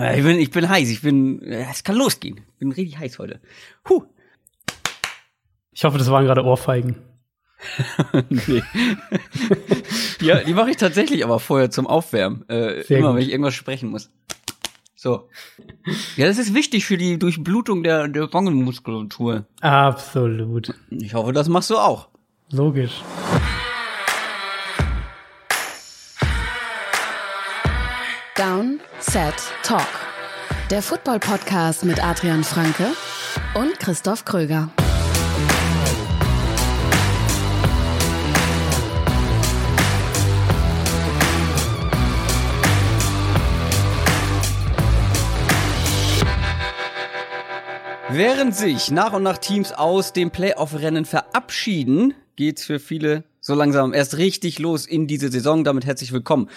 Äh, Ich bin, ich bin heiß, ich bin, äh, es kann losgehen. Ich bin richtig heiß heute. Huh. Ich hoffe, das waren gerade Ohrfeigen. nee. ja, die mache ich tatsächlich aber vorher zum Aufwärmen. Äh, immer, gut. wenn ich irgendwas sprechen muss. So. Ja, das ist wichtig für die Durchblutung der, der Wangenmuskulatur. Absolut. Ich hoffe, das machst du auch. Logisch. Down, Set, Talk. Der Football-Podcast mit Adrian Franke und Christoph Kröger. Während sich nach und nach Teams aus dem Playoff-Rennen verabschieden, geht's für viele so langsam erst richtig los in diese Saison. Damit herzlich willkommen.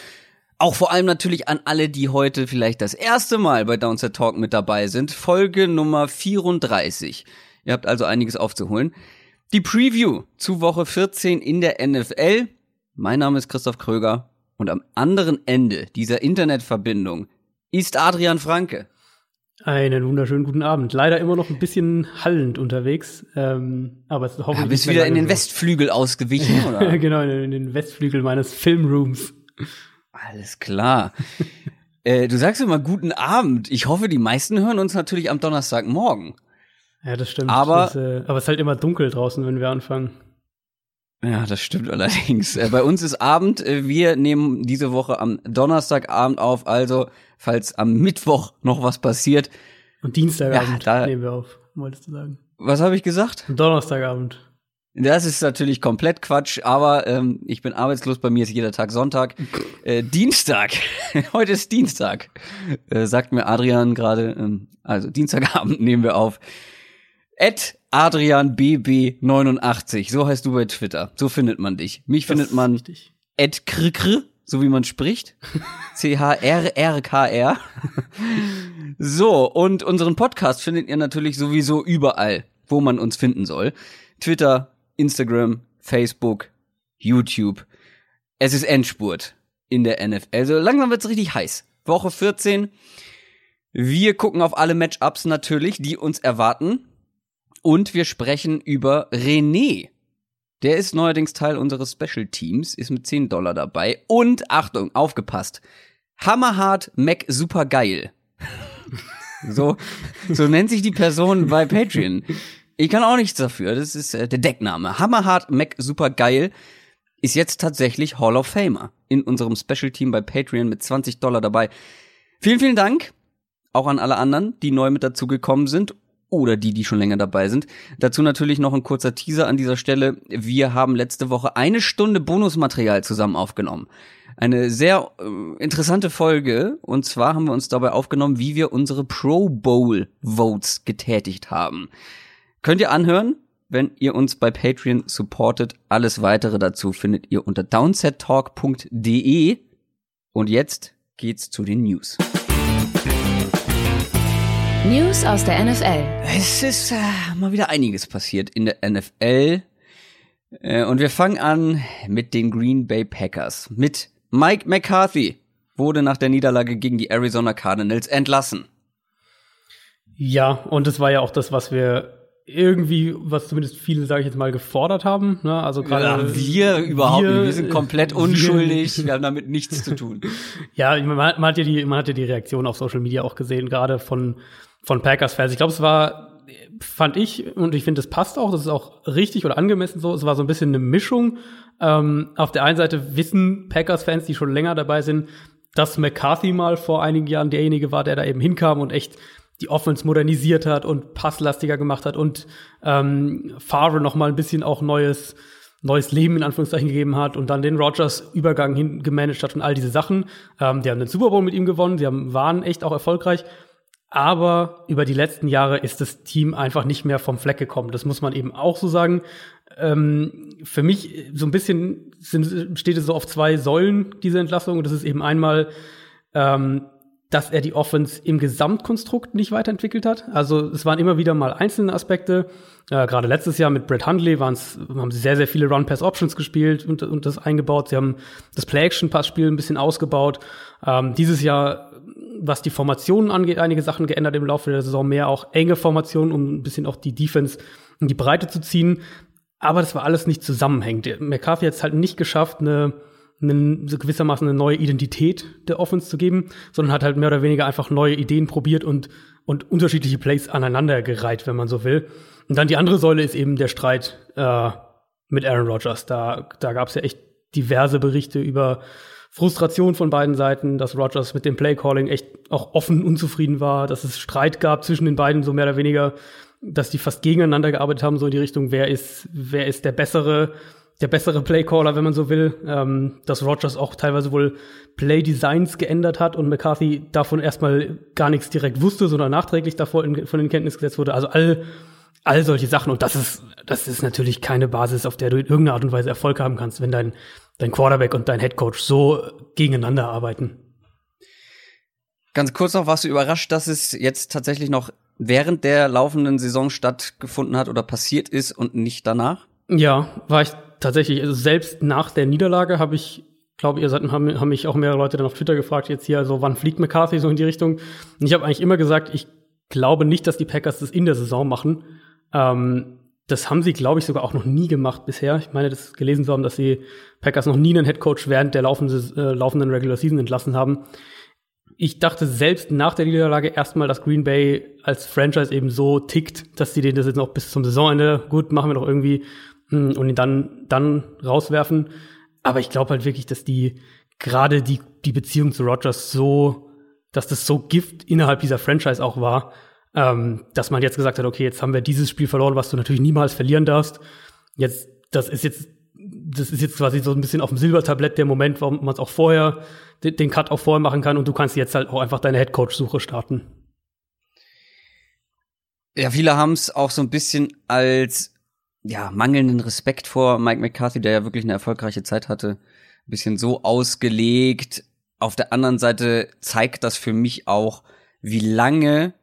Auch vor allem natürlich an alle, die heute vielleicht das erste Mal bei Downset Talk mit dabei sind. Folge Nummer 34. Ihr habt also einiges aufzuholen. Die Preview zu Woche 14 in der NFL. Mein Name ist Christoph Kröger und am anderen Ende dieser Internetverbindung ist Adrian Franke. Einen wunderschönen guten Abend. Leider immer noch ein bisschen hallend unterwegs, ähm, aber es ist Ja, hoffentlich bist nicht wieder in den Westflügel ausgewichen, oder? genau, in den Westflügel meines Filmrooms. Alles klar. äh, du sagst immer guten Abend. Ich hoffe, die meisten hören uns natürlich am Donnerstagmorgen. Ja, das stimmt. Aber- das, äh, aber es ist halt immer dunkel draußen, wenn wir anfangen. Ja, das stimmt allerdings. Äh, bei uns ist Abend. Äh, wir nehmen diese Woche am Donnerstagabend auf. Also, falls am Mittwoch noch was passiert. Und Dienstagabend Ja, nehmen wir auf, wolltest du sagen. Was habe ich gesagt? Und Donnerstagabend. Das ist natürlich komplett Quatsch, aber ähm, ich bin arbeitslos, bei mir ist jeder Tag Sonntag. Äh, Dienstag, heute ist Dienstag, äh, sagt mir Adrian gerade, ähm, also Dienstagabend nehmen wir auf. At AdrianBB89, so heißt du bei Twitter, so findet man dich. Mich Das findet man at krikr, so wie man spricht. C-H-R-R-K-R. So, und unseren Podcast findet ihr natürlich sowieso überall, wo man uns finden soll. Twitter, Instagram, Facebook, YouTube. Es ist Endspurt in der NFL. Also langsam wird's richtig heiß. Woche 14. Wir gucken auf alle Matchups natürlich, die uns erwarten. Und wir sprechen über René. Der ist neuerdings Teil unseres Special Teams, ist mit 10 Dollar dabei. Und Achtung, aufgepasst. Hammerhart Mac Supergeil. so, so nennt sich die Person bei Patreon. Ich kann auch nichts dafür. Das ist äh, der Deckname. Hammerhart Mac Supergeil ist jetzt tatsächlich Hall of Famer in unserem Special Team bei Patreon mit 20 Dollar dabei. Vielen, vielen Dank. Auch an alle anderen, die neu mit dazugekommen sind oder die, die schon länger dabei sind. Dazu natürlich noch ein kurzer Teaser an dieser Stelle. Wir haben letzte Woche eine Stunde Bonusmaterial zusammen aufgenommen. Eine sehr äh, interessante Folge. Und zwar haben wir uns dabei aufgenommen, wie wir unsere Pro Bowl Votes getätigt haben. Könnt ihr anhören, wenn ihr uns bei Patreon supportet. Alles weitere dazu findet ihr unter downsettalk.de. Und jetzt geht's zu den News. News aus der NFL. Es ist äh, mal wieder einiges passiert in der NFL. Äh, und wir fangen an mit den Green Bay Packers. Mit Mike McCarthy wurde nach der Niederlage gegen die Arizona Cardinals entlassen. Ja, und das war ja auch das, was wir irgendwie, was zumindest viele, sage ich jetzt mal, gefordert haben. Ne? Also gerade Ja, wir überhaupt wir- nicht. Wir sind komplett wir- unschuldig. Wir haben damit nichts zu tun. Ja, man, hat- man hat ja die, man hat ja die Reaktion auf Social Media auch gesehen, gerade von von Packers-Fans. Ich glaube, es war, fand ich, und ich finde, es passt auch, das ist auch richtig oder angemessen so. Es war so ein bisschen eine Mischung. Ähm, auf der einen Seite wissen Packers-Fans, die schon länger dabei sind, dass McCarthy mal vor einigen Jahren derjenige war, der da eben hinkam und echt die Offense modernisiert hat und passlastiger gemacht hat und ähm, Favre noch mal ein bisschen auch neues neues Leben in Anführungszeichen gegeben hat und dann den Rogers Übergang hin gemanagt hat und all diese Sachen. Ähm, die haben den Super Bowl mit ihm gewonnen, sie haben, waren echt auch erfolgreich. Aber über die letzten Jahre ist das Team einfach nicht mehr vom Fleck gekommen. Das muss man eben auch so sagen. Ähm, für mich äh, so ein bisschen sind, steht es so auf zwei Säulen, diese Entlassung. Und das ist eben einmal, ähm, dass er die Offense im Gesamtkonstrukt nicht weiterentwickelt hat. Also es waren immer wieder mal einzelne Aspekte. Äh, Gerade letztes Jahr mit Brett Hundley waren's, haben sie sehr, sehr viele Run-Pass-Options gespielt und, und das eingebaut. Sie haben das Play-Action-Pass-Spiel ein bisschen ausgebaut. Ähm, dieses Jahr was die Formationen angeht, einige Sachen geändert im Laufe der Saison, mehr auch enge Formationen, um ein bisschen auch die Defense in die Breite zu ziehen. Aber das war alles nicht zusammenhängend. McCarthy hat es halt nicht geschafft, eine, eine so gewissermaßen eine neue Identität der Offense zu geben, sondern hat halt mehr oder weniger einfach neue Ideen probiert und, und unterschiedliche Plays aneinandergereiht, wenn man so will. Und dann die andere Säule ist eben der Streit äh, mit Aaron Rodgers. Da, da gab es ja echt diverse Berichte über Frustration von beiden Seiten, dass Rodgers mit dem Playcalling echt auch offen unzufrieden war, dass es Streit gab zwischen den beiden, so mehr oder weniger, dass die fast gegeneinander gearbeitet haben, so in die Richtung, wer ist, wer ist der bessere, der bessere Playcaller, wenn man so will, ähm, dass Rodgers auch teilweise wohl Play-Designs geändert hat und McCarthy davon erstmal gar nichts direkt wusste, sondern nachträglich davor in, von den Kenntnis gesetzt wurde. Also all, all solche Sachen. Und das ist, das ist natürlich keine Basis, auf der du in irgendeiner Art und Weise Erfolg haben kannst, wenn dein, dein Quarterback und dein Headcoach so gegeneinander arbeiten. Ganz kurz noch, warst du überrascht, dass es jetzt tatsächlich noch während der laufenden Saison stattgefunden hat oder passiert ist und nicht danach? Ja, war ich tatsächlich. Also selbst nach der Niederlage habe ich, glaube ihr seid, haben, haben mich auch mehrere Leute dann auf Twitter gefragt, jetzt hier, also wann fliegt McCarthy so in die Richtung? Und ich habe eigentlich immer gesagt, ich glaube nicht, dass die Packers das in der Saison machen. Ähm, das haben sie, glaube ich, sogar auch noch nie gemacht bisher. Ich meine, das gelesen zu haben, dass die Packers noch nie einen Headcoach während der laufenden, äh, laufenden Regular Season entlassen haben. Ich dachte selbst nach der Niederlage erstmal, dass Green Bay als Franchise eben so tickt, dass sie den das jetzt noch bis zum Saisonende gut machen wir doch irgendwie und ihn dann dann rauswerfen. Aber ich glaube halt wirklich, dass die gerade die die Beziehung zu Rogers so, dass das so Gift innerhalb dieser Franchise auch war, ähm, dass man jetzt gesagt hat, okay, jetzt haben wir dieses Spiel verloren, was du natürlich niemals verlieren darfst. Jetzt, das ist jetzt, das ist jetzt quasi so ein bisschen auf dem Silbertablett der Moment, warum man es auch vorher, den, den Cut auch vorher machen kann und du kannst jetzt halt auch einfach deine Headcoach-Suche starten. Ja, viele haben es auch so ein bisschen als ja mangelnden Respekt vor Mike McCarthy, der ja wirklich eine erfolgreiche Zeit hatte, ein bisschen so ausgelegt. Auf der anderen Seite zeigt das für mich auch, wie lange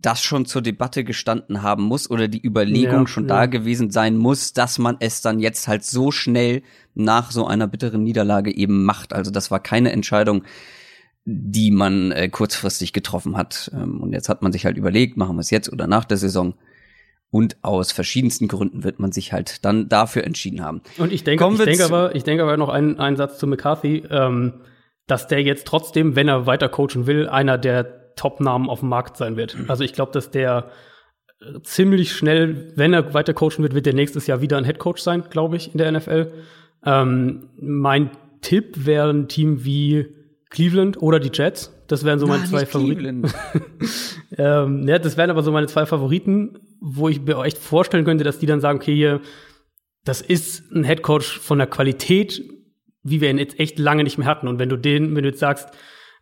das schon zur Debatte gestanden haben muss oder die Überlegung ja, schon ja. da gewesen sein muss, dass man es dann jetzt halt so schnell nach so einer bitteren Niederlage eben macht. Also das war keine Entscheidung, die man äh, kurzfristig getroffen hat. Ähm, und jetzt hat man sich halt überlegt, machen wir es jetzt oder nach der Saison. Und aus verschiedensten Gründen wird man sich halt dann dafür entschieden haben. Und ich denke, ich denke aber, ich denke aber noch einen, einen Satz zu McCarthy, ähm, dass der jetzt trotzdem, wenn er weiter coachen will, einer der Top-Namen auf dem Markt sein wird. Also ich glaube, dass der äh, ziemlich schnell, wenn er weiter coachen wird, wird der nächstes Jahr wieder ein Head Coach sein, glaube ich, in der NFL. Ähm, mein Tipp wäre ein Team wie Cleveland oder die Jets. Das wären so meine zwei Favoriten. ähm, ja, das wären aber so meine zwei Favoriten, wo ich mir echt vorstellen könnte, dass die dann sagen, okay, hier, das ist ein Head Coach von der Qualität, wie wir ihn jetzt echt lange nicht mehr hatten. Und wenn du den, wenn du jetzt sagst,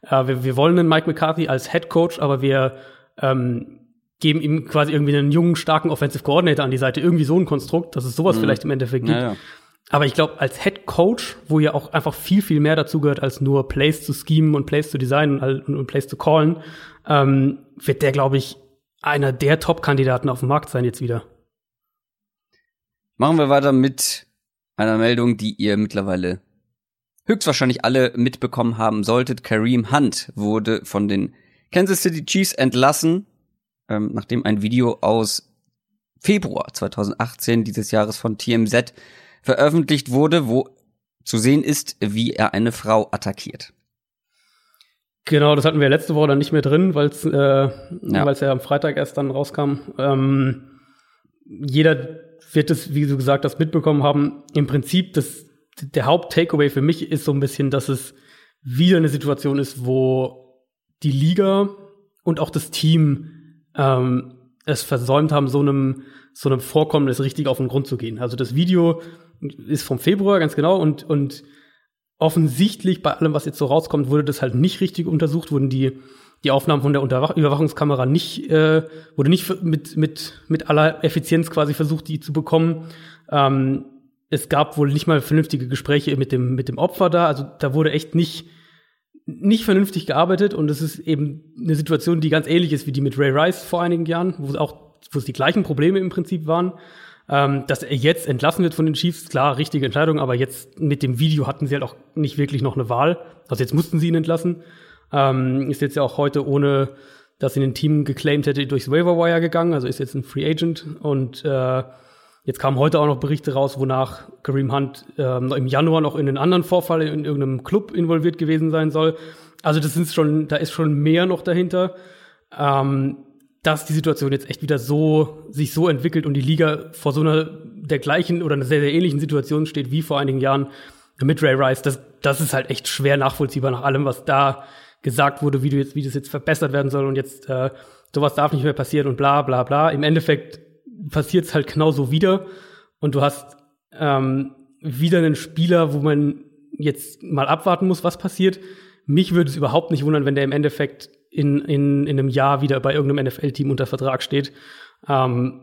äh, wir, wir wollen einen Mike McCarthy als Head Coach, aber wir ähm, geben ihm quasi irgendwie einen jungen, starken Offensive Coordinator an die Seite. Irgendwie so ein Konstrukt, dass es sowas mhm. vielleicht im Endeffekt gibt. Ja, ja. Aber ich glaube, als Head Coach, wo ja auch einfach viel, viel mehr dazu gehört, als nur Plays zu schemen und Plays zu designen und, und Plays zu callen, ähm, wird der, glaube ich, einer der Top-Kandidaten auf dem Markt sein jetzt wieder. Machen wir weiter mit einer Meldung, die ihr mittlerweile höchstwahrscheinlich alle mitbekommen haben solltet. Kareem Hunt wurde von den Kansas City Chiefs entlassen, ähm, nachdem ein Video aus Februar 2018 dieses Jahres von TMZ veröffentlicht wurde, wo zu sehen ist, wie er eine Frau attackiert. Genau, das hatten wir letzte Woche dann nicht mehr drin, weil es äh, ja. Weil's ja am Freitag erst dann rauskam. Ähm, jeder wird es, wie du gesagt hast, mitbekommen haben. Im Prinzip das der Haupt-Takeaway für mich ist so ein bisschen, dass es wieder eine Situation ist, wo die Liga und auch das Team ähm, es versäumt haben, so einem, so einem Vorkommnis richtig auf den Grund zu gehen. Also das Video ist vom Februar, ganz genau, und, und offensichtlich bei allem, was jetzt so rauskommt, wurde das halt nicht richtig untersucht, wurden die, die Aufnahmen von der Unterwach Überwachungskamera nicht, äh, wurde nicht mit, mit, mit aller Effizienz quasi versucht, die zu bekommen. Ähm, es gab wohl nicht mal vernünftige Gespräche mit dem, mit dem Opfer da. Also da wurde echt nicht, nicht vernünftig gearbeitet und es ist eben eine Situation, die ganz ähnlich ist wie die mit Ray Rice vor einigen Jahren, wo es auch, wo es die gleichen Probleme im Prinzip waren. Ähm, dass er jetzt entlassen wird von den Chiefs, klar, richtige Entscheidung, aber jetzt mit dem Video hatten sie halt auch nicht wirklich noch eine Wahl. Also jetzt mussten sie ihn entlassen. Ähm, ist jetzt ja auch heute ohne, dass ihn ein Team geclaimed hätte, durchs Waiver Wire gegangen. Also ist jetzt ein Free Agent und äh, Jetzt kamen heute auch noch Berichte raus, wonach Kareem Hunt ähm, im Januar noch in einen anderen Vorfall in irgendeinem Club involviert gewesen sein soll. Also das ist schon, da ist schon mehr noch dahinter. Ähm, dass die Situation jetzt echt wieder so sich so entwickelt und die Liga vor so einer der gleichen oder einer sehr, sehr ähnlichen Situation steht wie vor einigen Jahren mit Ray Rice, das, das ist halt echt schwer nachvollziehbar nach allem, was da gesagt wurde, wie, du jetzt, wie das jetzt verbessert werden soll und jetzt äh, sowas darf nicht mehr passieren und bla bla bla. Im Endeffekt passiert es halt genauso wieder und du hast ähm, wieder einen Spieler, wo man jetzt mal abwarten muss, was passiert. Mich würde es überhaupt nicht wundern, wenn der im Endeffekt in, in, in einem Jahr wieder bei irgendeinem NFL-Team unter Vertrag steht. Ähm,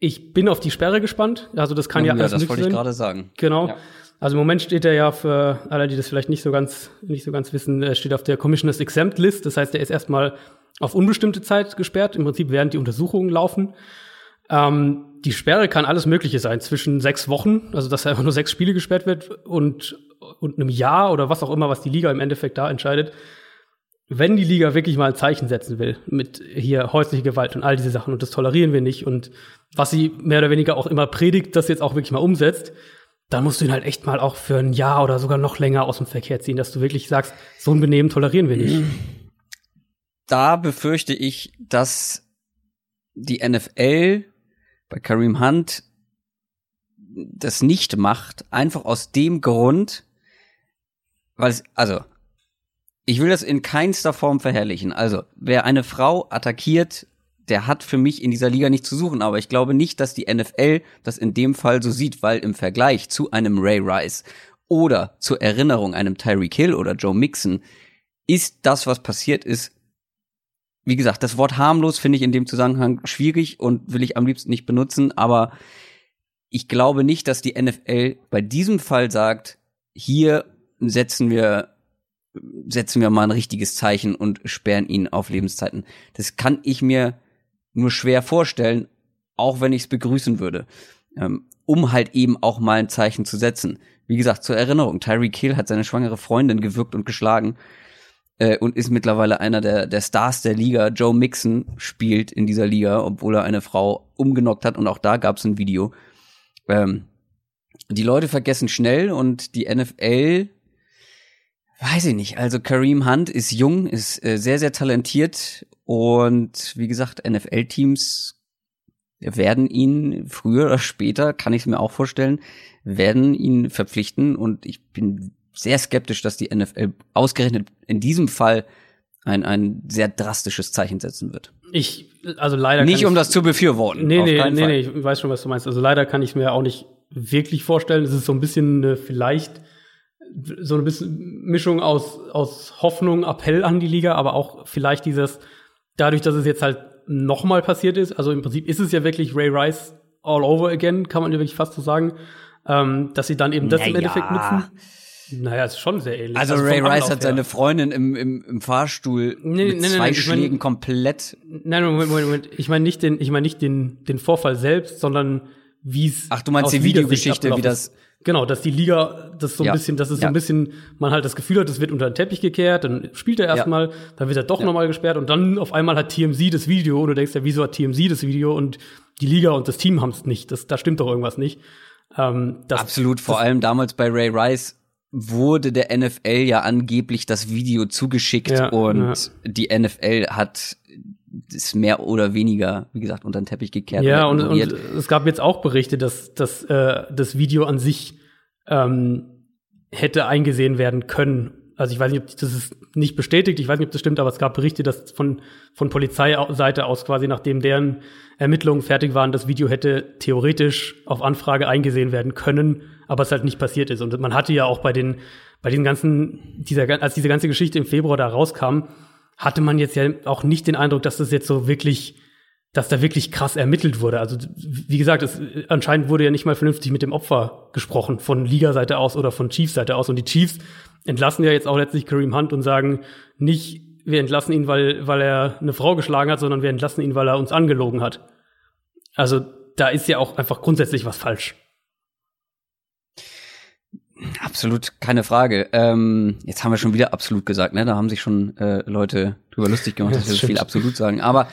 ich bin auf die Sperre gespannt. Also das kann ja, ja alles das wollte ich gerade sagen. Genau. Ja. Also im Moment steht er ja für alle, die das vielleicht nicht so ganz nicht so ganz wissen, er steht auf der Commissioners Exempt List. Das heißt, er ist erstmal auf unbestimmte Zeit gesperrt. Im Prinzip während die Untersuchungen laufen. Ähm, die Sperre kann alles Mögliche sein, zwischen sechs Wochen, also dass er einfach nur sechs Spiele gesperrt wird und, und einem Jahr oder was auch immer, was die Liga im Endeffekt da entscheidet. Wenn die Liga wirklich mal ein Zeichen setzen will mit hier häusliche Gewalt und all diese Sachen und das tolerieren wir nicht und was sie mehr oder weniger auch immer predigt, das jetzt auch wirklich mal umsetzt, dann musst du ihn halt echt mal auch für ein Jahr oder sogar noch länger aus dem Verkehr ziehen, dass du wirklich sagst, so ein Benehmen tolerieren wir nicht. Da befürchte ich, dass die NFL bei Kareem Hunt das nicht macht, einfach aus dem Grund, weil es, also, ich will das in keinster Form verherrlichen. Also, wer eine Frau attackiert, der hat für mich in dieser Liga nicht zu suchen, aber ich glaube nicht, dass die NFL das in dem Fall so sieht, weil im Vergleich zu einem Ray Rice oder zur Erinnerung einem Tyreek Hill oder Joe Mixon ist das, was passiert ist, wie gesagt, das Wort harmlos finde ich in dem Zusammenhang schwierig und will ich am liebsten nicht benutzen, aber ich glaube nicht, dass die NFL bei diesem Fall sagt, hier setzen wir setzen wir mal ein richtiges Zeichen und sperren ihn auf Lebenszeiten. Das kann ich mir nur schwer vorstellen, auch wenn ich es begrüßen würde, ähm, um halt eben auch mal ein Zeichen zu setzen. Wie gesagt, zur Erinnerung, Tyreek Hill hat seine schwangere Freundin gewürgt und geschlagen äh, und ist mittlerweile einer der, der Stars der Liga. Joe Mixon spielt in dieser Liga, obwohl er eine Frau umgenockt hat und auch da gab es ein Video. Ähm, die Leute vergessen schnell und die NFL, weiß ich nicht, also Kareem Hunt ist jung, ist äh, sehr, sehr talentiert und wie gesagt, NFL-Teams werden ihn früher oder später, kann ich es mir auch vorstellen, werden ihn verpflichten und ich bin sehr skeptisch, dass die NFL ausgerechnet in diesem Fall ein, ein sehr drastisches Zeichen setzen wird. Ich, also leider. Nicht um das zu befürworten. Nee, nee, nee, nee, ich weiß schon, was du meinst. Also leider kann ich mir auch nicht wirklich vorstellen. Es ist so ein bisschen äh, vielleicht so ein bisschen Mischung aus, aus Hoffnung, Appell an die Liga, aber auch vielleicht dieses, dadurch, dass es jetzt halt nochmal passiert ist, also im Prinzip ist es ja wirklich Ray Rice all over again, kann man ja wirklich fast so sagen, ähm, dass sie dann eben das naja. im Endeffekt nutzen. Naja, ist schon sehr ähnlich. Also, also Ray Rice hat seine Freundin im, im, im Fahrstuhl nee, mit nee, zwei nee, Schlägen ich mein, komplett. Nein, Moment, Moment, Moment. Ich meine nicht den, ich meine nicht den, den Vorfall selbst, sondern wie es. Ach, du meinst die Videogeschichte, wie das. Genau, dass die Liga das so ein ja. bisschen, dass es so ein bisschen, man halt das Gefühl hat, es wird unter den Teppich gekehrt, dann spielt er erstmal, ja. dann wird er doch ja. nochmal gesperrt und dann auf einmal hat TMZ das Video und du denkst ja, wieso hat TMZ das Video und die Liga und das Team haben es nicht. Das, da stimmt doch irgendwas nicht. Ähm, das, Absolut, vor das, allem damals bei Ray Rice wurde der NFL ja angeblich das Video zugeschickt ja, und ja. die NFL hat es mehr oder weniger, wie gesagt, unter den Teppich gekehrt. Ja, und, und, es gab jetzt auch Berichte, dass, dass äh, das Video an sich ähm, hätte eingesehen werden können. Also ich weiß nicht, ob das ist nicht bestätigt, ich weiß nicht, ob das stimmt, aber es gab Berichte, dass von, von Polizeiseite aus quasi, nachdem deren Ermittlungen fertig waren, das Video hätte theoretisch auf Anfrage eingesehen werden können aber es halt nicht passiert ist. Und man hatte ja auch bei den, bei den ganzen, dieser, als diese ganze Geschichte im Februar da rauskam, hatte man jetzt ja auch nicht den Eindruck, dass das jetzt so wirklich, dass da wirklich krass ermittelt wurde. Also, wie gesagt, es, anscheinend wurde ja nicht mal vernünftig mit dem Opfer gesprochen, von Liga-Seite aus oder von Chiefs-Seite aus. Und die Chiefs entlassen ja jetzt auch letztlich Kareem Hunt und sagen nicht, wir entlassen ihn, weil, weil er eine Frau geschlagen hat, sondern wir entlassen ihn, weil er uns angelogen hat. Also, da ist ja auch einfach grundsätzlich was falsch. Absolut, keine Frage. Ähm, jetzt haben wir schon wieder absolut gesagt, ne? Da haben sich schon äh, Leute drüber lustig gemacht, dass wir so viel absolut sagen. Aber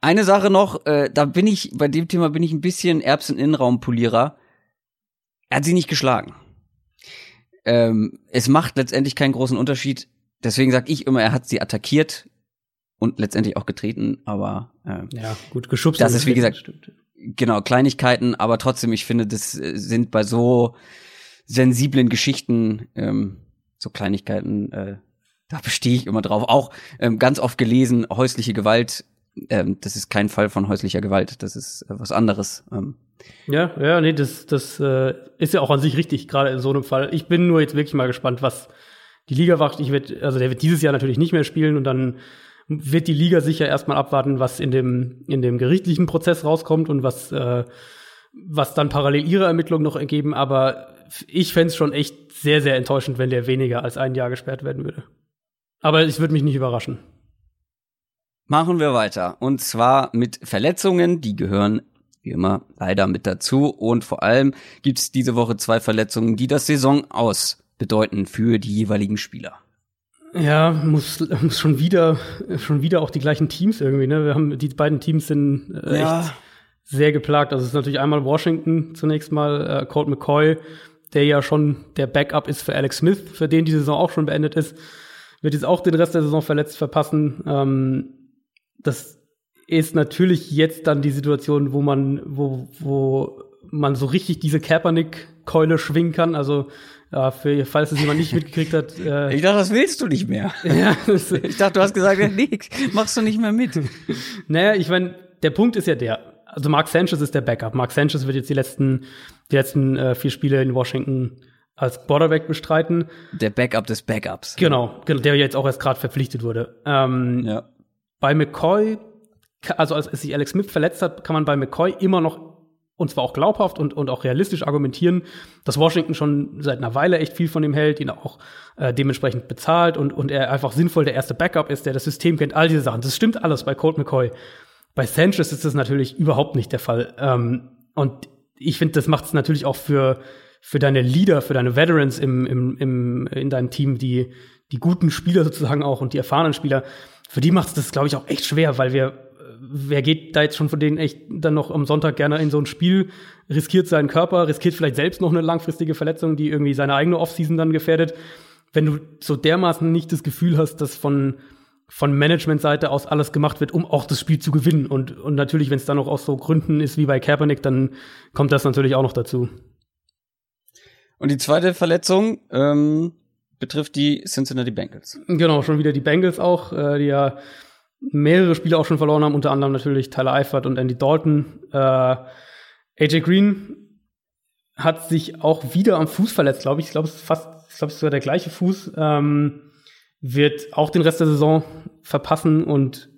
eine Sache noch, äh, da bin ich, bei dem Thema bin ich ein bisschen Erbsen-Innenraumpolierer. Er hat sie nicht geschlagen. Ähm, es macht letztendlich keinen großen Unterschied. Deswegen sage ich immer, er hat sie attackiert und letztendlich auch getreten, aber äh, ja, gut geschubst. Das ist wie gesagt stimmt. genau Kleinigkeiten, aber trotzdem, ich finde, das äh, sind bei so sensiblen Geschichten ähm, so Kleinigkeiten. Äh, da bestehe ich immer drauf. Auch ähm, ganz oft gelesen, häusliche Gewalt. Ähm, das ist kein Fall von häuslicher Gewalt. Das ist äh, was anderes. Ähm, ja, ja, nee, das, das äh, ist ja auch an sich richtig, gerade in so einem Fall. Ich bin nur jetzt wirklich mal gespannt, was die Liga macht. Ich werde, also der wird dieses Jahr natürlich nicht mehr spielen und dann wird die Liga sicher erstmal abwarten, was in dem, in dem gerichtlichen Prozess rauskommt und was, äh, was dann parallel ihre Ermittlungen noch ergeben. Aber ich fände schon echt sehr, sehr enttäuschend, wenn der weniger als ein Jahr gesperrt werden würde. Aber es würde mich nicht überraschen. Machen wir weiter. Und zwar mit Verletzungen, die gehören wie immer leider mit dazu. Und vor allem gibt es diese Woche zwei Verletzungen, die das Saison aus bedeuten für die jeweiligen Spieler. Ja, muss, muss schon wieder, schon wieder auch die gleichen Teams irgendwie, ne? Wir haben, die beiden Teams sind äh, ja. echt sehr geplagt. Also es ist natürlich einmal Washington zunächst mal, äh, Colt McCoy, der ja schon der Backup ist für Alex Smith, für den die Saison auch schon beendet ist, wird jetzt auch den Rest der Saison verletzt verpassen. Ähm, das ist natürlich jetzt dann die Situation, wo man, wo, wo man so richtig diese Kaepernick-Keule schwingen kann. Also ja, für, falls es jemand nicht mitgekriegt hat. Äh, ich dachte, das willst du nicht mehr. ja, ich dachte, du hast gesagt, nee, machst du nicht mehr mit. Naja, ich meine, der Punkt ist ja der. Also Mark Sanchez ist der Backup. Mark Sanchez wird jetzt die letzten, die letzten äh, vier Spiele in Washington als Borderback bestreiten. Der Backup des Backups. Genau, genau der jetzt auch erst gerade verpflichtet wurde. Ähm, ja. Bei McCoy, also als sich Alex Smith verletzt hat, kann man bei McCoy immer noch und zwar auch glaubhaft und, und auch realistisch argumentieren, dass Washington schon seit einer Weile echt viel von ihm hält, ihn auch äh, dementsprechend bezahlt und, und er einfach sinnvoll der erste Backup ist, der das System kennt, all diese Sachen. Das stimmt alles bei Colt McCoy. Bei Sanchez ist das natürlich überhaupt nicht der Fall. Ähm, und ich finde, das macht es natürlich auch für, für deine Leader, für deine Veterans im, im, im, in deinem Team, die, die guten Spieler sozusagen auch und die erfahrenen Spieler, für die macht es das, glaube ich, auch echt schwer, weil wir wer geht da jetzt schon von denen echt dann noch am Sonntag gerne in so ein Spiel, riskiert seinen Körper, riskiert vielleicht selbst noch eine langfristige Verletzung, die irgendwie seine eigene Offseason dann gefährdet. Wenn du so dermaßen nicht das Gefühl hast, dass von, von Managementseite aus alles gemacht wird, um auch das Spiel zu gewinnen. Und, und natürlich, wenn es dann noch aus so Gründen ist wie bei Kaepernick, dann kommt das natürlich auch noch dazu. Und die zweite Verletzung ähm, betrifft die Cincinnati Bengals. Genau, schon wieder die Bengals auch, äh, die ja mehrere Spiele auch schon verloren haben, unter anderem natürlich Tyler Eifert und Andy Dalton. Äh, AJ Green hat sich auch wieder am Fuß verletzt, glaube ich. Ich glaube, es ist fast, ich glaube, es ist sogar der gleiche Fuß. Ähm, wird auch den Rest der Saison verpassen und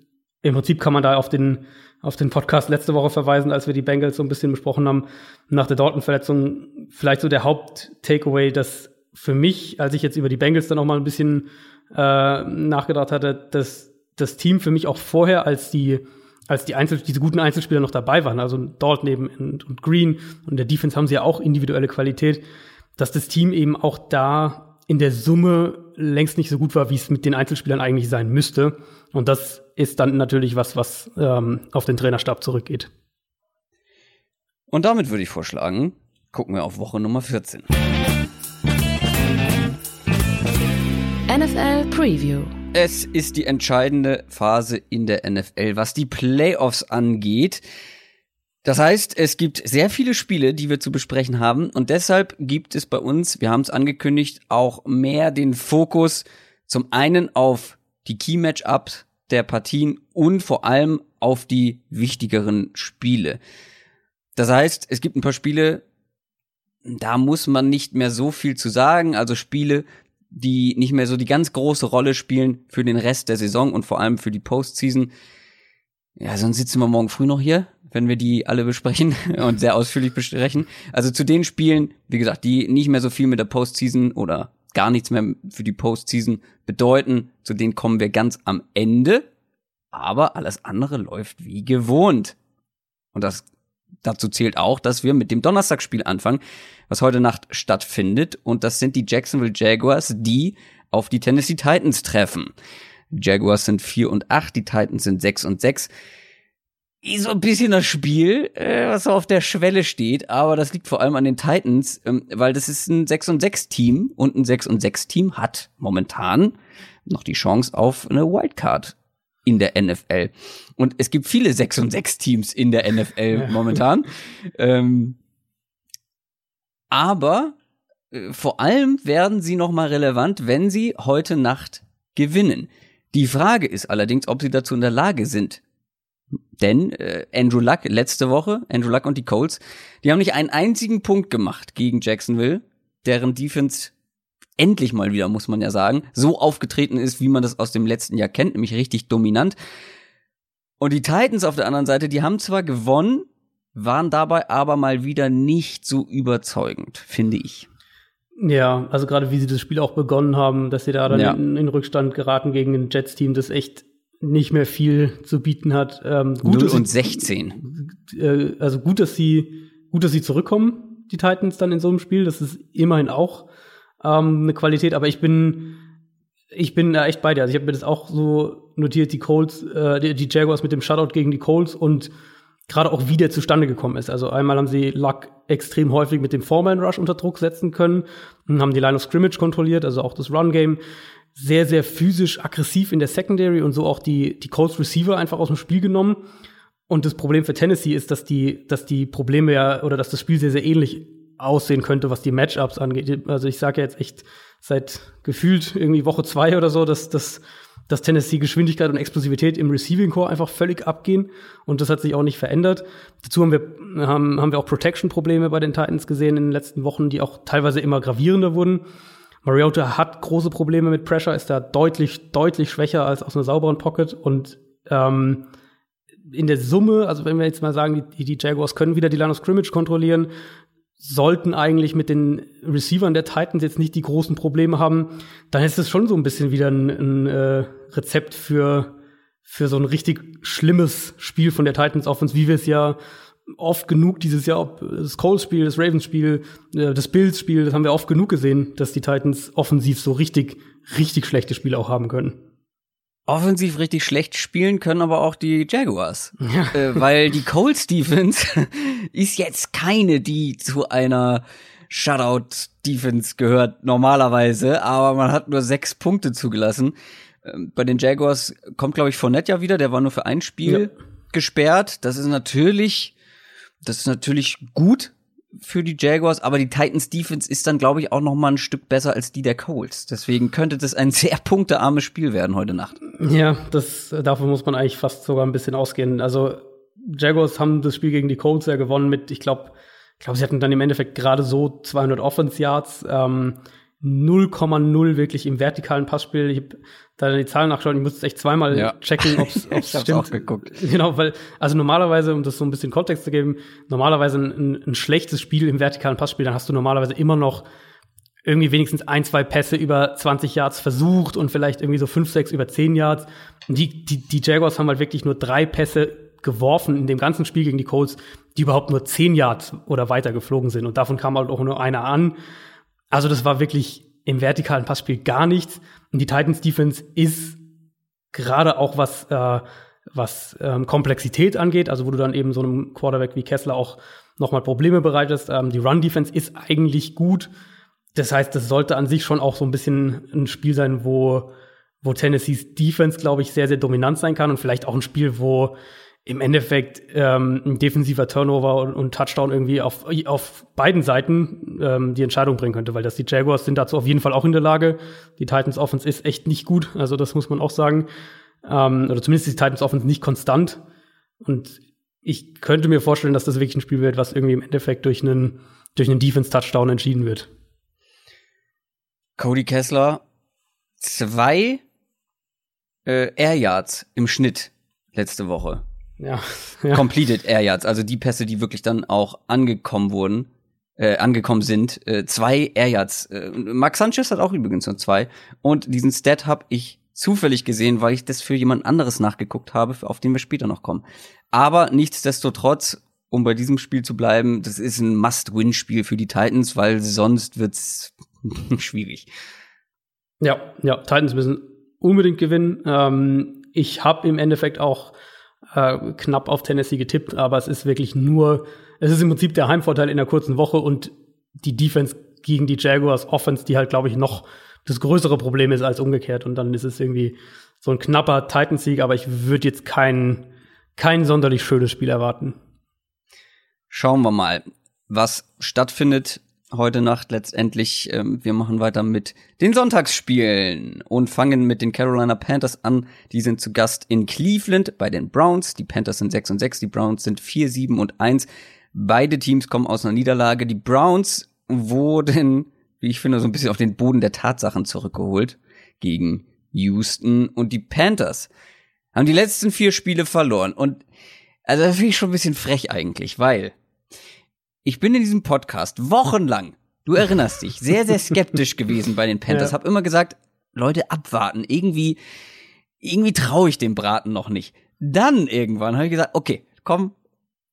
im Prinzip kann man da auf den auf den Podcast letzte Woche verweisen, als wir die Bengals so ein bisschen besprochen haben, nach der Dalton-Verletzung vielleicht so der Haupt-Takeaway, dass für mich, als ich jetzt über die Bengals dann auch mal ein bisschen äh, nachgedacht hatte, dass das Team für mich auch vorher, als die, als die Einzel diese guten Einzelspieler noch dabei waren, also dort neben und, und Green und der Defense haben sie ja auch individuelle Qualität, dass das Team eben auch da in der Summe längst nicht so gut war, wie es mit den Einzelspielern eigentlich sein müsste. Und das ist dann natürlich was, was ähm, auf den Trainerstab zurückgeht. Und damit würde ich vorschlagen, gucken wir auf Woche Nummer 14. NFL Preview. Es ist die entscheidende Phase in der NFL, was die Playoffs angeht. Das heißt, es gibt sehr viele Spiele, die wir zu besprechen haben und deshalb gibt es bei uns, wir haben es angekündigt, auch mehr den Fokus zum einen auf die Key Matchups der Partien und vor allem auf die wichtigeren Spiele. Das heißt, es gibt ein paar Spiele, da muss man nicht mehr so viel zu sagen, also Spiele, die nicht mehr so die ganz große Rolle spielen für den Rest der Saison und vor allem für die Postseason. Ja, sonst sitzen wir morgen früh noch hier, wenn wir die alle besprechen und sehr ausführlich besprechen. Also zu den Spielen, wie gesagt, die nicht mehr so viel mit der Postseason oder gar nichts mehr für die Postseason bedeuten, zu denen kommen wir ganz am Ende. Aber alles andere läuft wie gewohnt. Und das dazu zählt auch, dass wir mit dem Donnerstagsspiel anfangen, was heute Nacht stattfindet. Und das sind die Jacksonville Jaguars, die auf die Tennessee Titans treffen. Die Jaguars sind 4 und 8, die Titans sind 6 und 6 so ein bisschen das Spiel, äh, was so auf der Schwelle steht, aber das liegt vor allem an den Titans, ähm, weil das ist ein 6 und 6 Team und ein 6 und 6 Team hat momentan noch die Chance auf eine Wildcard in der NFL. Und es gibt viele 6 und 6 Teams in der NFL momentan. ähm, aber äh, vor allem werden sie noch mal relevant, wenn sie heute Nacht gewinnen. Die Frage ist allerdings, ob sie dazu in der Lage sind, denn äh, Andrew Luck letzte Woche, Andrew Luck und die Colts, die haben nicht einen einzigen Punkt gemacht gegen Jacksonville, deren Defense endlich mal wieder, muss man ja sagen, so aufgetreten ist, wie man das aus dem letzten Jahr kennt, nämlich richtig dominant. Und die Titans auf der anderen Seite, die haben zwar gewonnen, waren dabei aber mal wieder nicht so überzeugend, finde ich. Ja, also gerade wie sie das Spiel auch begonnen haben, dass sie da dann ja. in, in Rückstand geraten gegen ein Jets-Team, das echt nicht mehr viel zu bieten hat. Ähm, gut, 0 und 16. Äh, also gut, dass sie, gut, dass sie zurückkommen, die Titans dann in so einem Spiel. Das ist immerhin auch ähm, eine Qualität, aber ich bin, ich bin da echt bei dir. Also ich habe mir das auch so notiert, die Colts, äh, die, die Jaguars mit dem Shutout gegen die Colts und gerade auch wie der zustande gekommen ist. Also einmal haben sie Luck extrem häufig mit dem Foreman Rush unter Druck setzen können und haben die Line of Scrimmage kontrolliert, also auch das Run Game sehr, sehr physisch aggressiv in der Secondary und so auch die, die Colts Receiver einfach aus dem Spiel genommen. Und das Problem für Tennessee ist, dass die, dass die Probleme ja oder dass das Spiel sehr, sehr ähnlich aussehen könnte, was die Matchups angeht. Also ich sage ja jetzt echt seit gefühlt irgendwie Woche zwei oder so, dass, dass, dass Tennessee Geschwindigkeit und Explosivität im Receiving Core einfach völlig abgehen. Und das hat sich auch nicht verändert. Dazu haben wir, haben, haben wir auch Protection-Probleme bei den Titans gesehen in den letzten Wochen, die auch teilweise immer gravierender wurden. Mariota hat große Probleme mit Pressure, ist da deutlich, deutlich schwächer als aus einer sauberen Pocket und ähm, in der Summe, also wenn wir jetzt mal sagen, die, die Jaguars können wieder die Line of Scrimmage kontrollieren, sollten eigentlich mit den Receivern der Titans jetzt nicht die großen Probleme haben, dann ist es schon so ein bisschen wieder ein, ein äh, Rezept für, für so ein richtig schlimmes Spiel von der Titans Offense, wie wir es ja oft genug dieses Jahr, ob das Coles-Spiel, das Ravens-Spiel, äh, das Bills-Spiel, das haben wir oft genug gesehen, dass die Titans offensiv so richtig, richtig schlechte Spiele auch haben können. Offensiv richtig schlecht spielen können aber auch die Jaguars. Ja. Äh, weil die Colts Defense ist jetzt keine, die zu einer Shutout Defense gehört normalerweise, aber man hat nur sechs Punkte zugelassen. Ähm, bei den Jaguars kommt, glaube ich, Fournette ja wieder, der war nur für ein Spiel ja. gesperrt. Das ist natürlich das ist natürlich gut für die Jaguars, aber die Titans Defense ist dann, glaube ich, auch noch mal ein Stück besser als die der Colts. Deswegen könnte das ein sehr punktearmes Spiel werden heute Nacht. Ja, das, davon muss man eigentlich fast sogar ein bisschen ausgehen. Also, Jaguars haben das Spiel gegen die Colts ja gewonnen mit, ich glaube, ich glaube, sie hatten dann im Endeffekt gerade so 200 Offense Yards. Ähm, 0,0 wirklich im vertikalen Passspiel. Ich habe da die Zahlen nachschauen, ich muss echt zweimal ja. checken, ob es stimmt. Auch geguckt. Genau, weil, also normalerweise, um das so ein bisschen Kontext zu geben, normalerweise ein, ein schlechtes Spiel im vertikalen Passspiel, dann hast du normalerweise immer noch irgendwie wenigstens ein, zwei Pässe über 20 Yards versucht und vielleicht irgendwie so fünf, sechs über 10 Yards. Und die, die, die Jaguars haben halt wirklich nur drei Pässe geworfen in dem ganzen Spiel gegen die Colts, die überhaupt nur 10 Yards oder weiter geflogen sind. Und davon kam halt auch nur einer an. Also das war wirklich im vertikalen Passspiel gar nichts. Und die Titans Defense ist gerade auch was, äh, was ähm, Komplexität angeht, also wo du dann eben so einem Quarterback wie Kessler auch nochmal Probleme bereitest. Ähm, die Run Defense ist eigentlich gut. Das heißt, das sollte an sich schon auch so ein bisschen ein Spiel sein, wo, wo Tennessees Defense, glaube ich, sehr, sehr dominant sein kann und vielleicht auch ein Spiel, wo im Endeffekt ähm, ein defensiver Turnover und, und, Touchdown irgendwie auf, auf beiden Seiten ähm, die Entscheidung bringen könnte, weil das die Jaguars sind dazu auf jeden Fall auch in der Lage. Die Titans Offense ist echt nicht gut, also das muss man auch sagen. Ähm, oder zumindest die Titans Offense nicht konstant. Und ich könnte mir vorstellen, dass das wirklich ein Spiel wird, was irgendwie im Endeffekt durch einen, durch einen Defense-Touchdown entschieden wird. Cody Kessler, zwei äh, Air Yards im Schnitt letzte Woche. Ja, ja. Completed Air Yards, also die Pässe, die wirklich dann auch angekommen wurden, äh, angekommen sind. Äh, zwei Air Yards. Äh, Max Sanchez hat auch übrigens nur zwei. Und diesen Stat habe ich zufällig gesehen, weil ich das für jemand anderes nachgeguckt habe, auf den wir später noch kommen. Aber nichtsdestotrotz um bei diesem Spiel zu bleiben, das ist ein Must-Win-Spiel für die Titans, weil sonst wird's schwierig. Ja, ja, Titans müssen unbedingt gewinnen. Ähm, ich habe im Endeffekt auch äh, knapp auf Tennessee getippt, aber es ist wirklich nur, es ist im Prinzip der Heimvorteil in der kurzen Woche und die Defense gegen die Jaguars Offense, die halt, glaube ich, noch das größere Problem ist als umgekehrt. Und dann ist es irgendwie so ein knapper Titans-Sieg, aber ich würde jetzt kein, kein sonderlich schönes Spiel erwarten. Schauen wir mal, was stattfindet heute Nacht letztendlich. Ähm, wir machen weiter mit den Sonntagsspielen und fangen mit den Carolina Panthers an. Die sind zu Gast in Cleveland bei den Browns. Die Panthers sind 6 und 6, die Browns sind 4, 7 und 1. Beide Teams kommen aus einer Niederlage. Die Browns wurden, wie ich finde, so ein bisschen auf den Boden der Tatsachen zurückgeholt gegen Houston und die Panthers haben die letzten vier Spiele verloren. Und also das finde ich schon ein bisschen frech eigentlich, weil ich bin in diesem Podcast wochenlang, du erinnerst dich, sehr, sehr skeptisch gewesen bei den Panthers. Ja. Hab immer gesagt, Leute, abwarten. Irgendwie, irgendwie traue ich dem Braten noch nicht. Dann irgendwann habe ich gesagt, okay, komm,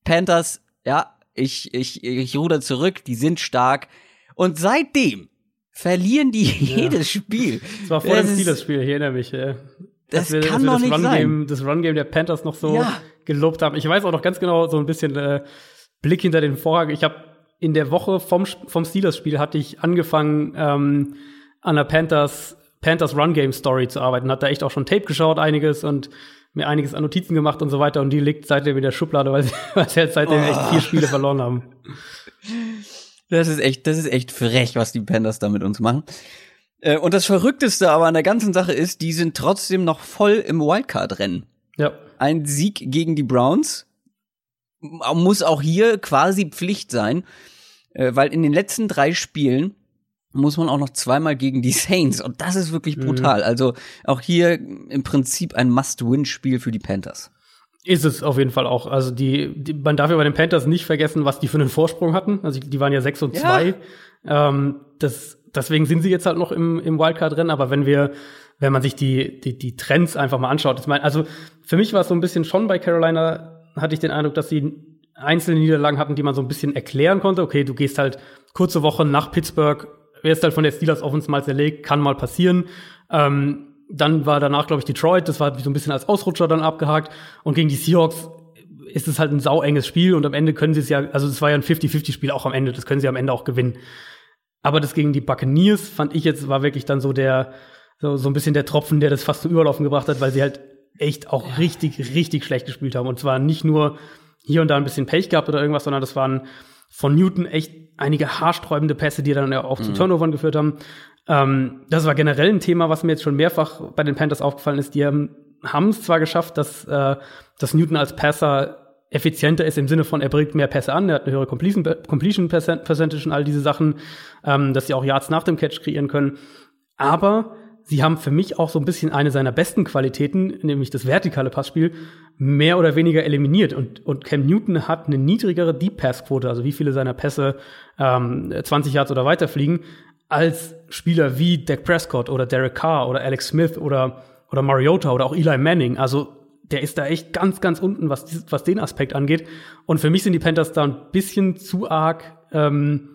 Panthers, ja, ich, ich, ich ruder zurück, die sind stark. Und seitdem verlieren die ja. jedes Spiel. Das war vor dem Steelers-Spiel, ich erinnere mich. Ja. Das wir, kann doch das nicht Run sein. das Run-Game der Panthers noch so ja. gelobt haben. Ich weiß auch noch ganz genau so ein bisschen äh, Blick hinter den Vorhang. Ich habe in der Woche vom, vom Steelers-Spiel hatte ich angefangen, ähm, an der Panthers, Panthers Run-Game-Story zu arbeiten. Hat da echt auch schon Tape geschaut, einiges und mir einiges an Notizen gemacht und so weiter. Und die liegt seitdem in der Schublade, weil sie, weil sie halt seitdem oh. echt vier Spiele verloren haben. Das ist echt, das ist echt frech, was die Panthers da mit uns machen. Äh, und das Verrückteste aber an der ganzen Sache ist, die sind trotzdem noch voll im Wildcard-Rennen. Ja. Ein Sieg gegen die Browns muss auch hier quasi Pflicht sein, äh, weil in den letzten drei Spielen muss man auch noch zweimal gegen die Saints und das ist wirklich mhm. brutal. Mhm. Also auch hier im Prinzip ein Must-Win-Spiel für die Panthers. Ist es auf jeden Fall auch. Also die, die, man darf ja bei den Panthers nicht vergessen, was die für einen Vorsprung hatten. Also die waren ja 6 und 2. Ja. Ähm, das, deswegen sind sie jetzt halt noch im, im Wildcard-Rennen. Aber wenn wir, wenn man sich die, die, die Trends einfach mal anschaut, ich meine, also für mich war es so ein bisschen schon bei Carolina hatte ich den Eindruck, dass sie einzelne Niederlagen hatten, die man so ein bisschen erklären konnte. Okay, du gehst halt kurze Woche nach Pittsburgh, wirst halt von der Steelers Offense mal zerlegt, kann mal passieren. Ähm, dann war danach, glaube ich, Detroit, das war so ein bisschen als Ausrutscher dann abgehakt. Und gegen die Seahawks ist es halt ein sauenges Spiel und am Ende können sie es ja, also es war ja ein 50-50-Spiel auch am Ende, das können sie am Ende auch gewinnen. Aber das gegen die Buccaneers fand ich jetzt, war wirklich dann so der, so, so ein bisschen der Tropfen, der das fast zum Überlaufen gebracht hat, weil sie halt echt auch ja. richtig, richtig schlecht gespielt haben. Und zwar nicht nur hier und da ein bisschen Pech gehabt oder irgendwas, sondern das waren von Newton echt einige haarsträubende Pässe, die dann ja auch mhm. zu Turnovern geführt haben. Ähm, das war generell ein Thema, was mir jetzt schon mehrfach bei den Panthers aufgefallen ist. Die haben es zwar geschafft, dass, äh, dass Newton als Passer effizienter ist im Sinne von, er bringt mehr Pässe an, er hat eine höhere Completion, Completion Percentage und all diese Sachen, ähm, dass sie auch Yards nach dem Catch kreieren können. Aber sie haben für mich auch so ein bisschen eine seiner besten Qualitäten, nämlich das vertikale Passspiel, mehr oder weniger eliminiert. Und, und Cam Newton hat eine niedrigere Deep Pass Quote, also wie viele seiner Pässe ähm, 20 Yards oder weiter fliegen, als Spieler wie Dak Prescott oder Derek Carr oder Alex Smith oder, oder Mariota oder auch Eli Manning. Also der ist da echt ganz, ganz unten, was, was den Aspekt angeht. Und für mich sind die Panthers da ein bisschen zu arg ähm,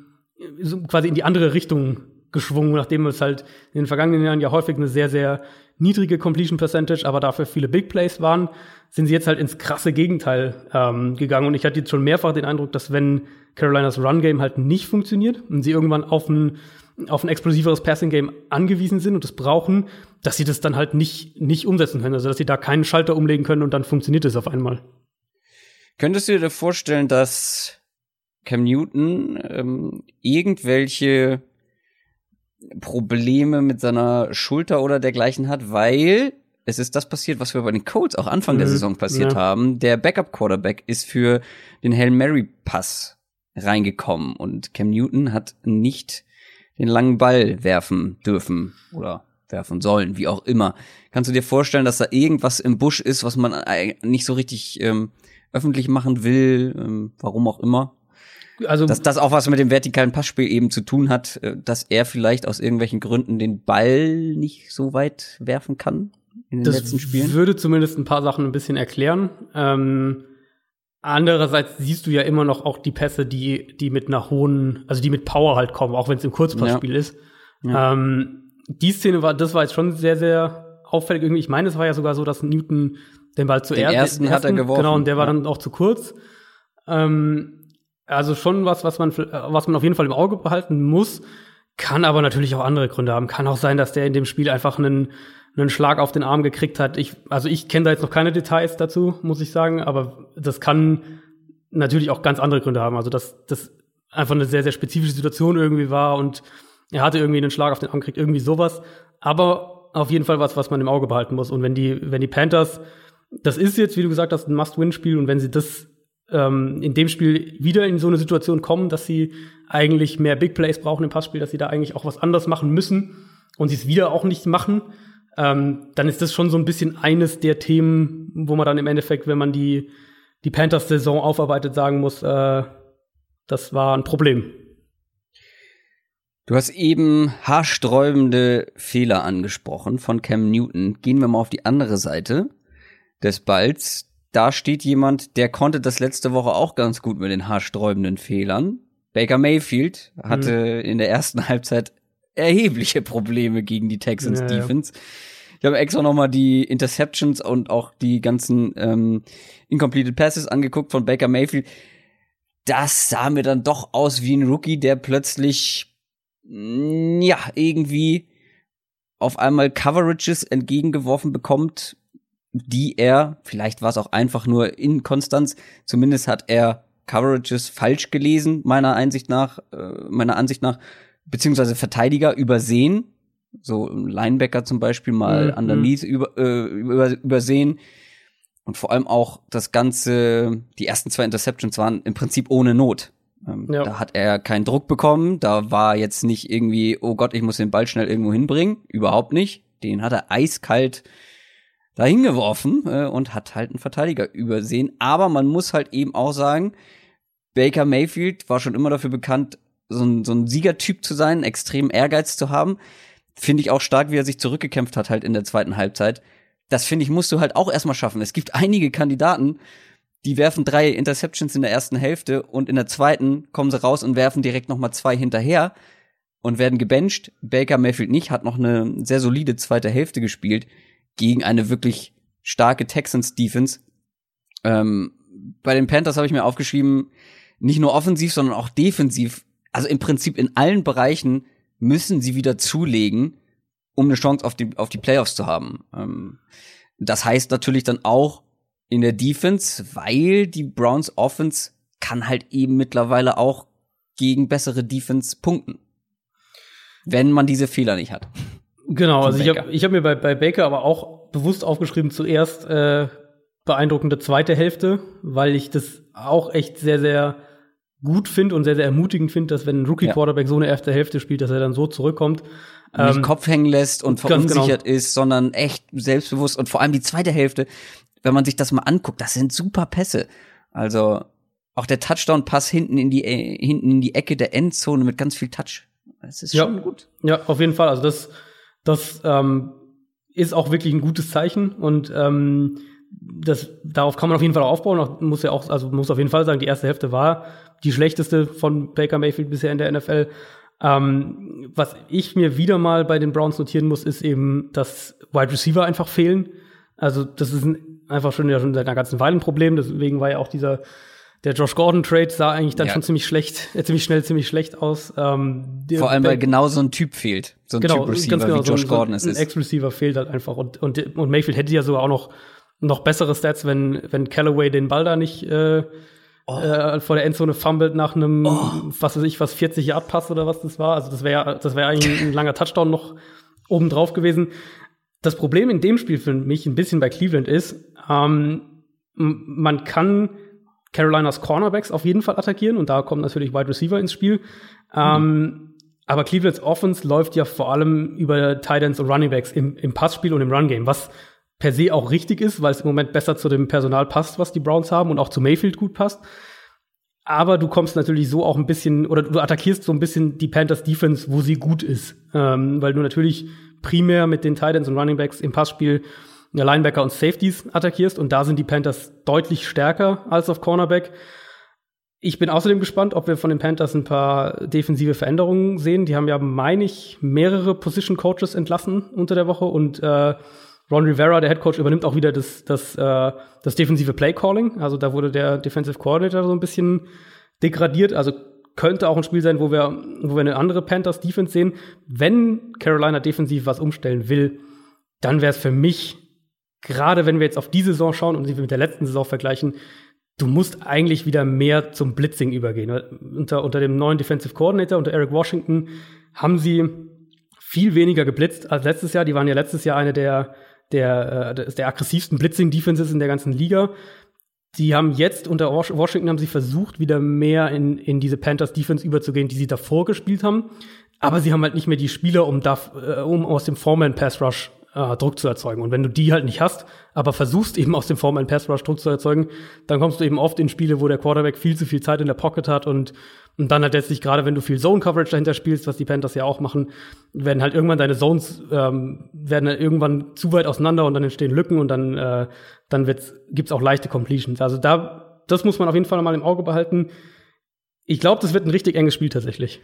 quasi in die andere Richtung geschwungen, nachdem es halt in den vergangenen Jahren ja häufig eine sehr, sehr niedrige Completion Percentage, aber dafür viele Big Plays waren, sind sie jetzt halt ins krasse Gegenteil ähm, gegangen. Und ich hatte jetzt schon mehrfach den Eindruck, dass wenn Carolinas Run Game halt nicht funktioniert und sie irgendwann auf ein auf ein explosiveres Passing Game angewiesen sind und das brauchen, dass sie das dann halt nicht nicht umsetzen können, also dass sie da keinen Schalter umlegen können und dann funktioniert es auf einmal. Könntest du dir vorstellen, dass Cam Newton ähm, irgendwelche Probleme mit seiner Schulter oder dergleichen hat, weil es ist das passiert, was wir bei den Colts auch Anfang mhm. der Saison passiert ja. haben. Der Backup-Quarterback ist für den Hail Mary-Pass reingekommen und Cam Newton hat nicht den langen Ball werfen dürfen oder werfen sollen, wie auch immer. Kannst du dir vorstellen, dass da irgendwas im Busch ist, was man nicht so richtig ähm, öffentlich machen will, ähm, warum auch immer? Also dass das auch was mit dem vertikalen Passspiel eben zu tun hat, äh, dass er vielleicht aus irgendwelchen Gründen den Ball nicht so weit werfen kann in den das letzten Spielen. Würde zumindest ein paar Sachen ein bisschen erklären. Ähm, Andererseits siehst du ja immer noch auch die Pässe, die, die mit einer hohen, also die mit Power halt kommen, auch wenn es im Kurzpassspiel ja. ist. Ja. Ähm, die Szene war, das war jetzt schon sehr, sehr auffällig irgendwie. Ich meine, es war ja sogar so, dass Newton den Ball zuerst. Den ersten, den ersten hat er geworfen. Genau, und der war dann auch zu kurz. Ähm, also schon was, was man, was man auf jeden Fall im Auge behalten muss. Kann aber natürlich auch andere Gründe haben. Kann auch sein, dass der in dem Spiel einfach einen, einen Schlag auf den Arm gekriegt hat. Ich, also ich kenne da jetzt noch keine Details dazu, muss ich sagen, aber das kann natürlich auch ganz andere Gründe haben. Also dass das einfach eine sehr, sehr spezifische Situation irgendwie war und er hatte irgendwie einen Schlag auf den Arm gekriegt, irgendwie sowas. Aber auf jeden Fall was, was man im Auge behalten muss. Und wenn die, wenn die Panthers, das ist jetzt, wie du gesagt hast, ein Must-Win-Spiel und wenn sie das ähm, in dem Spiel wieder in so eine Situation kommen, dass sie eigentlich mehr Big Plays brauchen im Passspiel, dass sie da eigentlich auch was anders machen müssen und sie es wieder auch nicht machen, ähm, dann ist das schon so ein bisschen eines der Themen, wo man dann im Endeffekt, wenn man die, die Panthers-Saison aufarbeitet, sagen muss, äh, das war ein Problem. Du hast eben haarsträubende Fehler angesprochen von Cam Newton. Gehen wir mal auf die andere Seite des Balls da steht jemand, der konnte das letzte Woche auch ganz gut mit den haarsträubenden Fehlern. Baker Mayfield hatte mhm. in der ersten Halbzeit erhebliche Probleme gegen die Texans ja, Defense. Ja. Ich habe extra noch mal die Interceptions und auch die ganzen ähm, Incompleted Passes angeguckt von Baker Mayfield. Das sah mir dann doch aus wie ein Rookie, der plötzlich mm, ja irgendwie auf einmal Coverages entgegengeworfen bekommt, die er, vielleicht war es auch einfach nur Inkonstanz, zumindest hat er Coverages falsch gelesen, meiner Einsicht nach, äh, meiner Ansicht nach, beziehungsweise Verteidiger übersehen, so Linebacker zum Beispiel mal mhm. underneath über, äh, über, übersehen. Und vor allem auch das Ganze, die ersten zwei Interceptions waren im Prinzip ohne Not. Ähm, ja. Da hat er keinen Druck bekommen, da war jetzt nicht irgendwie, oh Gott, ich muss den Ball schnell irgendwo hinbringen. Überhaupt nicht. Den hat er eiskalt dahin geworfen äh, und hat halt einen Verteidiger übersehen. Aber man muss halt eben auch sagen, Baker Mayfield war schon immer dafür bekannt, so ein, so ein Siegertyp zu sein, extrem Ehrgeiz zu haben. Finde ich auch stark, wie er sich zurückgekämpft hat halt in der zweiten Halbzeit. Das finde ich, musst du halt auch erstmal schaffen. Es gibt einige Kandidaten, die werfen drei Interceptions in der ersten Hälfte und in der zweiten kommen sie raus und werfen direkt noch mal zwei hinterher und werden gebencht. Baker Mayfield nicht, hat noch eine sehr solide zweite Hälfte gespielt gegen eine wirklich starke Texans Defense. Ähm, bei den Panthers habe ich mir aufgeschrieben, nicht nur offensiv, sondern auch defensiv. Also im Prinzip in allen Bereichen müssen sie wieder zulegen, um eine Chance auf die, auf die Playoffs zu haben. Ähm, das heißt natürlich dann auch in der Defense, weil die Browns Offense kann halt eben mittlerweile auch gegen bessere Defense punkten. Wenn man diese Fehler nicht hat. Genau, also ich habe ich hab mir bei, bei Baker aber auch bewusst aufgeschrieben, zuerst äh, beeindruckende zweite Hälfte, weil ich das auch echt sehr, sehr gut finde und sehr, sehr ermutigend finde, dass wenn ein Rookie-Quarterback ja. so eine erste Hälfte spielt, dass er dann so zurückkommt. Nicht ähm, Kopf hängen lässt und genau. verunsichert genau. ist, sondern echt selbstbewusst und vor allem die zweite Hälfte, wenn man sich das mal anguckt, das sind super Pässe. Also auch der Touchdown-Pass hinten in die äh, hinten in die Ecke der Endzone mit ganz viel Touch. Das ist ja. schon gut. Ja, auf jeden Fall. Also das das ähm, ist auch wirklich ein gutes Zeichen und ähm, das, darauf kann man auf jeden Fall auch aufbauen. Auch, muss ja auch, also muss auf jeden Fall sagen, die erste Hälfte war die schlechteste von Baker Mayfield bisher in der NFL. Ähm, was ich mir wieder mal bei den Browns notieren muss, ist eben, dass Wide Receiver einfach fehlen. Also das ist ein, einfach schon ja schon seit einer ganzen Weile ein Problem. Deswegen war ja auch dieser der Josh Gordon Trade sah eigentlich dann ja. schon ziemlich schlecht, äh, ziemlich schnell ziemlich schlecht aus. Ähm, Vor allem, weil genau so ein Typ fehlt, so ein genau, Typ Receiver genau, wie Josh so, Gordon so ein, es ist. Ein Ex-Receiver fehlt halt einfach und, und und Mayfield hätte ja sogar auch noch noch bessere Stats, wenn wenn Callaway den Ball da nicht äh, oh. äh, vor der Endzone fummelt nach einem oh. was weiß ich was 40 Yard Pass oder was das war. Also das wäre das wäre eigentlich ein langer Touchdown noch oben drauf gewesen. Das Problem in dem Spiel für mich ein bisschen bei Cleveland ist, ähm, man kann Carolinas Cornerbacks auf jeden Fall attackieren und da kommt natürlich Wide Receiver ins Spiel. Mhm. Ähm, aber Clevelands Offense läuft ja vor allem über Titans und Runningbacks im, im Passspiel und im Run-Game, was per se auch richtig ist, weil es im Moment besser zu dem Personal passt, was die Browns haben und auch zu Mayfield gut passt. Aber du kommst natürlich so auch ein bisschen, oder du attackierst so ein bisschen die Panthers Defense, wo sie gut ist. Ähm, weil du natürlich primär mit den Titans und Runningbacks im Passspiel Linebacker und Safeties attackierst. Und da sind die Panthers deutlich stärker als auf Cornerback. Ich bin außerdem gespannt, ob wir von den Panthers ein paar defensive Veränderungen sehen. Die haben ja, meine ich, mehrere Position Coaches entlassen unter der Woche und äh, Ron Rivera, der Head Coach, übernimmt auch wieder das, das, äh, das defensive Play Calling. Also da wurde der Defensive Coordinator so ein bisschen degradiert. Also könnte auch ein Spiel sein, wo wir, wo wir eine andere Panthers Defense sehen. Wenn Carolina defensiv was umstellen will, dann wäre es für mich, gerade wenn wir jetzt auf die Saison schauen und sie mit der letzten Saison vergleichen, du musst eigentlich wieder mehr zum Blitzing übergehen. Unter, unter dem neuen Defensive Coordinator, unter Eric Washington, haben sie viel weniger geblitzt als letztes Jahr. Die waren ja letztes Jahr eine der, der, äh, der aggressivsten Blitzing-Defenses in der ganzen Liga. Die haben jetzt unter Washington haben sie versucht, wieder mehr in, in diese Panthers Defense überzugehen, die sie davor gespielt haben. Aber sie haben halt nicht mehr die Spieler, um, da, äh, um aus dem Foreman Pass Rush äh, Druck zu erzeugen. Und wenn du die halt nicht hast, aber versuchst eben aus dem Form einen Pass Rush Druck zu erzeugen, dann kommst du eben oft in Spiele, wo der Quarterback viel zu viel Zeit in der Pocket hat und, und dann halt letztlich gerade, wenn du viel Zone Coverage dahinter spielst, was die Panthers ja auch machen, werden halt irgendwann deine Zones ähm, werden halt irgendwann zu weit auseinander und dann entstehen Lücken und dann äh, dann wird's, gibt's auch leichte Completions. Also da das muss man auf jeden Fall mal im Auge behalten. Ich glaube, das wird ein richtig enges Spiel tatsächlich.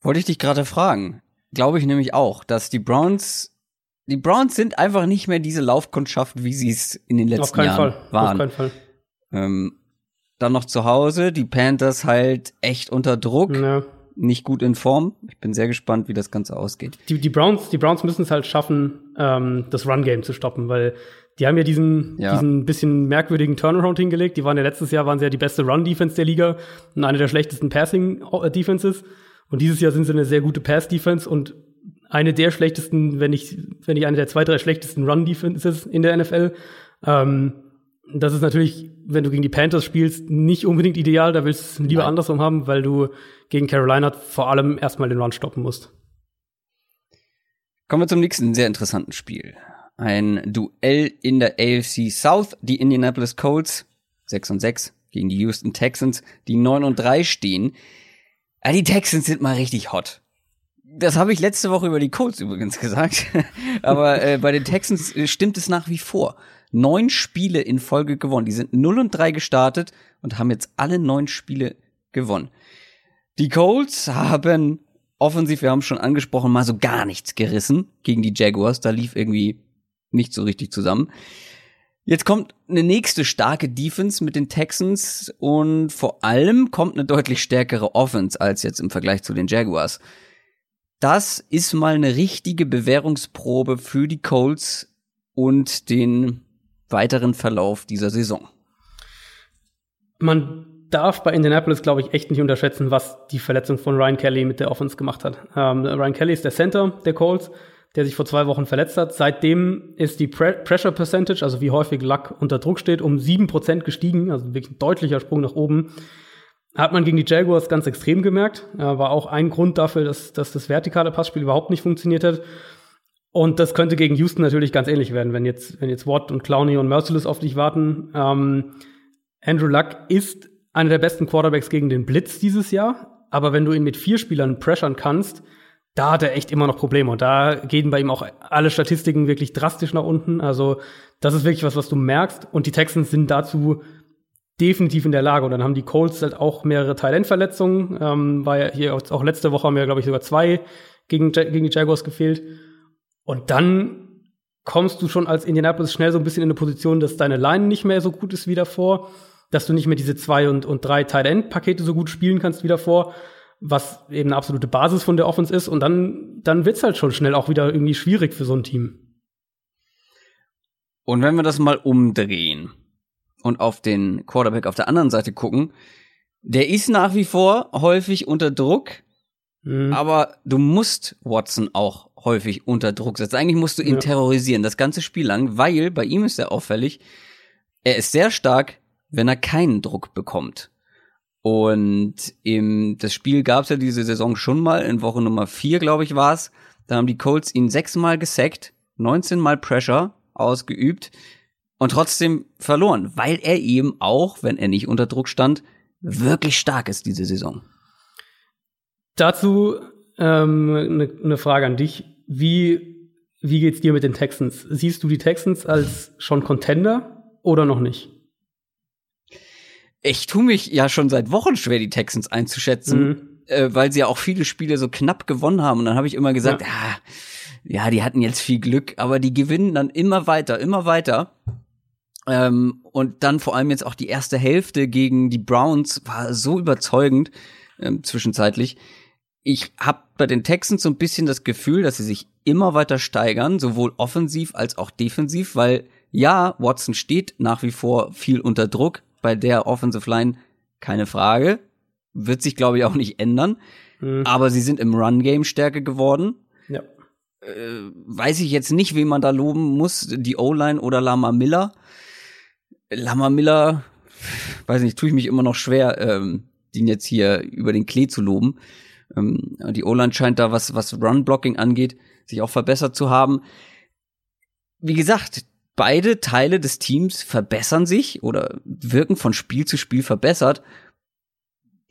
Wollte ich dich gerade fragen. Glaube ich nämlich auch, dass die Browns die Browns sind einfach nicht mehr diese Laufkundschaft, wie sie es in den letzten Jahren Fall. waren. Auf keinen Fall. Ähm, dann noch zu Hause, die Panthers halt echt unter Druck. Ja. Nicht gut in Form. Ich bin sehr gespannt, wie das Ganze ausgeht. Die, die Browns, die Browns müssen es halt schaffen, ähm, das Run-Game zu stoppen, weil die haben ja diesen, ja. diesen bisschen merkwürdigen Turnaround hingelegt. Die waren ja letztes Jahr waren sie ja die beste Run-Defense der Liga und eine der schlechtesten Passing-Defenses. Und dieses Jahr sind sie eine sehr gute Pass-Defense und eine der schlechtesten, wenn nicht, wenn nicht eine der zwei, drei schlechtesten Run-Defenses in der NFL. Ähm, das ist natürlich, wenn du gegen die Panthers spielst, nicht unbedingt ideal. Da willst du lieber Nein. andersrum haben, weil du gegen Carolina vor allem erstmal den Run stoppen musst. Kommen wir zum nächsten sehr interessanten Spiel. Ein Duell in der AFC South. Die Indianapolis Colts 6 und 6 gegen die Houston Texans, die 9 und 3 stehen. Ja, die Texans sind mal richtig hot. Das habe ich letzte Woche über die Colts übrigens gesagt. Aber äh, bei den Texans äh, stimmt es nach wie vor. Neun Spiele in Folge gewonnen. Die sind 0 und 3 gestartet und haben jetzt alle neun Spiele gewonnen. Die Colts haben offensiv, wir haben schon angesprochen, mal so gar nichts gerissen gegen die Jaguars. Da lief irgendwie nicht so richtig zusammen. Jetzt kommt eine nächste starke Defense mit den Texans und vor allem kommt eine deutlich stärkere Offense als jetzt im Vergleich zu den Jaguars das ist mal eine richtige Bewährungsprobe für die Colts und den weiteren Verlauf dieser Saison. Man darf bei Indianapolis, glaube ich, echt nicht unterschätzen, was die Verletzung von Ryan Kelly mit der Offense gemacht hat. Ähm, Ryan Kelly ist der Center der Colts, der sich vor zwei Wochen verletzt hat. Seitdem ist die Pre Pressure Percentage, also wie häufig Luck unter Druck steht, um sieben Prozent gestiegen, also wirklich ein deutlicher Sprung nach oben. Hat man gegen die Jaguars ganz extrem gemerkt. War auch ein Grund dafür, dass, dass das vertikale Passspiel überhaupt nicht funktioniert hat. Und das könnte gegen Houston natürlich ganz ähnlich werden, wenn jetzt, wenn jetzt Watt und Clowney und Merciless auf dich warten. Ähm, Andrew Luck ist einer der besten Quarterbacks gegen den Blitz dieses Jahr. Aber wenn du ihn mit vier Spielern pressern kannst, da hat er echt immer noch Probleme. Und da gehen bei ihm auch alle Statistiken wirklich drastisch nach unten. Also, das ist wirklich was, was du merkst. Und die Texans sind dazu definitiv in der Lage. Und dann haben die Colts halt auch mehrere Talentverletzungen. Ähm, war ja hier auch letzte Woche haben wir, glaube ich, sogar zwei gegen, gegen die Jaguars gefehlt. Und dann kommst du schon als Indianapolis schnell so ein bisschen in eine Position, dass deine Line nicht mehr so gut ist wie davor, dass du nicht mehr diese zwei und, und drei Tight End Pakete so gut spielen kannst wie davor, was eben eine absolute Basis von der Offense ist. Und dann, dann wird's halt schon schnell auch wieder irgendwie schwierig für so ein Team. Und wenn wir das mal umdrehen, und auf den Quarterback auf der anderen Seite gucken, der ist nach wie vor häufig unter Druck, mhm. aber du musst Watson auch häufig unter Druck setzen. Eigentlich musst du ihn ja. terrorisieren, das ganze Spiel lang, weil bei ihm ist er auffällig, er ist sehr stark, wenn er keinen Druck bekommt. Und im das Spiel gab es ja diese Saison schon mal, in Woche Nummer vier, glaube ich, war es. Da haben die Colts ihn sechsmal gesackt, 19 Mal Pressure ausgeübt und trotzdem verloren, weil er eben auch, wenn er nicht unter Druck stand, wirklich stark ist diese Saison. Dazu eine ähm, ne, ne Frage an dich. Wie wie geht's dir mit den Texans? Siehst du die Texans als schon Contender oder noch nicht? Ich tue mich ja schon seit Wochen schwer, die Texans einzuschätzen, mhm. äh, weil sie ja auch viele Spiele so knapp gewonnen haben. Und dann habe ich immer gesagt, ja. Ah, ja, die hatten jetzt viel Glück, aber die gewinnen dann immer weiter, immer weiter. Ähm, und dann vor allem jetzt auch die erste Hälfte gegen die Browns war so überzeugend ähm, zwischenzeitlich. Ich habe bei den Texans so ein bisschen das Gefühl, dass sie sich immer weiter steigern, sowohl offensiv als auch defensiv, weil ja, Watson steht nach wie vor viel unter Druck bei der Offensive Line, keine Frage. Wird sich, glaube ich, auch nicht ändern. Mhm. Aber sie sind im Run-Game stärker geworden. Ja. Äh, weiß ich jetzt nicht, wen man da loben muss, die O-Line oder Lama Miller. Lama Miller, weiß nicht, tue ich mich immer noch schwer, ähm, den jetzt hier über den Klee zu loben. Ähm, die O-Line scheint da, was, was Run-Blocking angeht, sich auch verbessert zu haben. Wie gesagt, beide Teile des Teams verbessern sich oder wirken von Spiel zu Spiel verbessert.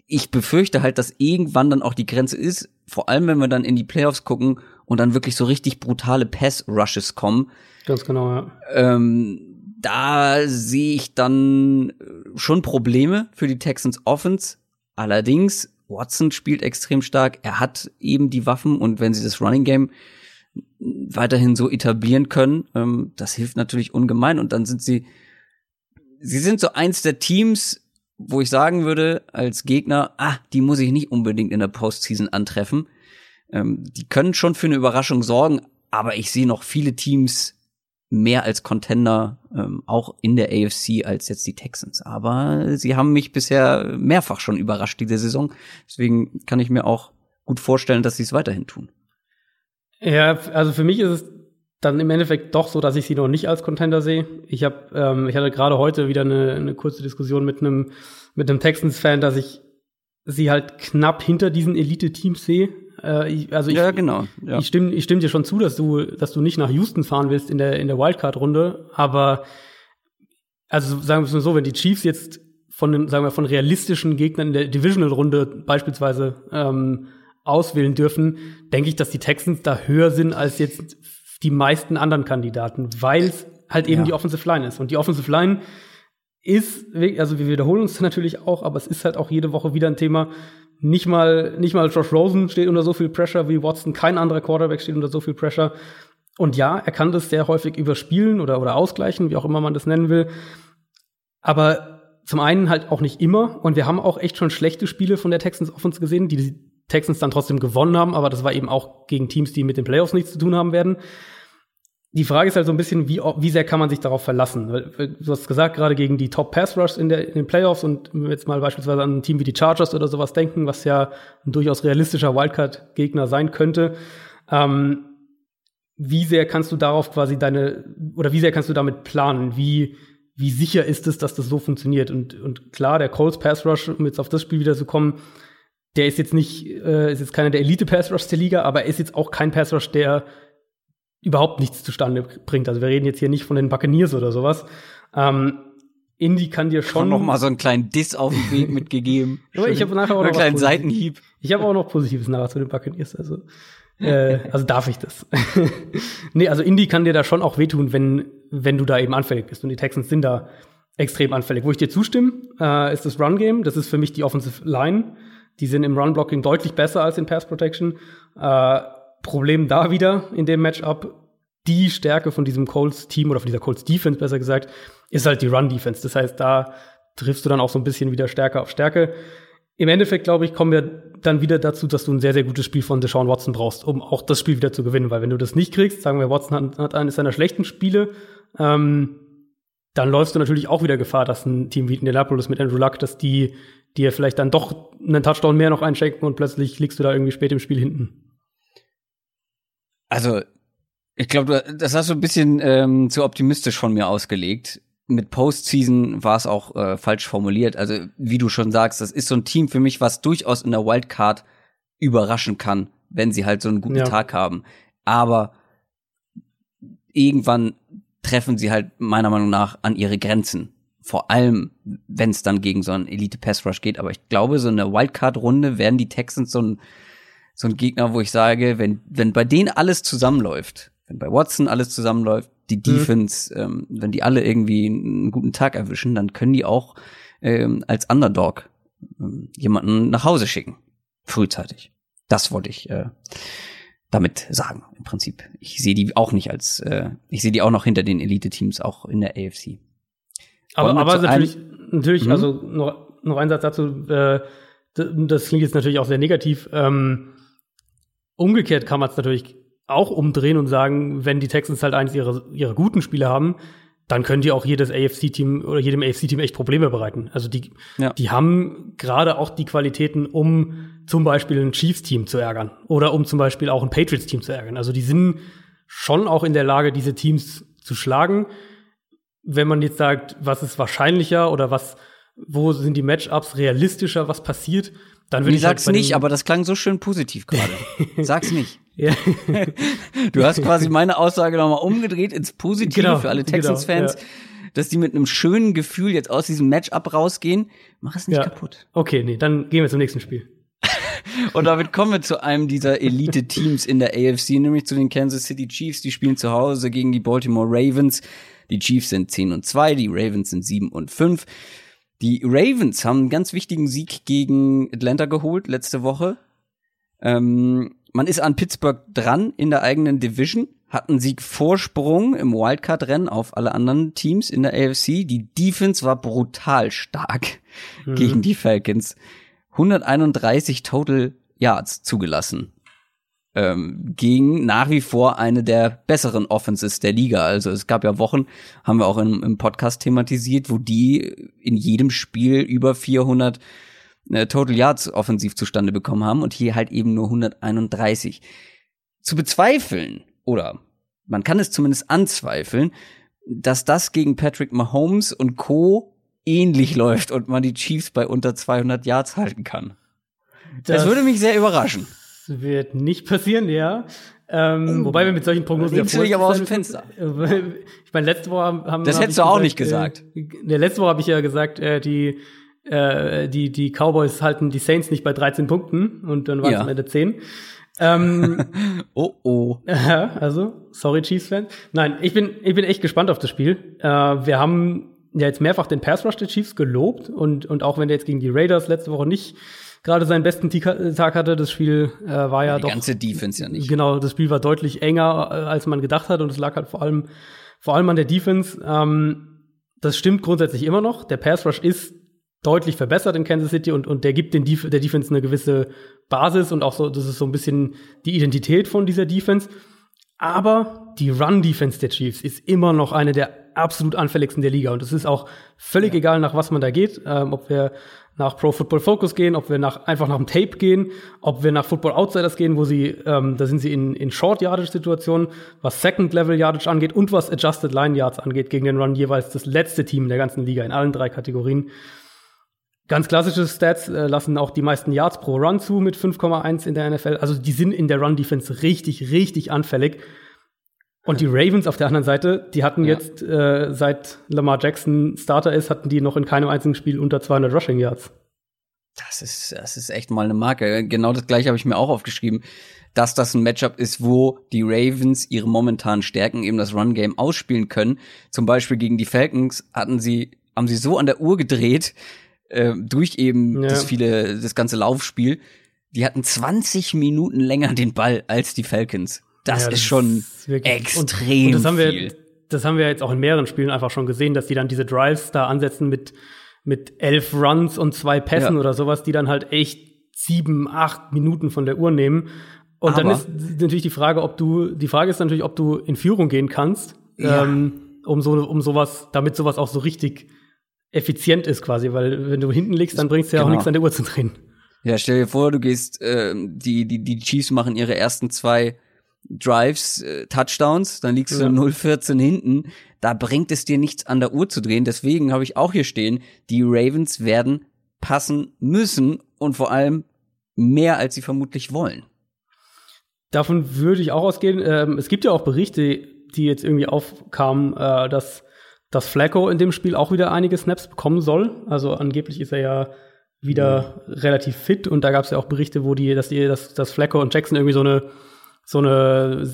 Ich befürchte halt, dass irgendwann dann auch die Grenze ist, vor allem wenn wir dann in die Playoffs gucken und dann wirklich so richtig brutale Pass-Rushes kommen. Ganz genau, ja. Ähm, da sehe ich dann schon Probleme für die Texans Offense. Allerdings, Watson spielt extrem stark. Er hat eben die Waffen und wenn sie das Running Game weiterhin so etablieren können. Ähm, das hilft natürlich ungemein und dann sind sie, sie sind so eins der Teams, wo ich sagen würde, als Gegner, ah, die muss ich nicht unbedingt in der Postseason antreffen. Ähm, die können schon für eine Überraschung sorgen, aber ich sehe noch viele Teams mehr als Contender, ähm, auch in der AFC als jetzt die Texans. Aber sie haben mich bisher mehrfach schon überrascht diese Saison. Deswegen kann ich mir auch gut vorstellen, dass sie es weiterhin tun. Ja, also für mich ist es dann im Endeffekt doch so, dass ich sie noch nicht als Contender sehe. Ich habe, ähm, ich hatte gerade heute wieder eine, eine kurze Diskussion mit einem mit einem Texans-Fan, dass ich sie halt knapp hinter diesen Elite-Teams sehe. Äh, also ich, ja, genau. Ja. Ich stimme, ich stimme dir schon zu, dass du, dass du nicht nach Houston fahren willst in der in der Wildcard-Runde, aber also sagen wir es mal so, wenn die Chiefs jetzt von den, sagen wir von realistischen Gegnern in der Divisional-Runde beispielsweise ähm, auswählen dürfen, denke ich, dass die Texans da höher sind als jetzt die meisten anderen Kandidaten, weil es halt eben ja. die Offensive Line ist. Und die Offensive Line ist, also wir wiederholen uns natürlich auch, aber es ist halt auch jede Woche wieder ein Thema. Nicht mal, nicht mal Josh Rosen steht unter so viel Pressure wie Watson, kein anderer Quarterback steht unter so viel Pressure. Und ja, er kann das sehr häufig überspielen oder, oder ausgleichen, wie auch immer man das nennen will. Aber zum einen halt auch nicht immer. Und wir haben auch echt schon schlechte Spiele von der Texans Offense gesehen, die Texans dann trotzdem gewonnen haben, aber das war eben auch gegen Teams, die mit den Playoffs nichts zu tun haben werden. Die Frage ist halt so ein bisschen, wie, wie sehr kann man sich darauf verlassen? Du hast gesagt, gerade gegen die Top Pass Rush in, in den Playoffs und wenn wir jetzt mal beispielsweise an ein Team wie die Chargers oder sowas denken, was ja ein durchaus realistischer Wildcard-Gegner sein könnte. Ähm, wie sehr kannst du darauf quasi deine, oder wie sehr kannst du damit planen? Wie, wie sicher ist es, dass das so funktioniert? Und, und klar, der Colts Pass Rush, um jetzt auf das Spiel wieder zu kommen, der ist jetzt nicht, äh, ist jetzt keiner der Elite-Pass-Rush der Liga, aber er ist jetzt auch kein Pass-Rush, der überhaupt nichts zustande bringt. Also wir reden jetzt hier nicht von den Buccaneers oder sowas. Ähm, Indy kann dir schon noch mal so einen kleinen Diss auf den Weg mitgegeben. Aber ich habe nachher auch noch einen kleinen Seitenhieb. Ich habe auch noch Positives nachher zu den Buccaneers. Also, äh, also darf ich das. nee, also Indy kann dir da schon auch wehtun, wenn wenn du da eben anfällig bist. Und die Texans sind da extrem anfällig. Wo ich dir zustimme, äh, ist das Run Game. Das ist für mich die Offensive Line. Die sind im Run-Blocking deutlich besser als in Pass-Protection. Äh, Problem da wieder in dem Matchup. Die Stärke von diesem Colts-Team oder von dieser Colts-Defense besser gesagt, ist halt die Run-Defense. Das heißt, da triffst du dann auch so ein bisschen wieder Stärke auf Stärke. Im Endeffekt, glaube ich, kommen wir dann wieder dazu, dass du ein sehr, sehr gutes Spiel von Deshaun Watson brauchst, um auch das Spiel wieder zu gewinnen. Weil wenn du das nicht kriegst, sagen wir, Watson hat, hat eines seiner schlechten Spiele, ähm, dann läufst du natürlich auch wieder Gefahr, dass ein Team wie Indianapolis mit Andrew Luck, dass die dir vielleicht dann doch einen Touchdown mehr noch einschenken und plötzlich liegst du da irgendwie spät im Spiel hinten. Also, ich glaube, das hast du ein bisschen ähm, zu optimistisch von mir ausgelegt. Mit Postseason war es auch äh, falsch formuliert. Also, wie du schon sagst, das ist so ein Team für mich, was durchaus in der Wildcard überraschen kann, wenn sie halt so einen guten ja. Tag haben. Aber irgendwann treffen sie halt meiner Meinung nach an ihre Grenzen. Vor allem, wenn es dann gegen so einen Elite Pass Rush geht. Aber ich glaube, so eine Wildcard Runde werden die Texans so ein, so ein Gegner, wo ich sage, wenn, wenn bei denen alles zusammenläuft, wenn bei Watson alles zusammenläuft, die Mhm. Defense, ähm, wenn die alle irgendwie einen guten Tag erwischen, dann können die auch ähm, als Underdog ähm, jemanden nach Hause schicken. Frühzeitig. Das wollte ich äh, damit sagen, im Prinzip. Ich sehe die auch nicht als, äh, ich sehe die auch noch hinter den Elite-Teams, auch in der AFC. Aber, aber natürlich, natürlich, Mhm. also noch, noch ein Satz dazu, äh, das klingt jetzt natürlich auch sehr negativ. Ähm, umgekehrt kann man es natürlich auch umdrehen und sagen, wenn die Texans halt eines ihrer, ihrer guten Spiele haben, dann können die auch jedes AFC-Team oder jedem AFC-Team echt Probleme bereiten. Also die, Ja. die haben gerade auch die Qualitäten, um zum Beispiel ein Chiefs-Team zu ärgern oder um zum Beispiel auch ein Patriots-Team zu ärgern. Also die sind schon auch in der Lage, diese Teams zu schlagen. Wenn man jetzt sagt, was ist wahrscheinlicher oder was, wo sind die Matchups realistischer, was passiert, dann würde Ich ich halt sag's den- nicht, aber das klang so schön positiv gerade. Sag's nicht. ja. Du hast quasi meine Aussage nochmal umgedreht ins Positive Genau, für alle genau, Texans-Fans, dass die mit einem schönen Gefühl jetzt aus diesem Matchup rausgehen. Mach es nicht Ja. kaputt. Okay, nee, dann gehen wir zum nächsten Spiel. Und damit kommen wir zu einem dieser Elite-Teams in der AFC, nämlich zu den Kansas City Chiefs. Die spielen zu Hause gegen die Baltimore Ravens. Die Chiefs sind 10 und 2, die Ravens sind 7 und 5. Die Ravens haben einen ganz wichtigen Sieg gegen Atlanta geholt letzte Woche. Ähm, man ist an Pittsburgh dran in der eigenen Division, hat einen Sieg Vorsprung im Wildcard-Rennen auf alle anderen Teams in der AFC. Die Defense war brutal stark gegen die Falcons. 131 Total Yards zugelassen. Ähm, gegen nach wie vor eine der besseren Offenses der Liga. Also es gab ja Wochen, haben wir auch im, im Podcast thematisiert, wo die in jedem Spiel über 400 äh, Total Yards offensiv zustande bekommen haben und hier halt eben nur 131. Zu bezweifeln, oder man kann es zumindest anzweifeln, dass das gegen Patrick Mahomes und Co. ähnlich läuft und man die Chiefs bei unter 200 Yards halten kann. Das, würde mich sehr überraschen. Wird nicht passieren, ja. Ähm, wobei wir mit solchen Prognosen lehnst du dich aber aus dem sein müssen. Ich meine, letzte Woche haben Das hab hättest du auch nicht gesagt. Äh, der letzte Woche habe ich ja gesagt, äh, die äh, die die Cowboys halten die Saints nicht bei 13 Punkten und dann waren es Ja. am Ende 10. Ähm, Oh oh. Also, sorry Chiefs-Fan. Nein, ich bin, ich bin echt gespannt auf das Spiel. Äh, wir haben ja jetzt mehrfach den Pass Rush der Chiefs gelobt und, und auch wenn der jetzt gegen die Raiders letzte Woche nicht gerade seinen besten Tag hatte, das Spiel äh, war ja Die doch ganze Defense ja nicht. Genau, das Spiel war deutlich enger, äh, als man gedacht hat, und es lag halt vor allem, vor allem an der Defense. Ähm, das stimmt grundsätzlich immer noch. Der Pass Rush ist deutlich verbessert in Kansas City und, und der gibt den Def der Defense eine gewisse Basis und auch so, das ist so ein bisschen die Identität von dieser Defense. Aber die Run-Defense der Chiefs ist immer noch eine der absolut anfälligsten der Liga. Und es ist auch völlig egal, nach was man da geht. Ähm, ob wir nach Pro Football Focus gehen, ob wir nach, einfach nach dem Tape gehen, ob wir nach Football Outsiders gehen, wo sie, ähm, da sind sie in, in Short Yardage Situationen, was Second Level Yardage angeht und was Adjusted Line Yards angeht, gegen den Run jeweils das letzte Team der ganzen Liga in allen drei Kategorien. Ganz klassische Stats äh, lassen auch die meisten Yards pro Run zu mit 5,1 in der NFL. Also die sind in der Run-Defense richtig, richtig anfällig. Und die Ravens auf der anderen Seite, die hatten Ja. jetzt, äh, seit Lamar Jackson Starter ist, hatten die noch in keinem einzigen Spiel unter 200 Rushing Yards. Das ist, das ist echt mal eine Marke. Genau das gleiche habe ich mir auch aufgeschrieben, dass das ein Matchup ist, wo die Ravens ihre momentanen Stärken, eben das Run-Game, ausspielen können. Zum Beispiel gegen die Falcons hatten sie, haben sie so an der Uhr gedreht, äh, durch eben Ja. das viele, das ganze Laufspiel. Die hatten 20 Minuten länger den Ball als die Falcons. Das, Ja, ist schon wirklich- extrem und das haben wir, viel. Das haben wir jetzt auch in mehreren Spielen einfach schon gesehen, dass die dann diese Drives da ansetzen mit, mit elf Runs und zwei Pässen Ja. oder sowas, die dann halt echt sieben, acht Minuten von der Uhr nehmen. Und dann Aber- ist natürlich die Frage, ob du, die Frage ist natürlich, ob du in Führung gehen kannst, Ja. ähm, um so, um sowas, damit sowas auch so richtig effizient ist quasi, weil wenn du hinten liegst, dann bringst du ja auch Genau. nichts an der Uhr zu drehen. Ja, stell dir vor, du gehst, äh, die, die, die Chiefs machen ihre ersten zwei Drives, äh, Touchdowns, dann liegst Ja. du 0-14 hinten. Da bringt es dir nichts an der Uhr zu drehen. Deswegen habe ich auch hier stehen, die Ravens werden passen müssen und vor allem mehr, als sie vermutlich wollen. Davon würde ich auch ausgehen. Ähm, es gibt ja auch Berichte, die jetzt irgendwie aufkamen, äh, dass, dass Flacco in dem Spiel auch wieder einige Snaps bekommen soll. Also angeblich ist er ja wieder relativ fit und da gab es ja auch Berichte, wo die, dass die, dass, dass Flacco und Jackson irgendwie so eine so eine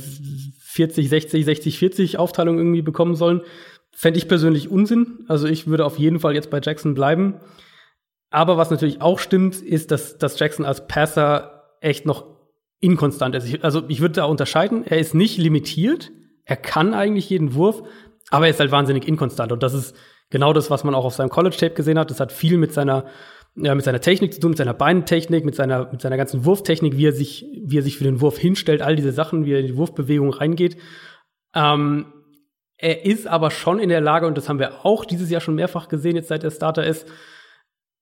40, 60, 60, 40 Aufteilung irgendwie bekommen sollen. Fände ich persönlich Unsinn. Also ich würde auf jeden Fall jetzt bei Jackson bleiben. Aber was natürlich auch stimmt, ist, dass, dass Jackson als Passer echt noch inkonstant ist. Ich, also ich würde da unterscheiden. Er ist nicht limitiert. Er kann eigentlich jeden Wurf, aber er ist halt wahnsinnig inkonstant. Und das ist genau das, was man auch auf seinem College-Tape gesehen hat. Das hat viel mit seiner, ja, mit seiner Technik zu tun, mit seiner Beinentechnik, mit seiner, mit seiner ganzen Wurftechnik, wie er sich, wie er sich für den Wurf hinstellt, all diese Sachen, wie er in die Wurfbewegung reingeht. Ähm, er ist aber schon in der Lage, und das haben wir auch dieses Jahr schon mehrfach gesehen, jetzt seit er Starter ist,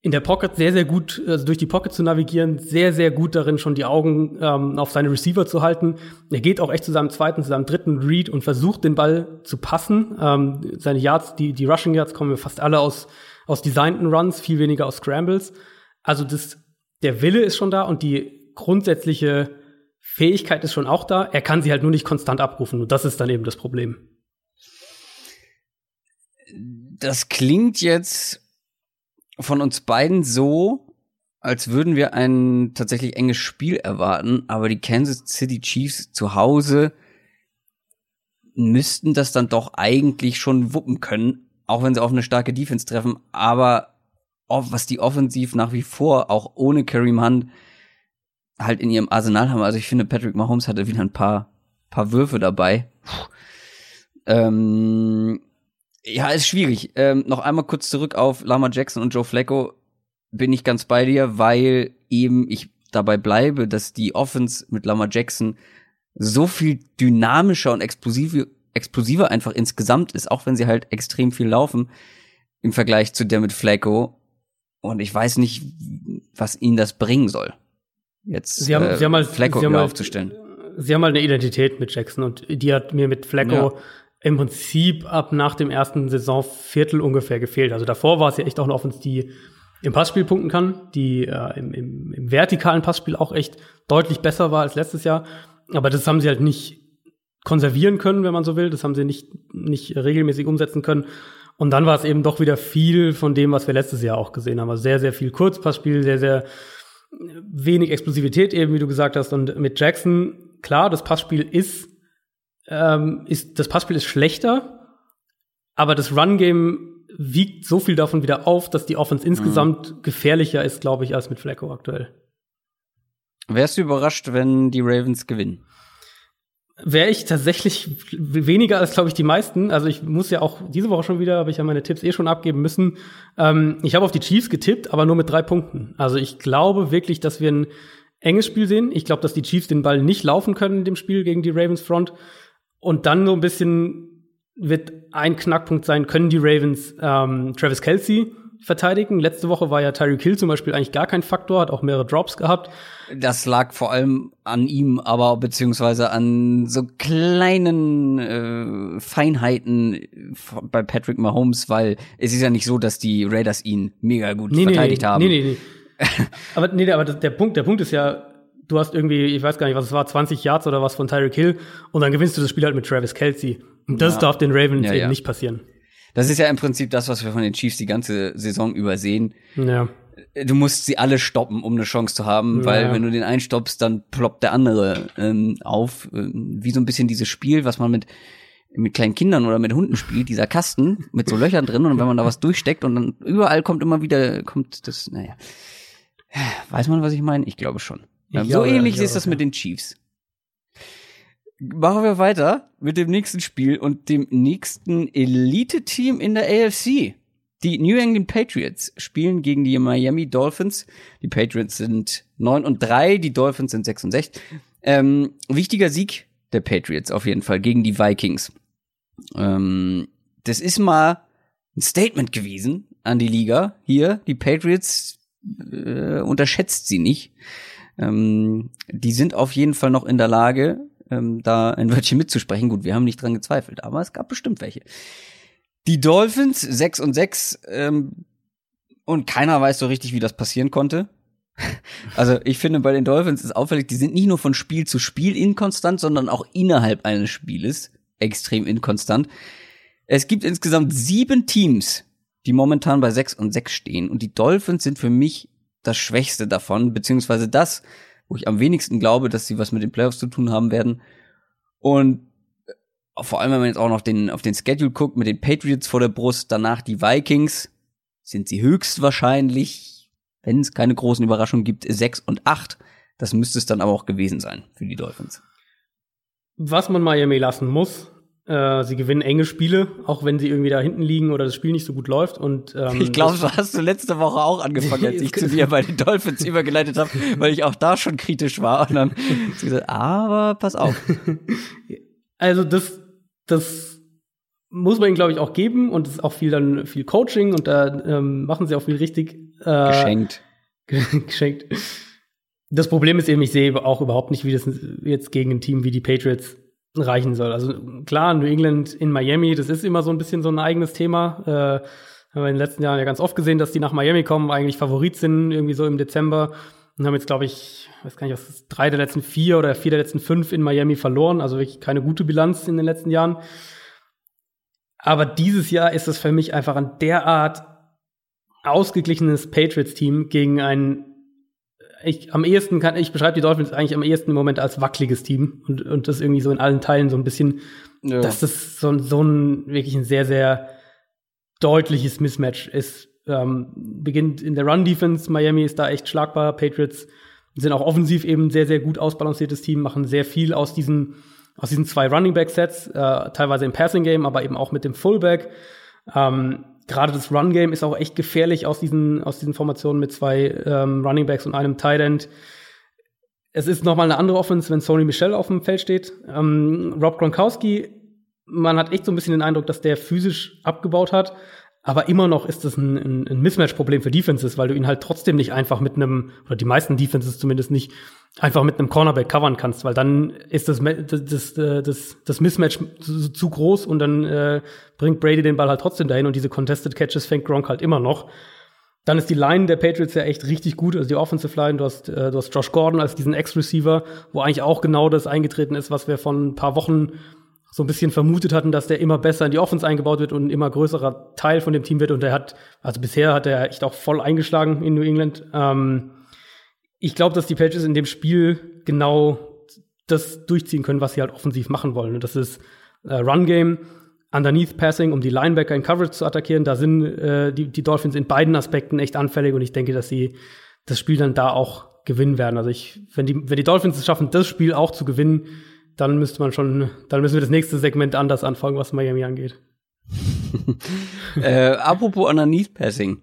in der Pocket sehr, sehr gut, also durch die Pocket zu navigieren, sehr, sehr gut darin, schon die Augen ähm, auf seine Receiver zu halten. Er geht auch echt zu seinem zweiten, zu seinem dritten Read und versucht, den Ball zu passen. Ähm, seine Yards, die, die Rushing Yards kommen fast alle aus, aus designten Runs, viel weniger aus Scrambles. Also das, der Wille ist schon da und die grundsätzliche Fähigkeit ist schon auch da. Er kann sie halt nur nicht konstant abrufen und das ist dann eben das Problem. Das klingt jetzt von uns beiden so, als würden wir ein tatsächlich enges Spiel erwarten, aber die Kansas City Chiefs zu Hause müssten das dann doch eigentlich schon wuppen können, auch wenn sie auf eine starke Defense treffen, aber was die offensiv nach wie vor auch ohne Kareem Hunt halt in ihrem Arsenal haben. Also ich finde, Patrick Mahomes hatte wieder ein paar, paar Würfe dabei. Ähm, ja, ist schwierig. Ähm, noch einmal kurz zurück auf Lama Jackson und Joe Flacco. Bin ich ganz bei dir, weil eben ich dabei bleibe, dass die Offense mit Lama Jackson so viel dynamischer und explosiver, explosiver einfach insgesamt ist, auch wenn sie halt extrem viel laufen im Vergleich zu der mit Flacco. Und ich weiß nicht, was ihnen das bringen soll. Jetzt sie haben, äh, sie haben halt, Flacco sie haben halt, aufzustellen. Sie haben halt eine Identität mit Jackson und die hat mir mit Flacco ja im Prinzip ab nach dem ersten Saisonviertel ungefähr gefehlt. Also davor war es ja echt auch eine Offense, die im Passspiel punkten kann, die äh, im, im, im vertikalen Passspiel auch echt deutlich besser war als letztes Jahr. Aber das haben sie halt nicht konservieren können, wenn man so will. Das haben sie nicht, nicht regelmäßig umsetzen können. Und dann war es eben doch wieder viel von dem, was wir letztes Jahr auch gesehen haben. Also sehr, sehr viel Kurzpassspiel, sehr, sehr wenig Explosivität eben, wie du gesagt hast. Und mit Jackson, klar, das Passspiel ist ähm, ist das Passspiel ist schlechter, aber das Run-Game wiegt so viel davon wieder auf, dass die Offense insgesamt mhm. gefährlicher ist, glaube ich, als mit Flacco aktuell. Wärst du überrascht, wenn die Ravens gewinnen? Wäre ich tatsächlich weniger als, glaube ich, die meisten. Also ich muss ja auch diese Woche schon wieder, habe ich ja meine Tipps eh schon abgeben müssen. Ähm, ich habe auf die Chiefs getippt, aber nur mit drei Punkten. Also ich glaube wirklich, dass wir ein enges Spiel sehen. Ich glaube, dass die Chiefs den Ball nicht laufen können in dem Spiel gegen die Ravens Front. Und dann so ein bisschen wird ein Knackpunkt sein, können die Ravens ähm, Travis Kelsey verteidigen. Letzte Woche war ja Tyreek Hill zum Beispiel eigentlich gar kein Faktor, hat auch mehrere Drops gehabt. Das lag vor allem an ihm, aber beziehungsweise an so kleinen äh, Feinheiten bei Patrick Mahomes, weil es ist ja nicht so, dass die Raiders ihn mega gut nee, verteidigt nee, haben. Nee, nee, nee. aber nee, aber der Punkt, der Punkt ist ja, du hast irgendwie, ich weiß gar nicht, was es war, 20 Yards oder was von Tyreek Hill und dann gewinnst du das Spiel halt mit Travis Kelsey. Und das ja. darf den Ravens ja, eben ja. nicht passieren. Das ist ja im Prinzip das, was wir von den Chiefs die ganze Saison übersehen. Ja. Du musst sie alle stoppen, um eine Chance zu haben, weil wenn du den einen stoppst, dann ploppt der andere ähm, auf. Ähm, wie so ein bisschen dieses Spiel, was man mit mit kleinen Kindern oder mit Hunden spielt, dieser Kasten mit so Löchern drin und wenn man da was durchsteckt und dann überall kommt immer wieder, kommt das, naja. Weiß man, was ich meine? Ich glaube schon. Ich so glaube, ähnlich ist das mit den Chiefs. Machen wir weiter mit dem nächsten Spiel und dem nächsten Elite-Team in der AFC. Die New England Patriots spielen gegen die Miami Dolphins. Die Patriots sind 9 und 3, die Dolphins sind 6 und 6. Ähm, wichtiger Sieg der Patriots auf jeden Fall gegen die Vikings. Ähm, das ist mal ein Statement gewesen an die Liga. Hier, die Patriots äh, unterschätzt sie nicht. Ähm, die sind auf jeden Fall noch in der Lage, ähm, da ein Wörtchen mitzusprechen. Gut, wir haben nicht dran gezweifelt, aber es gab bestimmt welche. Die Dolphins 6 und 6 ähm, und keiner weiß so richtig, wie das passieren konnte. Also ich finde, bei den Dolphins ist auffällig, die sind nicht nur von Spiel zu Spiel inkonstant, sondern auch innerhalb eines Spieles extrem inkonstant. Es gibt insgesamt sieben Teams, die momentan bei 6 und 6 stehen und die Dolphins sind für mich das Schwächste davon, beziehungsweise das, wo ich am wenigsten glaube, dass sie was mit den Playoffs zu tun haben werden. Und vor allem, wenn man jetzt auch noch den, auf den Schedule guckt, mit den Patriots vor der Brust, danach die Vikings, sind sie höchstwahrscheinlich, wenn es keine großen Überraschungen gibt, sechs und acht. Das müsste es dann aber auch gewesen sein für die Dolphins. Was man Miami lassen muss, äh, sie gewinnen enge Spiele, auch wenn sie irgendwie da hinten liegen oder das Spiel nicht so gut läuft. Und ähm, ich glaube, so hast du letzte Woche auch angefangen, als ich zu dir bei den Dolphins übergeleitet habe, weil ich auch da schon kritisch war. Und dann hast du gesagt, aber pass auf. Also das, das muss man ihnen, glaube ich, auch geben und es ist auch viel dann viel Coaching und da ähm, machen sie auch viel richtig. Äh, geschenkt. geschenkt. Das Problem ist eben, ich sehe auch überhaupt nicht, wie das jetzt gegen ein Team wie die Patriots reichen soll. Also klar, New England in Miami, das ist immer so ein bisschen so ein eigenes Thema. Äh, haben wir in den letzten Jahren ja ganz oft gesehen, dass die nach Miami kommen, eigentlich Favorit sind, irgendwie so im Dezember. Und haben jetzt, glaube ich, weiß gar nicht, was ist, drei der letzten vier oder vier der letzten fünf in Miami verloren. Also wirklich keine gute Bilanz in den letzten Jahren. Aber dieses Jahr ist es für mich einfach ein derart ausgeglichenes Patriots-Team gegen ein ich am ehesten kann, ich beschreibe die Dolphins eigentlich am ehesten im Moment als wackeliges Team und, und das irgendwie so in allen Teilen so ein bisschen, ja. dass das so, so ein wirklich ein sehr, sehr deutliches Mismatch ist. Ähm, beginnt in der Run-Defense, Miami ist da echt schlagbar, Patriots sind auch offensiv eben ein sehr, sehr gut ausbalanciertes Team, machen sehr viel aus diesen, aus diesen zwei Running Back Sets, äh, teilweise im Passing Game, aber eben auch mit dem Fullback. Ähm, gerade das Run Game ist auch echt gefährlich aus diesen, aus diesen Formationen mit zwei ähm, Running Backs und einem Tight End. Es ist nochmal eine andere Offense, wenn Sony Michel auf dem Feld steht. Ähm, Rob Gronkowski, man hat echt so ein bisschen den Eindruck, dass der physisch abgebaut hat. Aber immer noch ist das ein, ein, ein Mismatch-Problem für Defenses, weil du ihn halt trotzdem nicht einfach mit einem, oder die meisten Defenses zumindest nicht, einfach mit einem Cornerback covern kannst, weil dann ist das, das, das, das Mismatch zu, zu groß und dann äh, bringt Brady den Ball halt trotzdem dahin und diese Contested Catches fängt Gronk halt immer noch. Dann ist die Line der Patriots ja echt richtig gut, also die Offensive Line. Du hast, äh, du hast Josh Gordon als diesen Ex-Receiver, wo eigentlich auch genau das eingetreten ist, was wir von ein paar Wochen so ein bisschen vermutet hatten, dass der immer besser in die Offense eingebaut wird und ein immer größerer Teil von dem Team wird. Und er hat, also bisher hat er echt auch voll eingeschlagen in New England. Ähm, ich glaube, dass die Patriots in dem Spiel genau das durchziehen können, was sie halt offensiv machen wollen. Und das ist äh, Run Game, Underneath Passing, um die Linebacker in Coverage zu attackieren. Da sind äh, die, die Dolphins in beiden Aspekten echt anfällig und ich denke, dass sie das Spiel dann da auch gewinnen werden. Also ich, wenn die, wenn die Dolphins es schaffen, das Spiel auch zu gewinnen, dann müsste man schon, dann müssen wir das nächste Segment anders anfangen, was Miami angeht. äh, apropos Underneath Passing.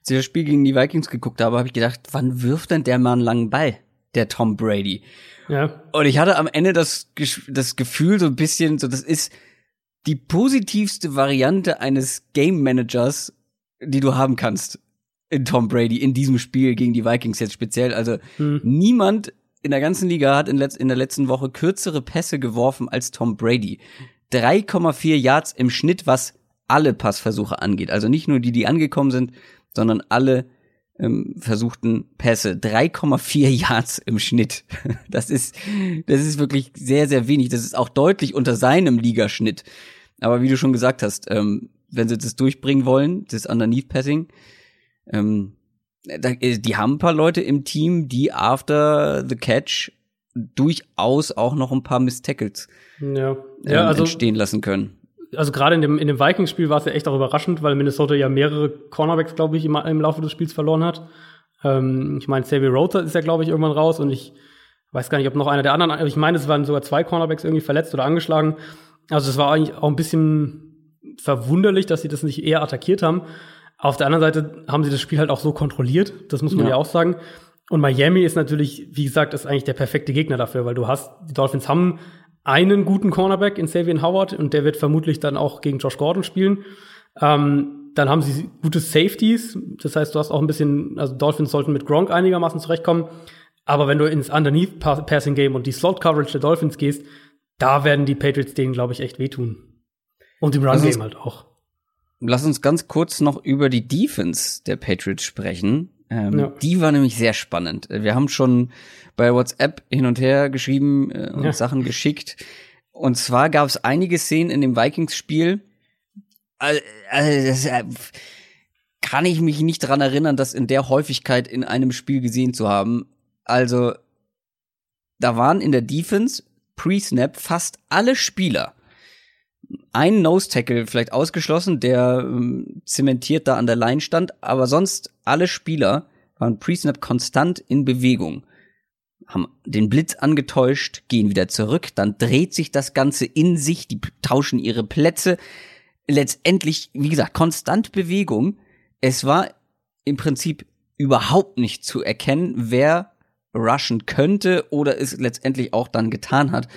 Als ich das Spiel gegen die Vikings geguckt habe, habe ich gedacht, wann wirft denn der mal einen langen Ball? Der Tom Brady. Ja. Und ich hatte am Ende das, das Gefühl so ein bisschen, so das ist die positivste Variante eines Game Managers, die du haben kannst in Tom Brady in diesem Spiel gegen die Vikings jetzt speziell. Also hm. niemand in der ganzen Liga hat in, in der letzten Woche kürzere Pässe geworfen als Tom Brady. 3,4 Yards im Schnitt, was alle Passversuche angeht. Also nicht nur die, die angekommen sind, sondern alle ähm, versuchten Pässe. 3,4 Yards im Schnitt. Das ist, das ist wirklich sehr, sehr wenig. Das ist auch deutlich unter seinem Ligaschnitt. Aber wie du schon gesagt hast, ähm, wenn sie das durchbringen wollen, das Underneath Passing, ähm, äh, die haben ein paar Leute im Team, die after the catch durchaus auch noch ein paar Miss Tackles ja. Ja, ähm, also, entstehen lassen können. Also gerade in dem, in dem Vikings-Spiel war es ja echt auch überraschend, weil Minnesota ja mehrere Cornerbacks, glaube ich, im, im, Laufe des Spiels verloren hat. Ähm, ich meine, Xavier Rhodes ist ja, glaube ich, irgendwann raus und ich weiß gar nicht, ob noch einer der anderen, ich meine, es waren sogar zwei Cornerbacks irgendwie verletzt oder angeschlagen. Also es war eigentlich auch ein bisschen verwunderlich, dass sie das nicht eher attackiert haben. Auf der anderen Seite haben sie das Spiel halt auch so kontrolliert, das muss man ja, ja auch sagen. Und Miami ist natürlich, wie gesagt, ist eigentlich der perfekte Gegner dafür, weil du hast, die Dolphins haben einen guten Cornerback in Savian Howard und der wird vermutlich dann auch gegen Josh Gordon spielen. Ähm, dann haben sie gute Safeties, das heißt, du hast auch ein bisschen, also Dolphins sollten mit Gronk einigermaßen zurechtkommen. Aber wenn du ins Underneath Passing Game und die Slot Coverage der Dolphins gehst, da werden die Patriots denen, glaube ich, echt wehtun. Und im Run Game halt auch. Lass uns ganz kurz noch über die Defense der Patriots sprechen. Ähm, ja. Die war nämlich sehr spannend. Wir haben schon bei WhatsApp hin und her geschrieben äh, und ja. Sachen geschickt. Und zwar gab es einige Szenen in dem Vikings-Spiel. Also, also äh, kann ich mich nicht dran erinnern, das in der Häufigkeit in einem Spiel gesehen zu haben. Also, da waren in der Defense pre-Snap fast alle Spieler ein Nose-Tackle vielleicht ausgeschlossen, der ähm, zementiert da an der Line stand, aber sonst alle Spieler waren Pre-Snap konstant in Bewegung haben den Blitz angetäuscht, gehen wieder zurück, dann dreht sich das Ganze in sich, die tauschen ihre Plätze. Letztendlich, wie gesagt, konstant Bewegung. Es war im Prinzip überhaupt nicht zu erkennen, wer rushen könnte oder es letztendlich auch dann getan hat.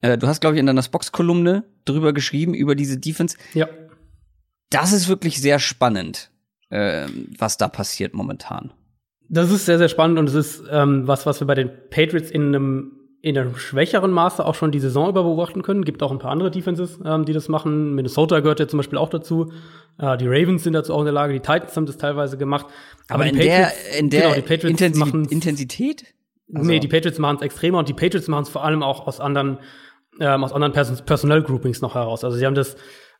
Äh, du hast, glaube ich, in deiner Box-Kolumne drüber geschrieben, über diese Defense. Ja. Das ist wirklich sehr spannend, äh, was da passiert momentan. Das ist sehr, sehr spannend und es ist ähm, was, was wir bei den Patriots in einem in einem schwächeren Maße auch schon die Saison über beobachten können. Gibt auch ein paar andere Defenses, ähm, die das machen. Minnesota gehört ja zum Beispiel auch dazu. Äh, die Ravens sind dazu auch in der Lage. Die Titans haben das teilweise gemacht. Aber, Aber in, Patriots, der, in der genau, die Patriots Intensi Intensität? Also. Nee, die Patriots machen es extremer und die Patriots machen es vor allem auch aus anderen, ähm, aus anderen Person Personal-Groupings noch heraus. Also sie haben das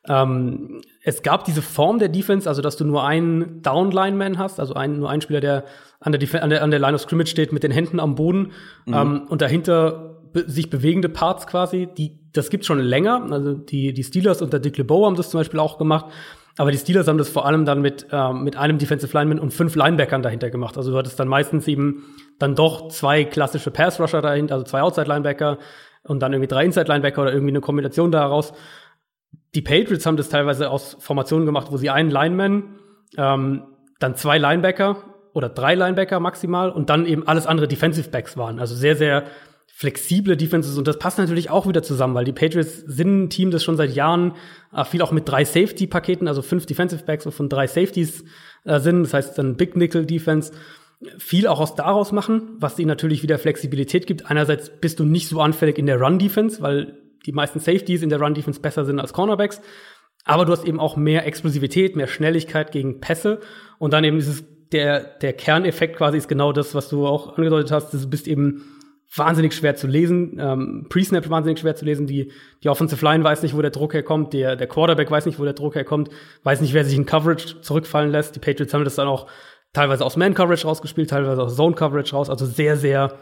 ähm, es gab diese Form der Defense, also dass du nur einen Downline-Man hast, also ein, nur einen Spieler, der an der, an, der, an der Line of Scrimmage steht mit den Händen am Boden mhm. ähm, und dahinter be sich bewegende Parts quasi, die, das gibt's schon länger. Also die, die Steelers unter Dick LeBeau haben das zum Beispiel auch gemacht. Aber die Steelers haben das vor allem dann mit, ähm, mit einem Defensive Lineman und fünf Linebackern dahinter gemacht. Also du hattest dann meistens eben dann doch zwei klassische Pass-Rusher dahinter, also zwei Outside-Linebacker und dann irgendwie drei Inside-Linebacker oder irgendwie eine Kombination daraus die Patriots haben das teilweise aus Formationen gemacht, wo sie einen Lineman, ähm, dann zwei Linebacker oder drei Linebacker maximal und dann eben alles andere Defensive Backs waren. Also sehr, sehr flexible Defenses und das passt natürlich auch wieder zusammen, weil die Patriots sind ein Team, das schon seit Jahren äh, viel auch mit drei Safety-Paketen, also fünf Defensive Backs von drei Safeties äh, sind. Das heißt dann Big Nickel Defense viel auch aus daraus machen, was ihnen natürlich wieder Flexibilität gibt. Einerseits bist du nicht so anfällig in der Run Defense, weil die meisten Safeties in der Run-Defense besser sind als Cornerbacks. Aber du hast eben auch mehr Explosivität, mehr Schnelligkeit gegen Pässe. Und dann eben dieses, der, der Kerneffekt quasi ist genau das, was du auch angedeutet hast. Du bist eben wahnsinnig schwer zu lesen, ähm, Pre-Snap wahnsinnig schwer zu lesen. Die, die Offensive Line weiß nicht, wo der Druck herkommt. Der, der Quarterback weiß nicht, wo der Druck herkommt. Weiß nicht, wer sich in Coverage zurückfallen lässt. Die Patriots haben das dann auch teilweise aus Man-Coverage rausgespielt, teilweise aus Zone-Coverage raus. Also sehr, sehr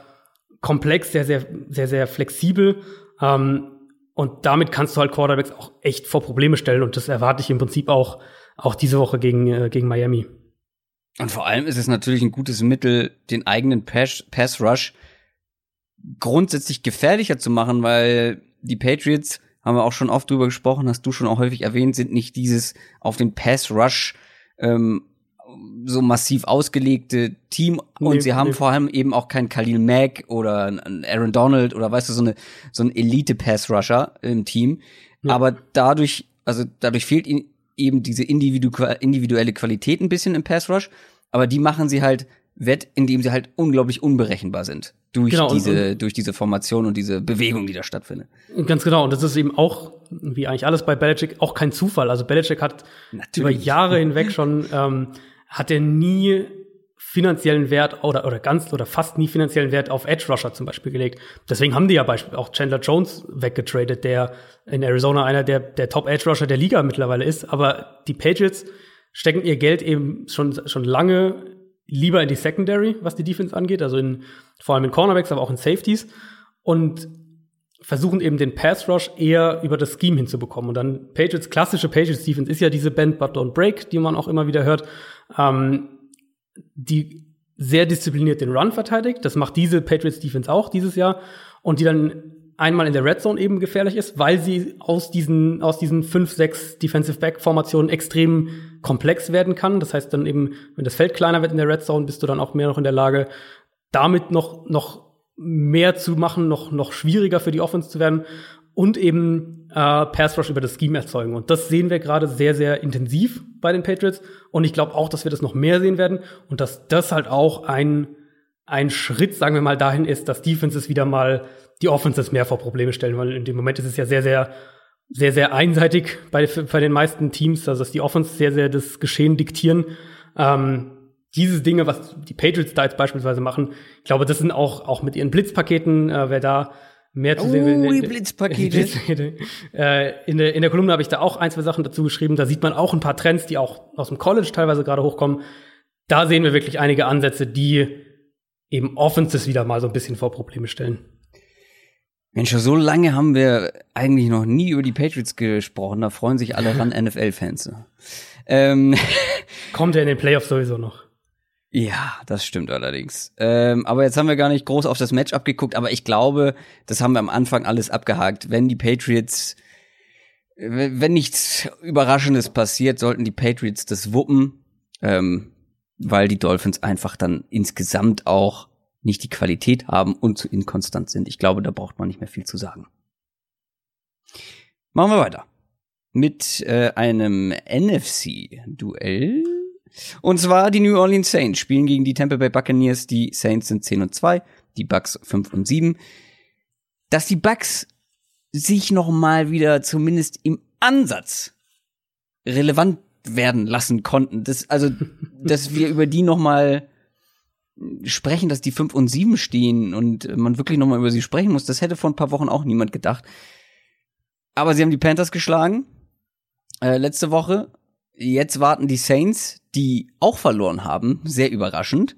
komplex, sehr, sehr, sehr, sehr flexibel. Ähm, und damit kannst du halt Quarterbacks auch echt vor Probleme stellen. Und das erwarte ich im Prinzip auch, auch diese Woche gegen, äh, gegen Miami. Und vor allem ist es natürlich ein gutes Mittel, den eigenen Pass, Pass Rush grundsätzlich gefährlicher zu machen, weil die Patriots, haben wir auch schon oft drüber gesprochen, hast du schon auch häufig erwähnt, sind nicht dieses auf den Pass Rush ähm, so massiv ausgelegte Team und nee, sie haben nee. vor allem eben auch keinen Khalil Mack oder einen Aaron Donald oder weißt du so eine so ein Elite Pass Rusher im Team, ja. aber dadurch also dadurch fehlt ihnen eben diese individu individuelle Qualität ein bisschen im Pass Rush, aber die machen sie halt wett, indem sie halt unglaublich unberechenbar sind durch genau, diese und durch diese Formation und diese Bewegung, die da stattfindet. Ganz genau und das ist eben auch wie eigentlich alles bei Belichick auch kein Zufall. Also Belichick hat Natürlich. über Jahre hinweg schon ähm, hat er nie finanziellen Wert oder, oder ganz oder fast nie finanziellen Wert auf Edge Rusher zum Beispiel gelegt. Deswegen haben die ja beispielsweise auch Chandler Jones weggetradet, der in Arizona einer der, der Top Edge Rusher der Liga mittlerweile ist. Aber die Patriots stecken ihr Geld eben schon, schon lange lieber in die Secondary, was die Defense angeht, also in, vor allem in Cornerbacks, aber auch in Safeties. Und versuchen eben den Pass Rush eher über das Scheme hinzubekommen. Und dann Patriots, klassische Patriots Defense ist ja diese Bend but don't break, die man auch immer wieder hört, ähm, die sehr diszipliniert den Run verteidigt. Das macht diese Patriots Defense auch dieses Jahr. Und die dann einmal in der Red Zone eben gefährlich ist, weil sie aus diesen, aus diesen fünf, sechs Defensive Back Formationen extrem komplex werden kann. Das heißt dann eben, wenn das Feld kleiner wird in der Red Zone, bist du dann auch mehr noch in der Lage, damit noch, noch mehr zu machen, noch, noch schwieriger für die Offense zu werden und eben äh, Pass Rush über das Scheme erzeugen. Und das sehen wir gerade sehr, sehr intensiv bei den Patriots. Und ich glaube auch, dass wir das noch mehr sehen werden und dass das halt auch ein, ein Schritt, sagen wir mal, dahin ist, dass Defenses wieder mal die Offenses mehr vor Probleme stellen, weil in dem Moment ist es ja sehr, sehr, sehr, sehr einseitig bei, bei den meisten Teams, also dass die Offense sehr, sehr das Geschehen diktieren. Ähm, diese Dinge, was die Patriots da jetzt beispielsweise machen, ich glaube, das sind auch, auch mit ihren Blitzpaketen, äh, wer da mehr zu sehen will. Oh, die Blitzpakete. Blitzpakete. Äh, in, der, in der Kolumne habe ich da auch ein, zwei Sachen dazu geschrieben. Da sieht man auch ein paar Trends, die auch aus dem College teilweise gerade hochkommen. Da sehen wir wirklich einige Ansätze, die eben Offenses wieder mal so ein bisschen vor Probleme stellen. Mensch, so lange haben wir eigentlich noch nie über die Patriots gesprochen. Da freuen sich alle ran NFL-Fans. Ähm, Kommt er in den Playoffs sowieso noch? Ja, das stimmt allerdings. Ähm, aber jetzt haben wir gar nicht groß auf das Match abgeguckt, aber ich glaube, das haben wir am Anfang alles abgehakt. Wenn die Patriots, wenn nichts Überraschendes passiert, sollten die Patriots das wuppen, ähm, weil die Dolphins einfach dann insgesamt auch nicht die Qualität haben und zu inkonstant sind. Ich glaube, da braucht man nicht mehr viel zu sagen. Machen wir weiter mit äh, einem NFC-Duell. Und zwar die New Orleans Saints spielen gegen die Tampa Bay Buccaneers. Die Saints sind 10 und 2, die Bucks 5 und 7. Dass die Bucks sich noch mal wieder zumindest im Ansatz relevant werden lassen konnten. Das, also, dass wir über die noch mal sprechen, dass die 5 und 7 stehen und man wirklich noch mal über sie sprechen muss, das hätte vor ein paar Wochen auch niemand gedacht. Aber sie haben die Panthers geschlagen äh, letzte Woche. Jetzt warten die Saints, die auch verloren haben, sehr überraschend.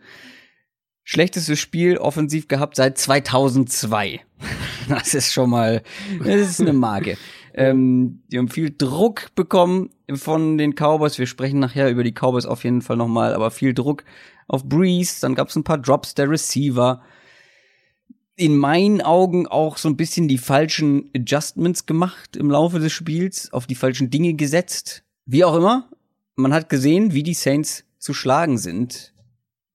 Schlechtestes Spiel offensiv gehabt seit 2002. Das ist schon mal, das ist eine Marke. Ähm, die haben viel Druck bekommen von den Cowboys. Wir sprechen nachher über die Cowboys auf jeden Fall nochmal, aber viel Druck auf Breeze. Dann gab es ein paar Drops der Receiver in meinen Augen auch so ein bisschen die falschen Adjustments gemacht im Laufe des Spiels, auf die falschen Dinge gesetzt. Wie auch immer, man hat gesehen, wie die Saints zu schlagen sind.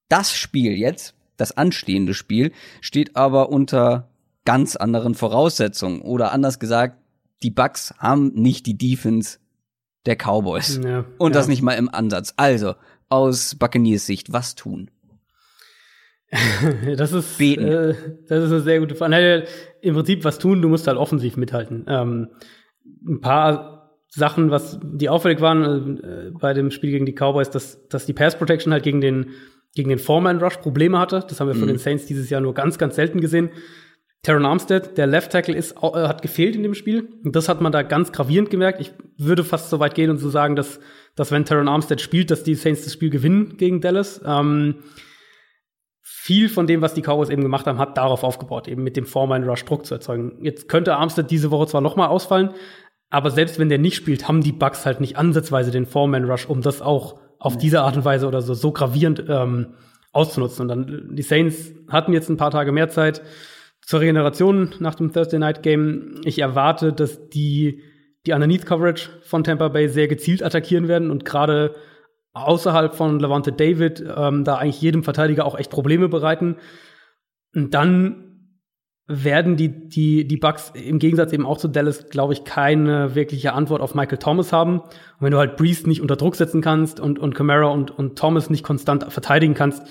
Das Spiel jetzt, das anstehende Spiel, steht aber unter ganz anderen Voraussetzungen. Oder anders gesagt, die Bucks haben nicht die Defense der Cowboys. Ja, Und das nicht mal im Ansatz. Also, aus Buccaneers Sicht, was tun? das ist Beten. Äh, das ist eine sehr gute Frage. Im Prinzip was tun, du musst halt offensiv mithalten. Ähm, ein paar Sachen, was die auffällig waren äh, bei dem Spiel gegen die Cowboys, dass, dass die Pass Protection halt gegen den gegen den Foreman Rush Probleme hatte. Das haben wir von mhm. den Saints dieses Jahr nur ganz, ganz selten gesehen. Terran Armstead, der Left Tackle, ist, äh, hat gefehlt in dem Spiel. Und das hat man da ganz gravierend gemerkt. Ich würde fast so weit gehen und so sagen, dass, dass wenn Terran Armstead spielt, dass die Saints das Spiel gewinnen gegen Dallas. Ähm, viel von dem, was die Cowboys eben gemacht haben, hat darauf aufgebaut, eben mit dem Foreman Rush Druck zu erzeugen. Jetzt könnte Armstead diese Woche zwar nochmal ausfallen, aber selbst wenn der nicht spielt, haben die Bucks halt nicht ansatzweise den Foreman Rush, um das auch auf diese Art und Weise oder so, so gravierend ähm, auszunutzen. Und dann, die Saints hatten jetzt ein paar Tage mehr Zeit zur Regeneration nach dem Thursday Night Game. Ich erwarte, dass die die Underneath Coverage von Tampa Bay sehr gezielt attackieren werden und gerade außerhalb von Levante David ähm, da eigentlich jedem Verteidiger auch echt Probleme bereiten. Und dann werden die, die, die Bucks im Gegensatz eben auch zu Dallas, glaube ich, keine wirkliche Antwort auf Michael Thomas haben. Und wenn du halt Breeze nicht unter Druck setzen kannst und, und Camara und, und Thomas nicht konstant verteidigen kannst,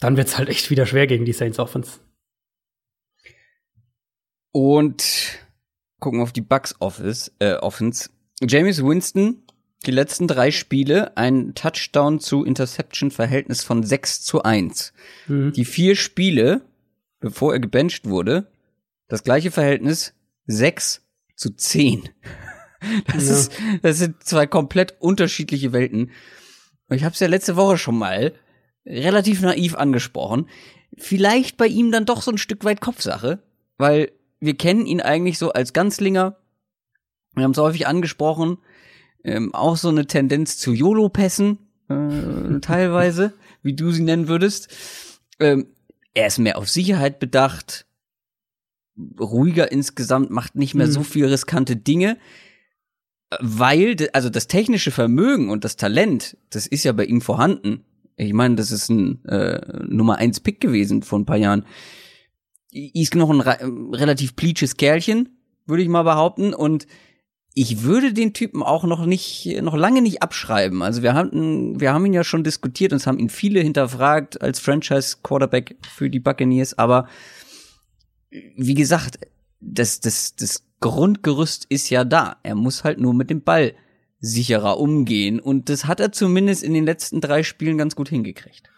dann wird's halt echt wieder schwer gegen die Saints Offense. Und gucken auf die Bucks Office, äh, Offense. James Winston die letzten drei Spiele ein Touchdown zu Interception-Verhältnis von 6 zu 1. Mhm. Die vier Spiele, bevor er gebencht wurde, das gleiche Verhältnis 6 zu 10. Das, ja. ist, das sind zwei komplett unterschiedliche Welten. Ich habe es ja letzte Woche schon mal relativ naiv angesprochen. Vielleicht bei ihm dann doch so ein Stück weit Kopfsache, weil wir kennen ihn eigentlich so als Ganzlinger. Wir haben es häufig angesprochen ähm, auch so eine Tendenz zu YOLO-Pässen, äh, teilweise, wie du sie nennen würdest. Ähm, er ist mehr auf Sicherheit bedacht, ruhiger insgesamt, macht nicht mehr mhm. so viel riskante Dinge, weil, also das technische Vermögen und das Talent, das ist ja bei ihm vorhanden. Ich meine, das ist ein äh, Nummer eins Pick gewesen vor ein paar Jahren. Ist noch ein relativ pleatsches Kerlchen, würde ich mal behaupten. Und ich würde den Typen auch noch nicht, noch lange nicht abschreiben. Also wir haben, wir haben ihn ja schon diskutiert und es haben ihn viele hinterfragt als Franchise Quarterback für die Buccaneers. Aber wie gesagt, das, das, das Grundgerüst ist ja da. Er muss halt nur mit dem Ball sicherer umgehen. Und das hat er zumindest in den letzten drei Spielen ganz gut hingekriegt.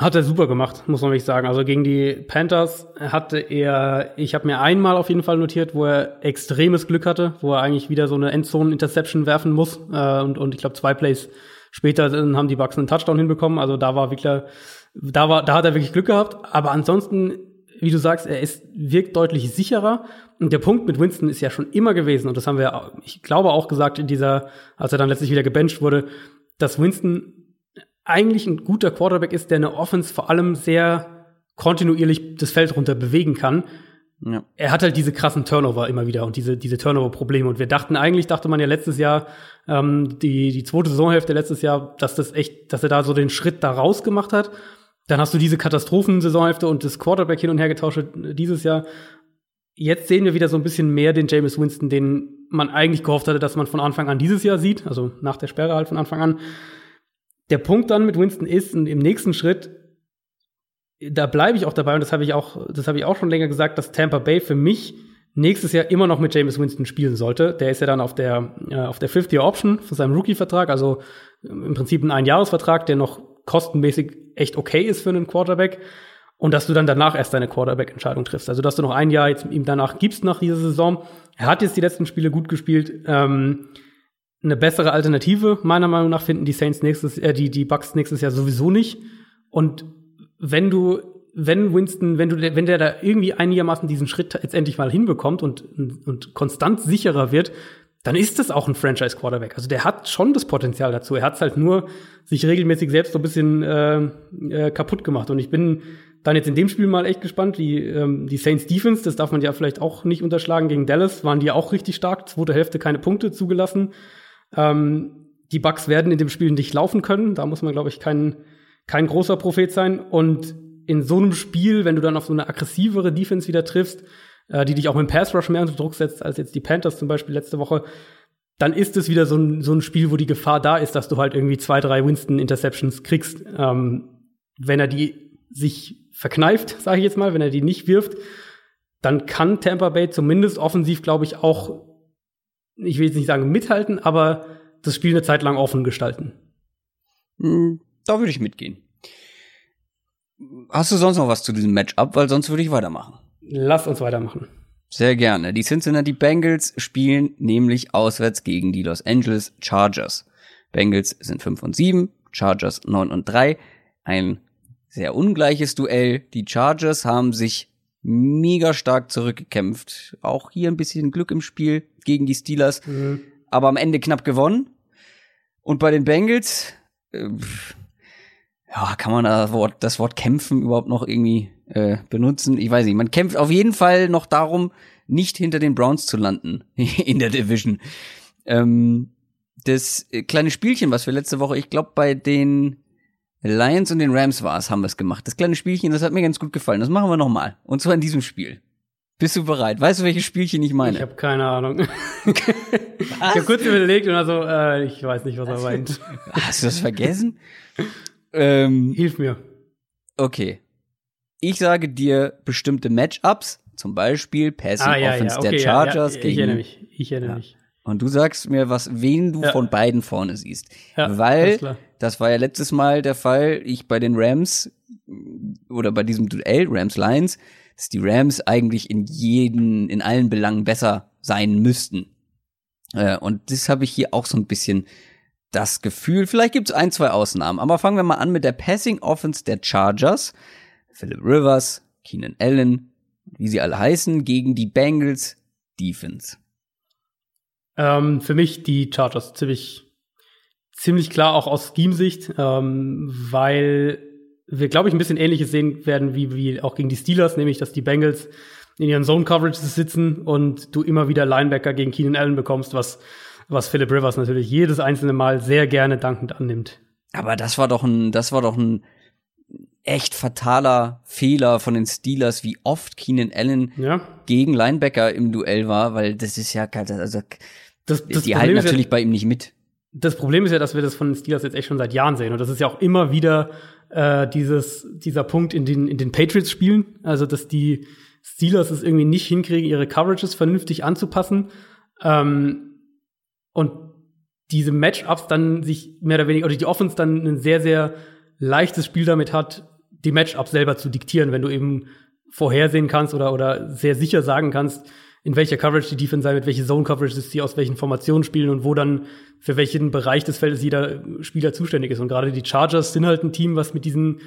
Hat er super gemacht, muss man wirklich sagen. Also gegen die Panthers hatte er, ich habe mir einmal auf jeden Fall notiert, wo er extremes Glück hatte, wo er eigentlich wieder so eine Endzone-Interception werfen muss. Äh, und, und ich glaube, zwei Plays später haben die Bucks einen Touchdown hinbekommen. Also da war wirklich, da war, da hat er wirklich Glück gehabt. Aber ansonsten wie du sagst, er ist, wirkt deutlich sicherer. Und der Punkt mit Winston ist ja schon immer gewesen, und das haben wir, ich glaube, auch gesagt in dieser, als er dann letztlich wieder gebencht wurde, dass Winston eigentlich ein guter Quarterback ist, der eine Offense vor allem sehr kontinuierlich das Feld runter bewegen kann. Ja. Er hat halt diese krassen Turnover immer wieder und diese, diese Turnover-Probleme. Und wir dachten eigentlich, dachte man ja letztes Jahr, ähm, die, die zweite Saisonhälfte letztes Jahr, dass das echt, dass er da so den Schritt da raus gemacht hat. Dann hast du diese Katastrophensaisonhälfte und das Quarterback hin und her getauscht dieses Jahr. Jetzt sehen wir wieder so ein bisschen mehr den James Winston, den man eigentlich gehofft hatte, dass man von Anfang an dieses Jahr sieht, also nach der Sperre halt von Anfang an. Der Punkt dann mit Winston ist, im nächsten Schritt, da bleibe ich auch dabei, und das habe ich auch, das habe ich auch schon länger gesagt, dass Tampa Bay für mich nächstes Jahr immer noch mit James Winston spielen sollte. Der ist ja dann auf der, äh, auf der Fifth-Year-Option von seinem Rookie-Vertrag, also im Prinzip ein Einjahresvertrag, der noch kostenmäßig echt okay ist für einen Quarterback. Und dass du dann danach erst deine Quarterback-Entscheidung triffst. Also, dass du noch ein Jahr jetzt ihm danach gibst nach dieser Saison. Er hat jetzt die letzten Spiele gut gespielt. Ähm, eine bessere Alternative, meiner Meinung nach, finden die Saints nächstes, äh, die, die Bucks nächstes Jahr sowieso nicht. Und wenn du, wenn Winston, wenn du, wenn der da irgendwie einigermaßen diesen Schritt jetzt endlich mal hinbekommt und, und, konstant sicherer wird, dann ist das auch ein Franchise-Quarterback. Also der hat schon das Potenzial dazu. Er hat halt nur sich regelmäßig selbst so ein bisschen äh, äh, kaputt gemacht. Und ich bin dann jetzt in dem Spiel mal echt gespannt, wie ähm, die Saints Defense, das darf man ja vielleicht auch nicht unterschlagen, gegen Dallas waren die auch richtig stark, zweite Hälfte keine Punkte zugelassen. Ähm, die Bucks werden in dem Spiel nicht laufen können, da muss man, glaube ich, kein, kein großer Prophet sein. Und in so einem Spiel, wenn du dann auf so eine aggressivere Defense wieder triffst, äh, die dich auch mit dem Pass Rush mehr unter Druck setzt als jetzt die Panthers zum Beispiel letzte Woche, dann ist es wieder so ein, so ein Spiel, wo die Gefahr da ist, dass du halt irgendwie zwei, drei Winston-Interceptions kriegst. Ähm, wenn er die sich verkneift, sage ich jetzt mal, wenn er die nicht wirft, dann kann Tampa Bay zumindest offensiv, glaube ich, auch, ich will jetzt nicht sagen mithalten, aber das Spiel eine Zeit lang offen gestalten. Hm, da würde ich mitgehen. Hast du sonst noch was zu diesem Matchup? Weil sonst würde ich weitermachen. Lass uns weitermachen. Sehr gerne. Die Cincinnati Bengals spielen nämlich auswärts gegen die Los Angeles Chargers. Bengals sind 5 und 7, Chargers 9 und 3. Ein sehr ungleiches Duell. Die Chargers haben sich mega stark zurückgekämpft. Auch hier ein bisschen Glück im Spiel gegen die Steelers, mhm. aber am Ende knapp gewonnen. Und bei den Bengals, äh, ja, kann man das Wort, das Wort kämpfen überhaupt noch irgendwie äh, benutzen? Ich weiß nicht. Man kämpft auf jeden Fall noch darum, nicht hinter den Browns zu landen in der Division. Ähm, das äh, kleine Spielchen, was wir letzte Woche, ich glaube, bei den Lions und den Rams war es, haben wir es gemacht. Das kleine Spielchen, das hat mir ganz gut gefallen. Das machen wir nochmal. Und zwar in diesem Spiel. Bist du bereit? Weißt du, welches Spielchen ich meine? Ich habe keine Ahnung. ich habe kurz überlegt und also, äh, ich weiß nicht, was er meint. Hast du das vergessen? ähm, Hilf mir. Okay. Ich sage dir bestimmte Matchups, zum Beispiel Passing ah, ja, Offense ja, okay, der Chargers ja, gegen. Ich erinnere mich. Ich erinnere mich. Und du sagst mir, was, wen du von beiden vorne siehst. Ja, Weil das war ja letztes Mal der Fall. Ich bei den Rams oder bei diesem Duell Rams Lions, dass die Rams eigentlich in jeden, in allen Belangen besser sein müssten. Äh, und das habe ich hier auch so ein bisschen das Gefühl. Vielleicht gibt es ein, zwei Ausnahmen, aber fangen wir mal an mit der Passing Offense der Chargers. Philip Rivers, Keenan Allen, wie sie alle heißen, gegen die Bengals Defense. Ähm, für mich die Chargers ziemlich ziemlich klar auch aus Scheme-Sicht, ähm, weil wir, glaube ich, ein bisschen Ähnliches sehen werden wie, wie auch gegen die Steelers, nämlich, dass die Bengals in ihren Zone-Coverages sitzen und du immer wieder Linebacker gegen Keenan Allen bekommst, was, was Philip Rivers natürlich jedes einzelne Mal sehr gerne dankend annimmt. Aber das war doch ein, das war doch ein echt fataler Fehler von den Steelers, wie oft Keenan Allen ja. gegen Linebacker im Duell war, weil das ist ja, also, das, das die halten natürlich ja, bei ihm nicht mit das Problem ist ja, dass wir das von den Steelers jetzt echt schon seit Jahren sehen. Und das ist ja auch immer wieder äh, dieses, dieser Punkt in den, in den Patriots-Spielen. Also, dass die Steelers es irgendwie nicht hinkriegen, ihre Coverages vernünftig anzupassen. Ähm, und diese Matchups dann sich mehr oder weniger, oder die Offense dann ein sehr, sehr leichtes Spiel damit hat, die Matchups selber zu diktieren, wenn du eben vorhersehen kannst oder, oder sehr sicher sagen kannst, in welcher Coverage die Defense sein wird, welche Zone Coverage sie aus welchen Formationen spielen und wo dann für welchen Bereich des Feldes jeder Spieler zuständig ist. Und gerade die Chargers sind halt ein Team, was mit diesen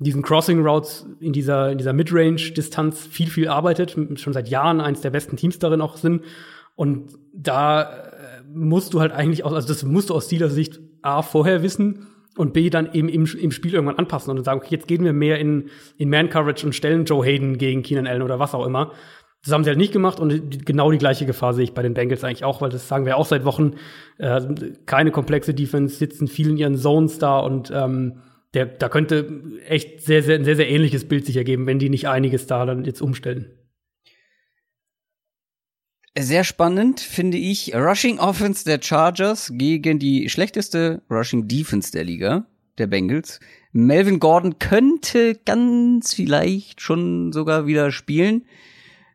diesen Crossing Routes in dieser, in dieser Midrange-Distanz viel, viel arbeitet, schon seit Jahren eins der besten Teams darin auch sind. Und da äh, musst du halt eigentlich aus, also das musst du aus Steelers Sicht A vorher wissen und B dann eben im, im Spiel irgendwann anpassen und sagen, okay, jetzt gehen wir mehr in, in Man-Coverage und stellen Joe Hayden gegen Keenan Allen oder was auch immer. Das haben sie halt nicht gemacht und genau die gleiche Gefahr sehe ich bei den Bengals eigentlich auch, weil das sagen wir auch seit Wochen. Äh, keine komplexe Defense, sitzen viel in ihren Zones da und ähm, der, da könnte echt sehr, sehr, ein sehr, sehr ähnliches Bild sich ergeben, wenn die nicht einiges da dann jetzt umstellen. Sehr spannend finde ich Rushing Offense der Chargers gegen die schlechteste Rushing Defense der Liga, der Bengals. Melvin Gordon könnte ganz vielleicht schon sogar wieder spielen.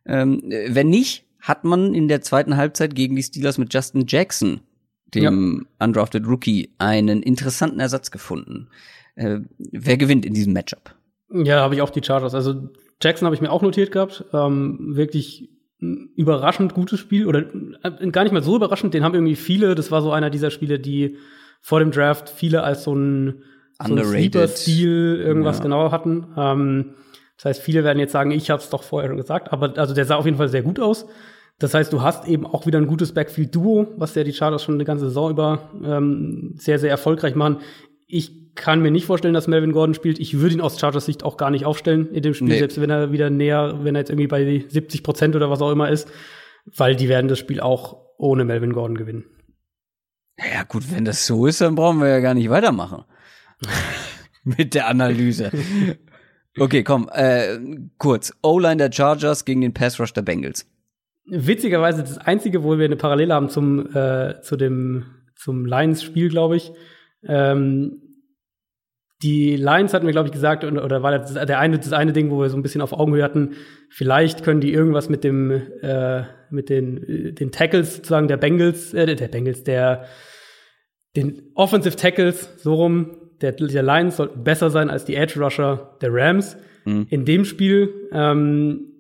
Ähm, wenn nicht, hat man in der zweiten Halbzeit gegen die Steelers mit Justin Jackson, dem ja. undrafted Rookie, einen interessanten Ersatz gefunden. Äh, wer gewinnt in diesem Matchup? Ja, habe ich auch die Chargers. Also Jackson habe ich mir auch notiert gehabt. Ähm, wirklich überraschend gutes Spiel oder äh, gar nicht mal so überraschend, den haben irgendwie viele, das war so einer dieser Spiele, die vor dem Draft viele als so ein, so ein stil irgendwas ja. genau hatten. Ähm, das heißt, viele werden jetzt sagen, ich habe es doch vorher schon gesagt, aber also der sah auf jeden Fall sehr gut aus. Das heißt, du hast eben auch wieder ein gutes Backfield-Duo, was ja die Chargers schon eine ganze Saison über ähm, sehr, sehr erfolgreich machen. Ich kann mir nicht vorstellen, dass Melvin Gordon spielt. Ich würde ihn aus Chargers Sicht auch gar nicht aufstellen in dem Spiel, nee. selbst wenn er wieder näher, wenn er jetzt irgendwie bei 70 Prozent oder was auch immer ist, weil die werden das Spiel auch ohne Melvin Gordon gewinnen. Ja gut, wenn das so ist, dann brauchen wir ja gar nicht weitermachen. Mit der Analyse. Okay, komm, äh, kurz. O-Line der Chargers gegen den Pass Rush der Bengals. Witzigerweise das einzige, wo wir eine Parallele haben zum äh, zu dem zum Lions-Spiel, glaube ich. Ähm, die Lions hatten wir, glaube ich, gesagt, oder war das der eine, das eine Ding, wo wir so ein bisschen auf Augenhöhe hatten, vielleicht können die irgendwas mit dem, äh, mit den, den Tackles sozusagen der Bengals, äh, der Bengals, der, den Offensive Tackles, so rum, der, der Lions sollten besser sein als die Edge Rusher der Rams. Mhm. In dem Spiel, ähm,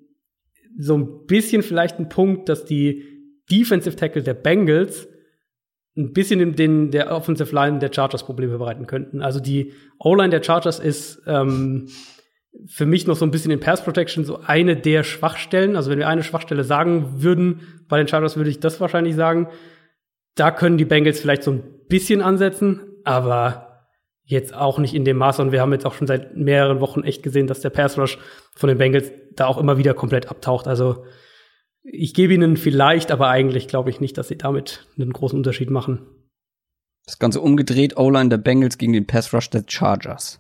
so ein bisschen vielleicht ein Punkt, dass die Defensive Tackle der Bengals ein bisschen den der Offensive Line der Chargers Probleme bereiten könnten. Also die O-Line der Chargers ist ähm, für mich noch so ein bisschen in Pass Protection so eine der Schwachstellen. Also wenn wir eine Schwachstelle sagen würden, bei den Chargers würde ich das wahrscheinlich sagen. Da können die Bengals vielleicht so ein bisschen ansetzen, aber jetzt auch nicht in dem Maße. Und wir haben jetzt auch schon seit mehreren Wochen echt gesehen, dass der Pass Rush von den Bengals da auch immer wieder komplett abtaucht. Also ich gebe ihnen vielleicht, aber eigentlich glaube ich nicht, dass sie damit einen großen Unterschied machen. Das Ganze umgedreht, O-Line der Bengals gegen den Pass Rush der Chargers.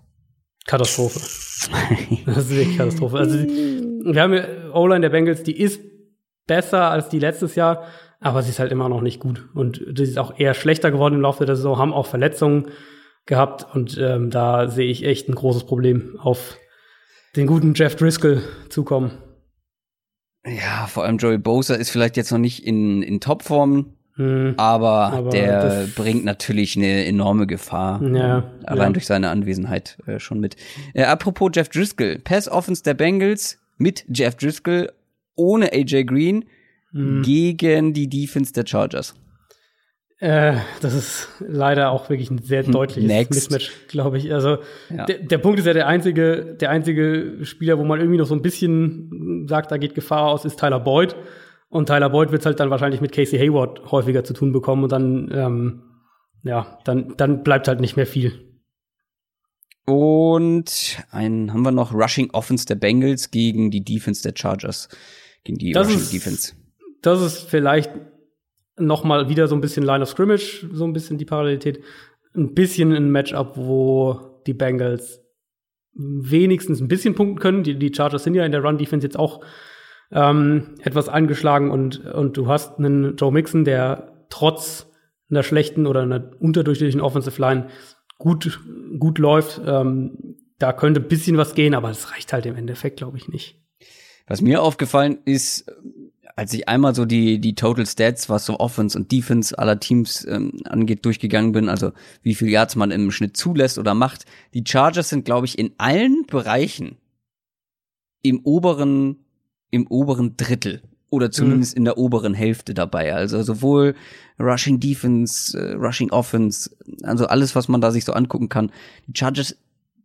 Katastrophe. das ist wirklich Katastrophe. Also, wir haben ja O-Line der Bengals, die ist besser als die letztes Jahr, aber sie ist halt immer noch nicht gut. Und sie ist auch eher schlechter geworden im Laufe der Saison, haben auch Verletzungen gehabt und ähm, da sehe ich echt ein großes Problem auf den guten Jeff Driscoll zukommen. Ja, vor allem Joey Bosa ist vielleicht jetzt noch nicht in, in Topform, hm, aber, aber, der bringt natürlich eine enorme Gefahr. Ja, allein ja. durch seine Anwesenheit äh, schon mit. Äh, apropos Jeff Driscoll, Pass Offense der Bengals mit Jeff Driscoll ohne AJ Green hm. gegen die Defense der Chargers. Äh, das ist leider auch wirklich ein sehr hm, deutliches Next. Mismatch, glaube ich. Also ja. der, der Punkt ist ja der einzige, der einzige Spieler, wo man irgendwie noch so ein bisschen sagt, da geht Gefahr aus, ist Tyler Boyd. Und Tyler Boyd wird halt dann wahrscheinlich mit Casey Hayward häufiger zu tun bekommen und dann, ähm, ja, dann, dann bleibt halt nicht mehr viel. Und einen haben wir noch Rushing Offense der Bengals gegen die Defense der Chargers. Gegen die das Rushing ist, Defense. Das ist vielleicht noch mal wieder so ein bisschen Line of Scrimmage, so ein bisschen die Parallelität. Ein bisschen ein Matchup, wo die Bengals wenigstens ein bisschen punkten können. Die, die Chargers sind ja in der Run-Defense jetzt auch ähm, etwas angeschlagen und, und du hast einen Joe Mixon, der trotz einer schlechten oder einer unterdurchschnittlichen Offensive Line gut, gut läuft. Ähm, da könnte ein bisschen was gehen, aber das reicht halt im Endeffekt, glaube ich, nicht. Was mir aufgefallen ist, als ich einmal so die, die Total Stats, was so Offense und Defense aller Teams ähm, angeht, durchgegangen bin, also wie viel Yards man im Schnitt zulässt oder macht, die Chargers sind, glaube ich, in allen Bereichen im oberen, im oberen Drittel oder zumindest mhm. in der oberen Hälfte dabei. Also sowohl Rushing Defense, äh, Rushing Offense, also alles, was man da sich so angucken kann. Die Chargers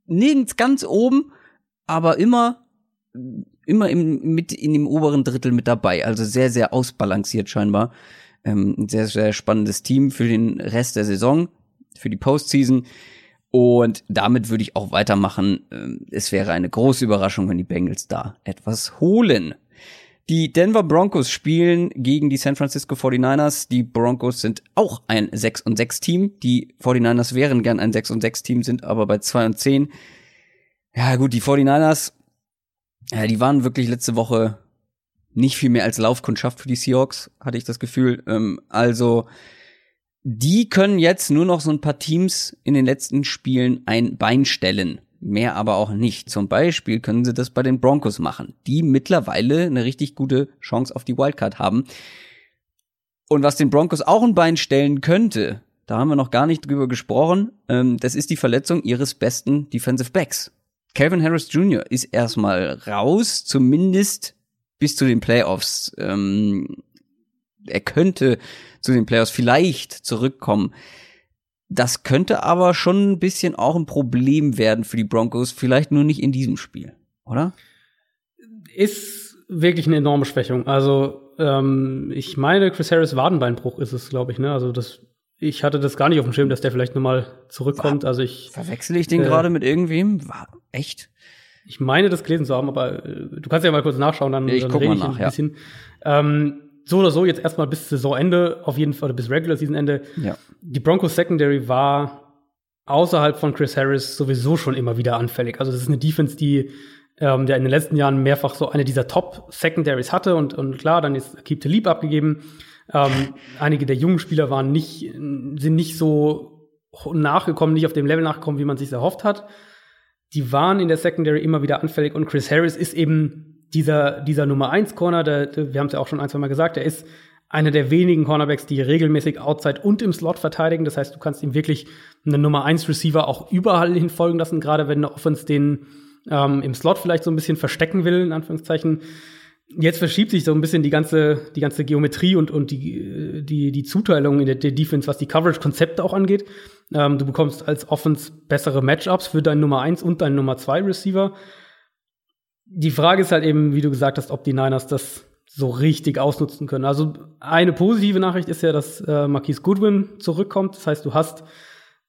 nirgends ganz oben, aber immer, immer im, mit in dem oberen Drittel mit dabei. Also sehr, sehr ausbalanciert scheinbar. Ähm, ein sehr, sehr spannendes Team für den Rest der Saison, für die Postseason. Und damit würde ich auch weitermachen. Ähm, es wäre eine große Überraschung, wenn die Bengals da etwas holen. Die Denver Broncos spielen gegen die San Francisco 49ers. Die Broncos sind auch ein 6 und 6 Team. Die 49ers wären gern ein 6 und 6 Team, sind aber bei 2 und 10. Ja gut, die 49ers, ja, die waren wirklich letzte Woche nicht viel mehr als Laufkundschaft für die Seahawks, hatte ich das Gefühl. Ähm, also die können jetzt nur noch so ein paar Teams in den letzten Spielen ein Bein stellen mehr aber auch nicht. Zum Beispiel können sie das bei den Broncos machen, die mittlerweile eine richtig gute Chance auf die Wildcard haben. Und was den Broncos auch ein Bein stellen könnte, da haben wir noch gar nicht drüber gesprochen, ähm, das ist die Verletzung ihres besten Defensive Backs. Calvin Harris Jr. ist erstmal raus, zumindest bis zu den Playoffs. Ähm, er könnte zu den Playoffs vielleicht zurückkommen. Das könnte aber schon ein bisschen auch ein Problem werden für die Broncos, vielleicht nur nicht in diesem Spiel, oder? Ist wirklich eine enorme Schwächung. Also ähm, ich meine, Chris Harris Wadenbeinbruch ist es, glaube ich. Ne? Also das, ich hatte das gar nicht auf dem Schirm, dass der vielleicht nochmal zurückkommt. Also ich verwechsel ich den äh, gerade mit irgendwem? War echt? Ich meine, das gelesen zu haben, aber äh, du kannst ja mal kurz nachschauen, dann, ich dann rede mal nach, ich ein bisschen. Ja. Ähm, so oder so jetzt erstmal bis Saisonende, auf jeden Fall, oder bis Regular Season Ende. Ja. Die Broncos Secondary war außerhalb von Chris Harris sowieso schon immer wieder anfällig. Also das ist eine Defense, die ähm, der in den letzten Jahren mehrfach so eine dieser Top Secondaries hatte und, und klar, dann ist Keep the Leap abgegeben. Ähm, einige der jungen Spieler waren nicht, sind nicht so nachgekommen, nicht auf dem Level nachgekommen, wie man sich erhofft hat. Die waren in der Secondary immer wieder anfällig und Chris Harris ist eben dieser, dieser Nummer 1 Corner, der, der, wir haben es ja auch schon ein, zwei Mal gesagt, der ist einer der wenigen Cornerbacks, die regelmäßig outside und im Slot verteidigen. Das heißt, du kannst ihm wirklich einen Nummer 1 Receiver auch überall hin folgen lassen, gerade wenn der Offense den ähm, im Slot vielleicht so ein bisschen verstecken will, in Anführungszeichen. Jetzt verschiebt sich so ein bisschen die ganze, die ganze Geometrie und, und die, die, die Zuteilung in der, der Defense, was die Coverage-Konzepte auch angeht. Ähm, du bekommst als Offense bessere Matchups für deinen Nummer 1 und deinen Nummer 2 Receiver die Frage ist halt eben, wie du gesagt hast, ob die Niners das so richtig ausnutzen können. Also eine positive Nachricht ist ja, dass äh, Marquise Goodwin zurückkommt. Das heißt, du hast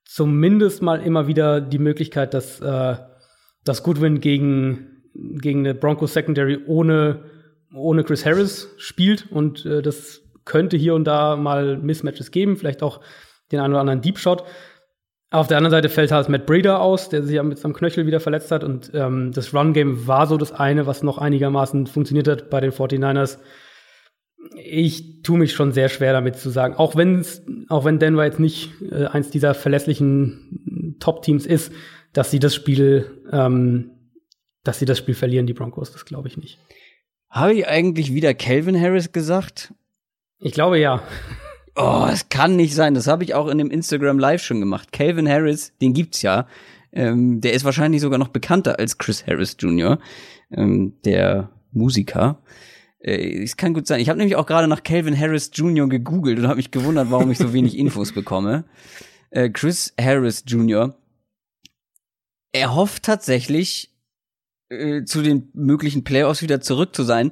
zumindest mal immer wieder die Möglichkeit, dass, äh, dass Goodwin gegen, gegen eine Broncos Secondary ohne, ohne Chris Harris spielt. Und äh, das könnte hier und da mal Mismatches geben, vielleicht auch den einen oder anderen Deep Shot. Auf der anderen Seite fällt halt Matt Breeder aus, der sich ja mit seinem Knöchel wieder verletzt hat. Und ähm, das Run-Game war so das eine, was noch einigermaßen funktioniert hat bei den 49ers. Ich tue mich schon sehr schwer damit zu sagen, auch wenn auch wenn Denver jetzt nicht äh, eins dieser verlässlichen Top-Teams ist, dass sie das Spiel, ähm, dass sie das Spiel verlieren, die Broncos, das glaube ich nicht. Habe ich eigentlich wieder Calvin Harris gesagt? Ich glaube ja. Oh, es kann nicht sein. Das habe ich auch in dem Instagram Live schon gemacht. Calvin Harris, den gibt's ja. Ähm, der ist wahrscheinlich sogar noch bekannter als Chris Harris Jr., ähm, der Musiker. Äh, es kann gut sein. Ich habe nämlich auch gerade nach Calvin Harris Jr. gegoogelt und habe mich gewundert, warum ich so wenig Infos bekomme. Äh, Chris Harris Jr. Er hofft tatsächlich, äh, zu den möglichen Playoffs wieder zurück zu sein.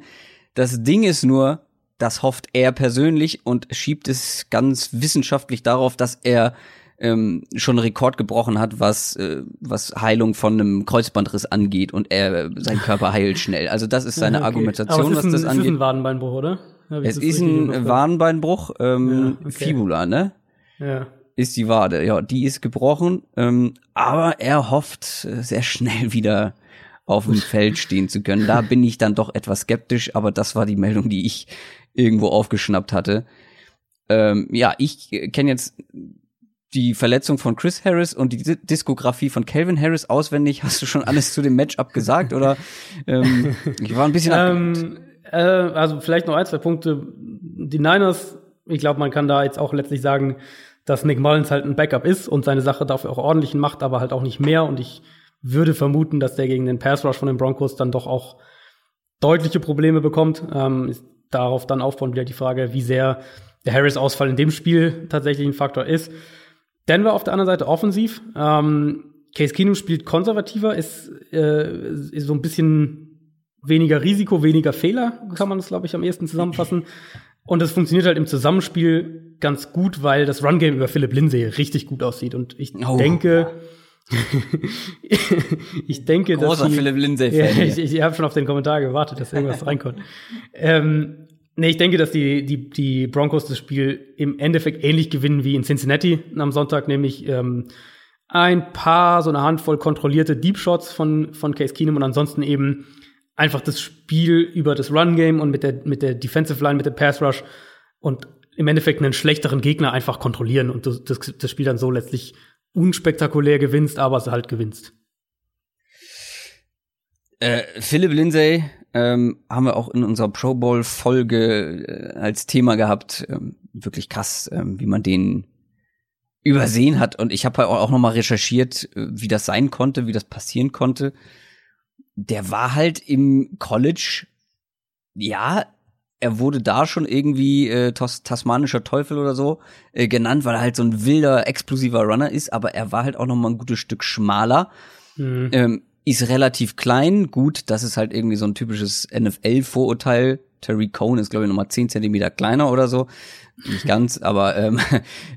Das Ding ist nur, das hofft er persönlich und schiebt es ganz wissenschaftlich darauf, dass er ähm, schon Rekord gebrochen hat, was äh, was Heilung von einem Kreuzbandriss angeht und er sein Körper heilt schnell. Also das ist seine okay. Argumentation, was ein, das angeht. Es ist ein Wadenbeinbruch, oder? Es ist ein Wadenbeinbruch, ähm, ja, okay. Fibula, ne? Ja. Ist die Wade, ja, die ist gebrochen, ähm, aber er hofft äh, sehr schnell wieder auf dem Feld stehen zu können. Da bin ich dann doch etwas skeptisch, aber das war die Meldung, die ich irgendwo aufgeschnappt hatte. Ähm, ja, ich kenne jetzt die Verletzung von Chris Harris und die Diskografie von Calvin Harris auswendig. Hast du schon alles zu dem Matchup gesagt oder ähm, ich war ein bisschen ähm, äh, Also vielleicht noch ein, zwei Punkte. Die Niners, ich glaube, man kann da jetzt auch letztlich sagen, dass Nick Mullins halt ein Backup ist und seine Sache dafür auch ordentlich macht, aber halt auch nicht mehr. Und ich würde vermuten, dass der gegen den Pass Rush von den Broncos dann doch auch deutliche Probleme bekommt. Ähm, darauf dann aufbauen wieder die Frage, wie sehr der Harris-Ausfall in dem Spiel tatsächlich ein Faktor ist. Denver auf der anderen Seite offensiv. Ähm, Case Keenum spielt konservativer, ist, äh, ist so ein bisschen weniger Risiko, weniger Fehler, kann man das, glaube ich, am ehesten zusammenfassen. Und das funktioniert halt im Zusammenspiel ganz gut, weil das Run-Game über Philipp Lindsay richtig gut aussieht. Und ich oh. denke, ich denke, Großer dass die, Philipp Lindsay ja, ich, ich habe schon auf den Kommentar gewartet, dass irgendwas reinkommt. Ähm, nee, ich denke, dass die, die, die Broncos das Spiel im Endeffekt ähnlich gewinnen wie in Cincinnati am Sonntag, nämlich ähm, ein paar, so eine Handvoll kontrollierte Deep Shots von, von Case Keenum und ansonsten eben einfach das Spiel über das Run Game und mit der, mit der Defensive Line, mit dem Pass Rush und im Endeffekt einen schlechteren Gegner einfach kontrollieren und das, das Spiel dann so letztlich unspektakulär gewinnst, aber es halt gewinnst. Äh, Philipp Lindsay ähm, haben wir auch in unserer Pro Bowl Folge äh, als Thema gehabt. Ähm, wirklich krass, ähm, wie man den übersehen hat. Und ich habe auch noch mal recherchiert, äh, wie das sein konnte, wie das passieren konnte. Der war halt im College, ja, er wurde da schon irgendwie äh, tas tasmanischer Teufel oder so äh, genannt, weil er halt so ein wilder, explosiver Runner ist, aber er war halt auch noch mal ein gutes Stück schmaler. Mhm. Ähm, ist relativ klein, gut, das ist halt irgendwie so ein typisches NFL-Vorurteil. Terry Cohn ist, glaube ich, noch mal 10 Zentimeter kleiner oder so nicht ganz, aber ähm,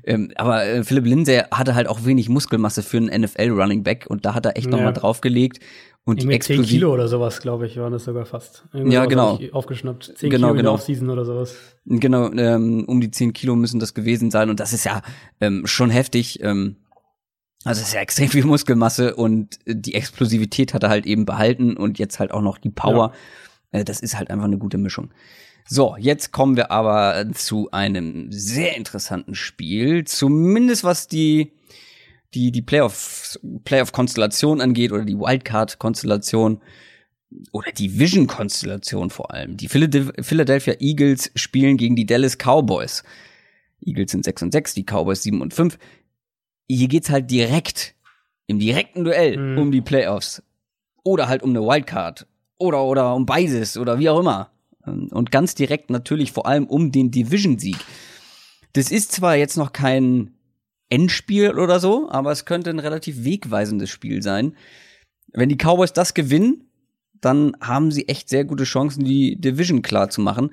ähm, aber äh, Philipp Lindsay hatte halt auch wenig Muskelmasse für einen NFL Running Back und da hat er echt ja. noch mal draufgelegt und Irgendwie 10 Kilo oder sowas, glaube ich, waren das sogar fast. Irgendwie ja, genau. Aufgeschnappt. 10 genau, Kilo genau. Offseason oder sowas. Genau, ähm, um die 10 Kilo müssen das gewesen sein und das ist ja ähm, schon heftig. Ähm, also es ist ja extrem viel Muskelmasse und die Explosivität hat er halt eben behalten und jetzt halt auch noch die Power. Ja. Äh, das ist halt einfach eine gute Mischung. So, jetzt kommen wir aber zu einem sehr interessanten Spiel, zumindest was die die die Playoff Playoff Konstellation angeht oder die Wildcard Konstellation oder die Vision Konstellation vor allem. Die Philadelphia Eagles spielen gegen die Dallas Cowboys. Eagles sind 6 und 6, die Cowboys 7 und 5. Hier geht's halt direkt im direkten Duell mhm. um die Playoffs oder halt um eine Wildcard oder oder um beides oder wie auch immer. Und ganz direkt natürlich vor allem um den Division-Sieg. Das ist zwar jetzt noch kein Endspiel oder so, aber es könnte ein relativ wegweisendes Spiel sein. Wenn die Cowboys das gewinnen, dann haben sie echt sehr gute Chancen, die Division klar zu machen.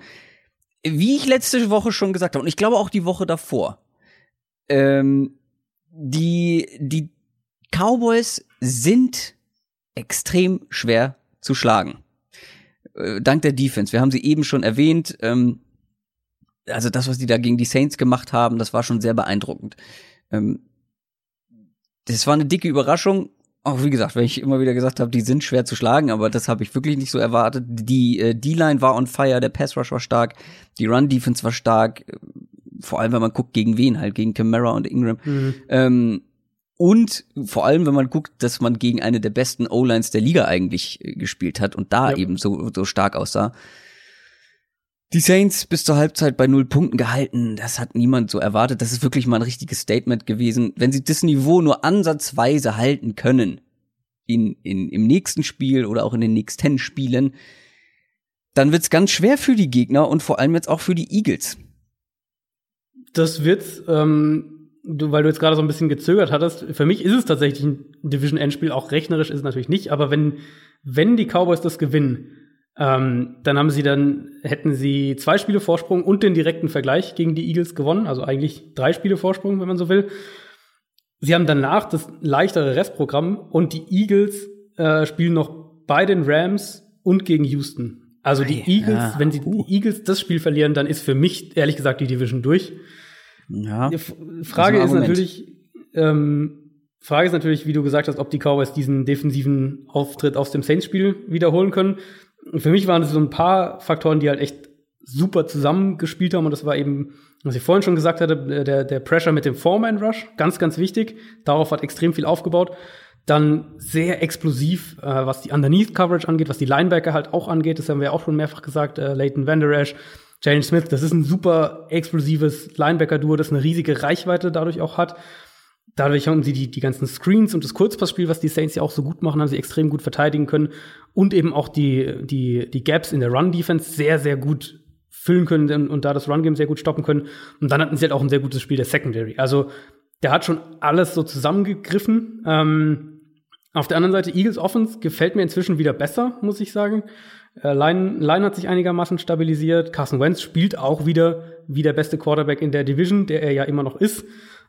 Wie ich letzte Woche schon gesagt habe, und ich glaube auch die Woche davor, ähm, die, die Cowboys sind extrem schwer zu schlagen äh, dank der Defense. Wir haben sie eben schon erwähnt. Ähm, also das, was die da gegen die Saints gemacht haben, das war schon sehr beeindruckend. Ähm, das war eine dicke Überraschung. Auch wie gesagt, weil ich immer wieder gesagt habe, die sind schwer zu schlagen, aber das habe ich wirklich nicht so erwartet. Die äh, D-Line war on fire, der Pass Rush war stark, die Run Defense war stark. Vor allem, wenn man guckt, gegen wen halt, gegen Camara und Ingram. Mhm. Ähm, und vor allem, wenn man guckt, dass man gegen eine der besten O-Lines der Liga eigentlich äh, gespielt hat und da ja. eben so, so stark aussah. Die Saints bis zur Halbzeit bei null Punkten gehalten, das hat niemand so erwartet. Das ist wirklich mal ein richtiges Statement gewesen. Wenn sie das Niveau nur ansatzweise halten können, in, in, im nächsten Spiel oder auch in den nächsten Spielen, dann wird's ganz schwer für die Gegner und vor allem jetzt auch für die Eagles. Das wird's. Ähm du, weil du jetzt gerade so ein bisschen gezögert hattest, für mich ist es tatsächlich ein Division-Endspiel, auch rechnerisch ist es natürlich nicht, aber wenn, wenn die Cowboys das gewinnen, ähm, dann haben sie dann, hätten sie zwei Spiele Vorsprung und den direkten Vergleich gegen die Eagles gewonnen, also eigentlich drei Spiele Vorsprung, wenn man so will. Sie haben danach das leichtere Restprogramm und die Eagles äh, spielen noch bei den Rams und gegen Houston. Also die Eagles, ja. wenn sie die Eagles das Spiel verlieren, dann ist für mich ehrlich gesagt die Division durch. Ja. Die Frage ist, ist natürlich, ähm, Frage ist natürlich, wie du gesagt hast, ob die Cowboys diesen defensiven Auftritt aus dem Saints-Spiel wiederholen können. Und für mich waren es so ein paar Faktoren, die halt echt super zusammengespielt haben. Und das war eben, was ich vorhin schon gesagt hatte, der, der Pressure mit dem Foreman-Rush. Ganz, ganz wichtig. Darauf hat extrem viel aufgebaut. Dann sehr explosiv, äh, was die Underneath-Coverage angeht, was die Linebacker halt auch angeht. Das haben wir auch schon mehrfach gesagt. Äh, Leighton Vander Esch, Jalen Smith, das ist ein super explosives Linebacker-Duo, das eine riesige Reichweite dadurch auch hat. Dadurch haben sie die, die ganzen Screens und das Kurzpassspiel, was die Saints ja auch so gut machen, haben sie extrem gut verteidigen können und eben auch die, die, die Gaps in der Run-Defense sehr, sehr gut füllen können und da das Run-Game sehr gut stoppen können. Und dann hatten sie halt auch ein sehr gutes Spiel der Secondary. Also der hat schon alles so zusammengegriffen. Ähm, Auf der anderen Seite, Eagles Offense gefällt mir inzwischen wieder besser, muss ich sagen. Äh, Line, Line hat sich einigermaßen stabilisiert. Carson Wentz spielt auch wieder wie der beste Quarterback in der Division, der er ja immer noch ist.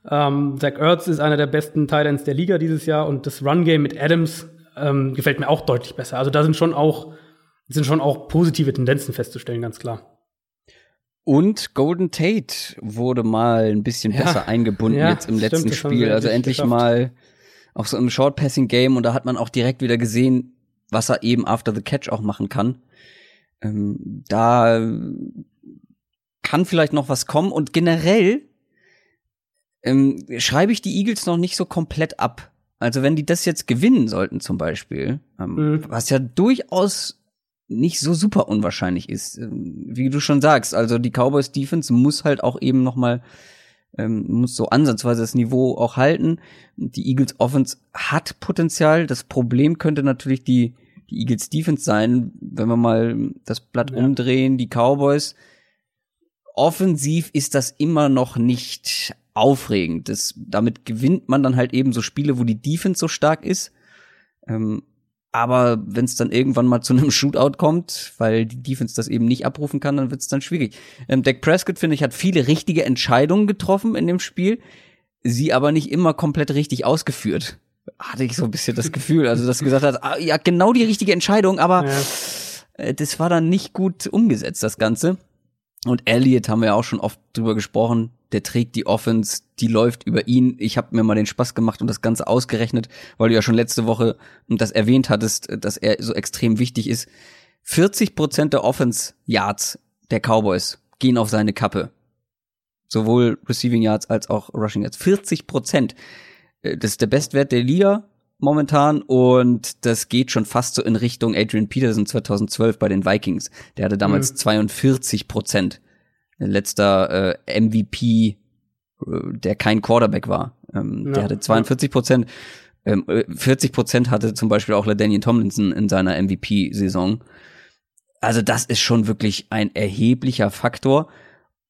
Ähm, Zach Ertz ist einer der besten Titans der Liga dieses Jahr und das Run-Game mit Adams ähm, gefällt mir auch deutlich besser. Also da sind schon auch, sind schon auch positive Tendenzen festzustellen, ganz klar. Und Golden Tate wurde mal ein bisschen Ja. besser eingebunden Ja, jetzt im stimmt, letzten haben Spiel. Also endlich endlich geschafft. mal auch so im Short Passing Game und da hat man auch direkt wieder gesehen, was er eben after the catch auch machen kann. Ähm, da kann vielleicht noch was kommen und generell ähm, schreibe ich die Eagles noch nicht so komplett ab. Also wenn die das jetzt gewinnen sollten zum Beispiel, ähm, Mhm. was ja durchaus nicht so super unwahrscheinlich ist, ähm, wie du schon sagst. Also die Cowboys Defense muss halt auch eben noch mal ähm, muss so ansatzweise das Niveau auch halten. Die Eagles Offense hat Potenzial. Das Problem könnte natürlich die die Eagles Defense sein, wenn wir mal das Blatt Ja. umdrehen. Die Cowboys offensiv ist das immer noch nicht aufregend. Das, damit gewinnt man dann halt eben so Spiele, wo die Defense so stark ist. Ähm, aber wenn es dann irgendwann mal zu einem Shootout kommt, weil die Defense das eben nicht abrufen kann, dann wird es dann schwierig. Ähm, Dak Prescott, finde ich, hat viele richtige Entscheidungen getroffen in dem Spiel, sie aber nicht immer komplett richtig ausgeführt. Hatte ich so ein bisschen das Gefühl. Also, dass du gesagt hast, ah, ja, genau die richtige Entscheidung, aber Ja. äh, das war dann nicht gut umgesetzt, das Ganze. Und Elliott haben wir ja auch schon oft drüber gesprochen. Der trägt die Offense, die läuft über ihn. Ich habe mir mal den Spaß gemacht und das Ganze ausgerechnet, weil du ja schon letzte Woche das erwähnt hattest, dass er so extrem wichtig ist. 40 Prozent der Offense Yards der Cowboys gehen auf seine Kappe. Sowohl Receiving Yards als auch Rushing Yards. 40 Prozent. Äh, Das ist der Bestwert der Liga momentan und das geht schon fast so in Richtung Adrian Peterson 2012 bei den Vikings. Der hatte damals Mhm. 42 Prozent. Letzter äh, MVP, äh, der kein Quarterback war. Ähm, Ja, der hatte 42 Prozent. Ähm, äh, 40 Prozent hatte zum Beispiel auch LaDainian Tomlinson in seiner MVP-Saison. Also das ist schon wirklich ein erheblicher Faktor.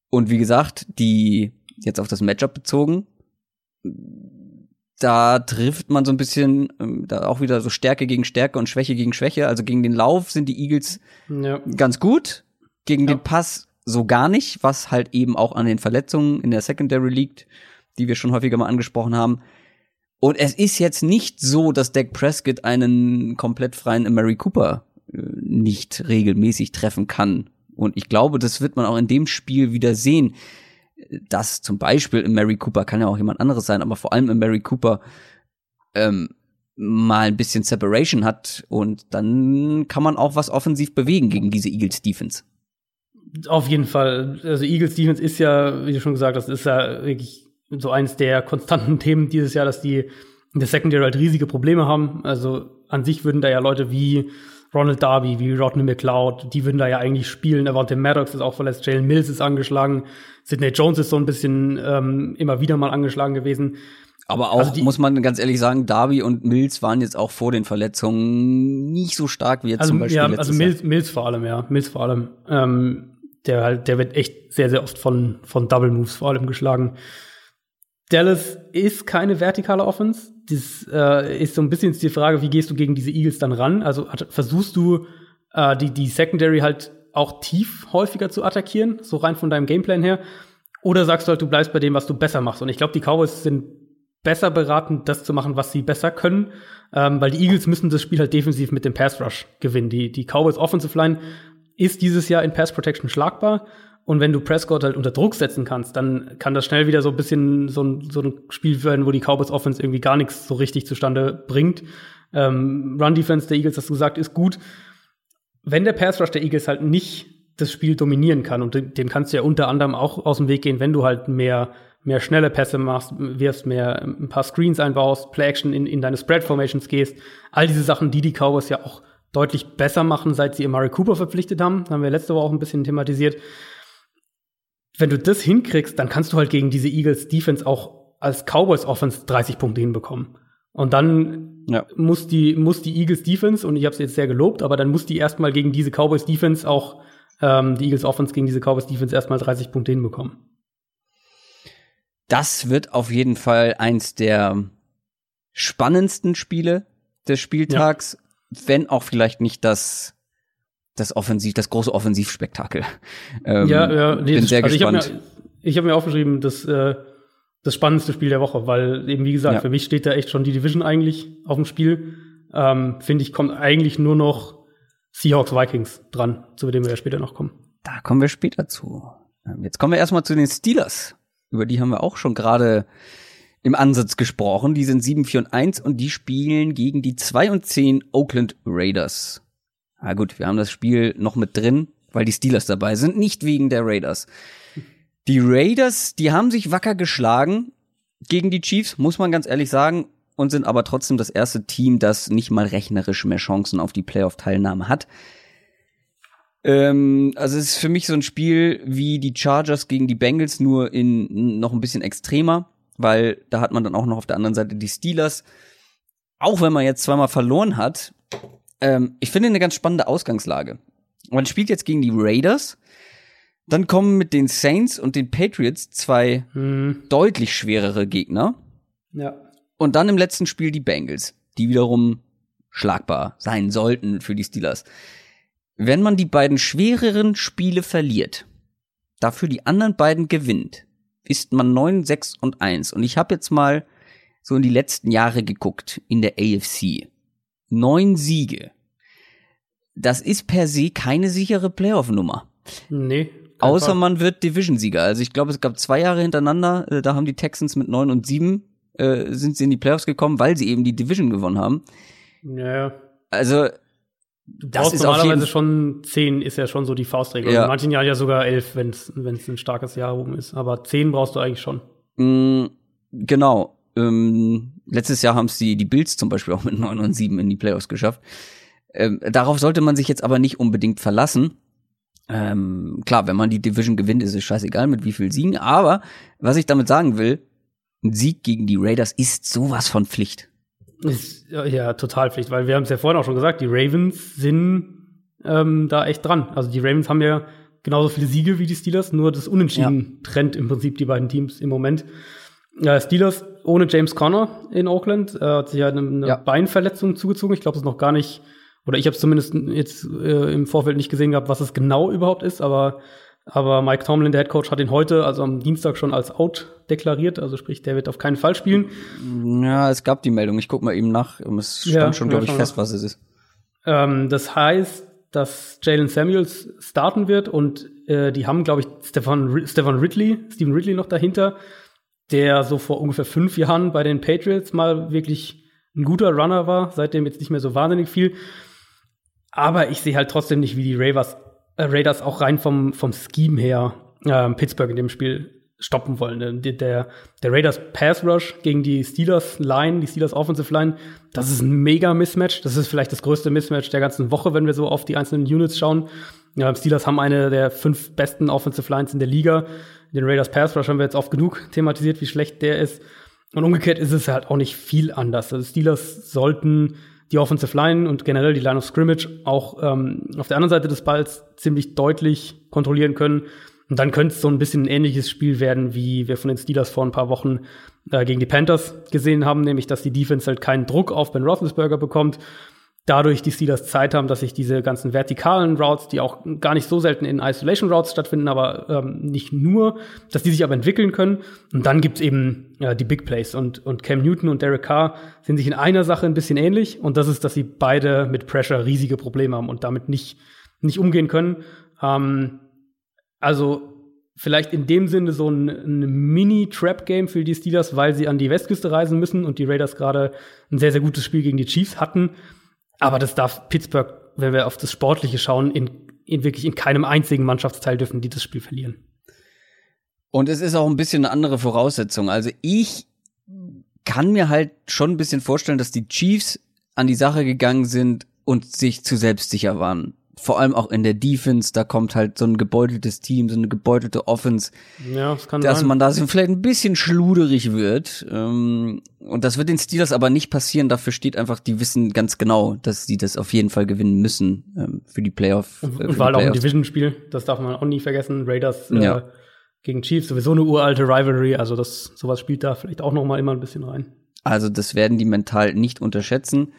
Und wie gesagt, die jetzt auf das Matchup bezogen, da trifft man so ein bisschen, ähm, da auch wieder so Stärke gegen Stärke und Schwäche gegen Schwäche. Also gegen den Lauf sind die Eagles Ja. ganz gut, gegen Ja. den Pass so gar nicht, was halt eben auch an den Verletzungen in der Secondary liegt, die wir schon häufiger mal angesprochen haben. Und es ist jetzt nicht so, dass Dak Prescott einen komplett freien Mary Cooper äh, nicht regelmäßig treffen kann. Und ich glaube, das wird man auch in dem Spiel wieder sehen, dass zum Beispiel im Mary Cooper kann ja auch jemand anderes sein, aber vor allem im Mary Cooper ähm, mal ein bisschen Separation hat und dann kann man auch was offensiv bewegen gegen diese Eagles Defense. Auf jeden Fall. Also Eagles Defense ist ja, wie du schon gesagt hast, ist ja wirklich so eins der konstanten Themen dieses Jahr, dass die in der Secondary halt riesige Probleme haben. Also an sich würden da ja Leute wie Ronald Darby, wie Rodney McLeod, die würden da ja eigentlich spielen. Avante Maddox ist auch verletzt, Jalen Mills ist angeschlagen, Sidney Jones ist so ein bisschen ähm, immer wieder mal angeschlagen gewesen. Aber auch, Also die- muss man ganz ehrlich sagen, Darby und Mills waren jetzt auch vor den Verletzungen nicht so stark wie jetzt Also, zum Beispiel ja, also Mills, Mills vor allem, ja. Mills vor allem. Ähm, der halt, der wird echt sehr, sehr oft von, von Double Moves vor allem geschlagen. Dallas ist keine vertikale Offense. Das äh, ist so ein bisschen die Frage, wie gehst du gegen diese Eagles dann ran? Also versuchst du äh, die, die Secondary halt auch tief häufiger zu attackieren, so rein von deinem Gameplan her? Oder sagst du halt, du bleibst bei dem, was du besser machst? Und ich glaube, die Cowboys sind besser beraten, das zu machen, was sie besser können, ähm, weil die Eagles müssen das Spiel halt defensiv mit dem Pass Rush gewinnen. Die, die Cowboys Offensive Line ist dieses Jahr in Pass Protection schlagbar. Und wenn du Prescott halt unter Druck setzen kannst, dann kann das schnell wieder so ein bisschen so ein, so ein Spiel werden, wo die Cowboys Offense irgendwie gar nichts so richtig zustande bringt. Ähm, Run Defense der Eagles, hast du gesagt, ist gut. Wenn der Pass Rush der Eagles halt nicht das Spiel dominieren kann, und dem kannst du ja unter anderem auch aus dem Weg gehen, wenn du halt mehr, mehr schnelle Pässe machst, wirfst, mehr ein paar Screens einbaust, Play Action in, in deine Spread Formations gehst, all diese Sachen, die die Cowboys ja auch deutlich besser machen, seit sie Amari Cooper verpflichtet haben, haben wir letzte Woche auch ein bisschen thematisiert. Wenn du das hinkriegst, dann kannst du halt gegen diese Eagles Defense auch als Cowboys Offense 30 Punkte hinbekommen. Und dann Ja. muss die muss die Eagles Defense und ich habe es jetzt sehr gelobt, aber dann muss die erstmal gegen diese Cowboys Defense auch ähm, die Eagles Offense gegen diese Cowboys Defense erstmal 30 Punkte hinbekommen. Das wird auf jeden Fall eins der spannendsten Spiele des Spieltags, ja. wenn auch vielleicht nicht das das Offensiv, das große Offensivspektakel. Ähm, ja, ja, nee, bin sehr also gespannt. Ich habe mir, hab mir aufgeschrieben, dass äh, das spannendste Spiel der Woche, weil eben wie gesagt, ja. für mich steht da echt schon die Division eigentlich auf dem Spiel. Ähm, Finde ich, kommt eigentlich nur noch Seahawks Vikings dran, zu dem wir ja später noch kommen. Da kommen wir später zu. Ähm, jetzt kommen wir erstmal zu den Steelers. Über die haben wir auch schon gerade im Ansatz gesprochen. Die sind 7, 4 und 1 und die spielen gegen die 2 und 10 Oakland Raiders. Na gut, wir haben das Spiel noch mit drin, weil die Steelers dabei sind, nicht wegen der Raiders. Die Raiders, die haben sich wacker geschlagen gegen die Chiefs, muss man ganz ehrlich sagen, und sind aber trotzdem das erste Team, das nicht mal rechnerisch mehr Chancen auf die Playoff-Teilnahme hat. Ähm, also es ist für mich so ein Spiel wie die Chargers gegen die Bengals, nur in noch ein bisschen extremer, weil da hat man dann auch noch auf der anderen Seite die Steelers. Auch wenn man jetzt zweimal verloren hat, ähm, ich finde eine ganz spannende Ausgangslage. Man spielt jetzt gegen die Raiders, dann kommen mit den Saints und den Patriots zwei hm. deutlich schwerere Gegner. Ja. Und dann im letzten Spiel die Bengals, die wiederum schlagbar sein sollten für die Steelers. Wenn man die beiden schwereren Spiele verliert, dafür die anderen beiden gewinnt, ist man 9, 6 und 1. Und ich habe jetzt mal so in die letzten Jahre geguckt in der AFC. Neun Siege. Das ist per se keine sichere Playoff-Nummer. Nee. Außer Fall. man wird Division-Sieger. Also ich glaube, es gab zwei Jahre hintereinander, äh, da haben die Texans mit neun und sieben äh, sind sie in die Playoffs gekommen, weil sie eben die Division gewonnen haben. Ja. Also Du brauchst normalerweise schon zehn, ist ja schon so die Faustregel. Ja. In manchen Jahren ja sogar elf, wenn es ein starkes Jahr oben ist. Aber zehn brauchst du eigentlich schon. Mm, genau. Ähm, letztes Jahr haben es die, die Bills zum Beispiel auch mit neun und sieben in die Playoffs geschafft. Ähm, darauf sollte man sich jetzt aber nicht unbedingt verlassen. Ähm, klar, wenn man die Division gewinnt, ist es scheißegal, mit wie viel Siegen. Aber was ich damit sagen will, ein Sieg gegen die Raiders ist sowas von Pflicht. Ist, ja, total Pflicht, weil wir haben es ja vorhin auch schon gesagt, die Ravens sind ähm, da echt dran. Also die Ravens haben ja genauso viele Siege wie die Steelers, nur das Unentschieden ja. trennt im Prinzip die beiden Teams im Moment. Äh, Steelers ohne James Conner in Oakland, äh, hat sich ja eine, eine ja. Beinverletzung zugezogen. Ich glaube, es ist noch gar nicht, oder ich habe es zumindest jetzt äh, im Vorfeld nicht gesehen gehabt, was es genau überhaupt ist, aber aber Mike Tomlin, der Head Coach, hat ihn heute, also am Dienstag schon als out deklariert. Also sprich, der wird auf keinen Fall spielen. Ja, es gab die Meldung. Ich guck mal eben nach. Es stand ja, schon, glaube ich, fest, was es ist. Ähm, das heißt, dass Jalen Samuels starten wird und äh, die haben, glaube ich, Stefan, Stefan Ridley, Stephen Ridley noch dahinter, der so vor ungefähr fünf Jahren bei den Patriots mal wirklich ein guter Runner war, seitdem jetzt nicht mehr so wahnsinnig viel. Aber ich sehe halt trotzdem nicht, wie die Ravers äh, Raiders auch rein vom, vom Scheme her äh, Pittsburgh in dem Spiel stoppen wollen. Der, der, der Raiders Pass Rush gegen die Steelers Line, die Steelers Offensive Line, das ist ein mega Mismatch. Das ist vielleicht das größte Mismatch der ganzen Woche, wenn wir so auf die einzelnen Units schauen. Ja, Steelers haben eine der fünf besten Offensive Lines in der Liga. Den Raiders Pass Rush haben wir jetzt oft genug thematisiert, wie schlecht der ist. Und umgekehrt ist es halt auch nicht viel anders. Also Steelers sollten die Offensive Line und generell die Line of Scrimmage auch ähm, auf der anderen Seite des Balls ziemlich deutlich kontrollieren können. Und dann könnte es so ein bisschen ein ähnliches Spiel werden, wie wir von den Steelers vor ein paar Wochen äh, gegen die Panthers gesehen haben, nämlich dass die Defense halt keinen Druck auf Ben Roethlisberger bekommt dadurch die Steelers Zeit haben, dass sich diese ganzen vertikalen Routes, die auch gar nicht so selten in Isolation Routes stattfinden, aber ähm, nicht nur, dass die sich aber entwickeln können. Und dann gibt's eben ja, die Big Plays. Und, und Cam Newton und Derek Carr sind sich in einer Sache ein bisschen ähnlich. Und das ist, dass sie beide mit Pressure riesige Probleme haben und damit nicht, nicht umgehen können. Ähm, also vielleicht in dem Sinne so ein, ein Mini-Trap-Game für die Steelers, weil sie an die Westküste reisen müssen und die Raiders gerade ein sehr, sehr gutes Spiel gegen die Chiefs hatten. Aber das darf Pittsburgh, wenn wir auf das Sportliche schauen, in, in wirklich in keinem einzigen Mannschaftsteil dürfen die das Spiel verlieren. Und es ist auch ein bisschen eine andere Voraussetzung. Also ich kann mir halt schon ein bisschen vorstellen, dass die Chiefs an die Sache gegangen sind und sich zu selbstsicher waren vor allem auch in der Defense, da kommt halt so ein gebeuteltes Team, so eine gebeutelte Offense, ja, das kann dass sein. man da vielleicht ein bisschen schluderig wird. Ähm, und das wird den Steelers aber nicht passieren. Dafür steht einfach, die wissen ganz genau, dass sie das auf jeden Fall gewinnen müssen ähm, für die Playoff. Und, äh, und war auch ein Division-Spiel, das darf man auch nie vergessen. Raiders äh, ja. gegen Chiefs, sowieso eine uralte Rivalry, also das sowas spielt da vielleicht auch noch mal immer ein bisschen rein. Also das werden die mental nicht unterschätzen.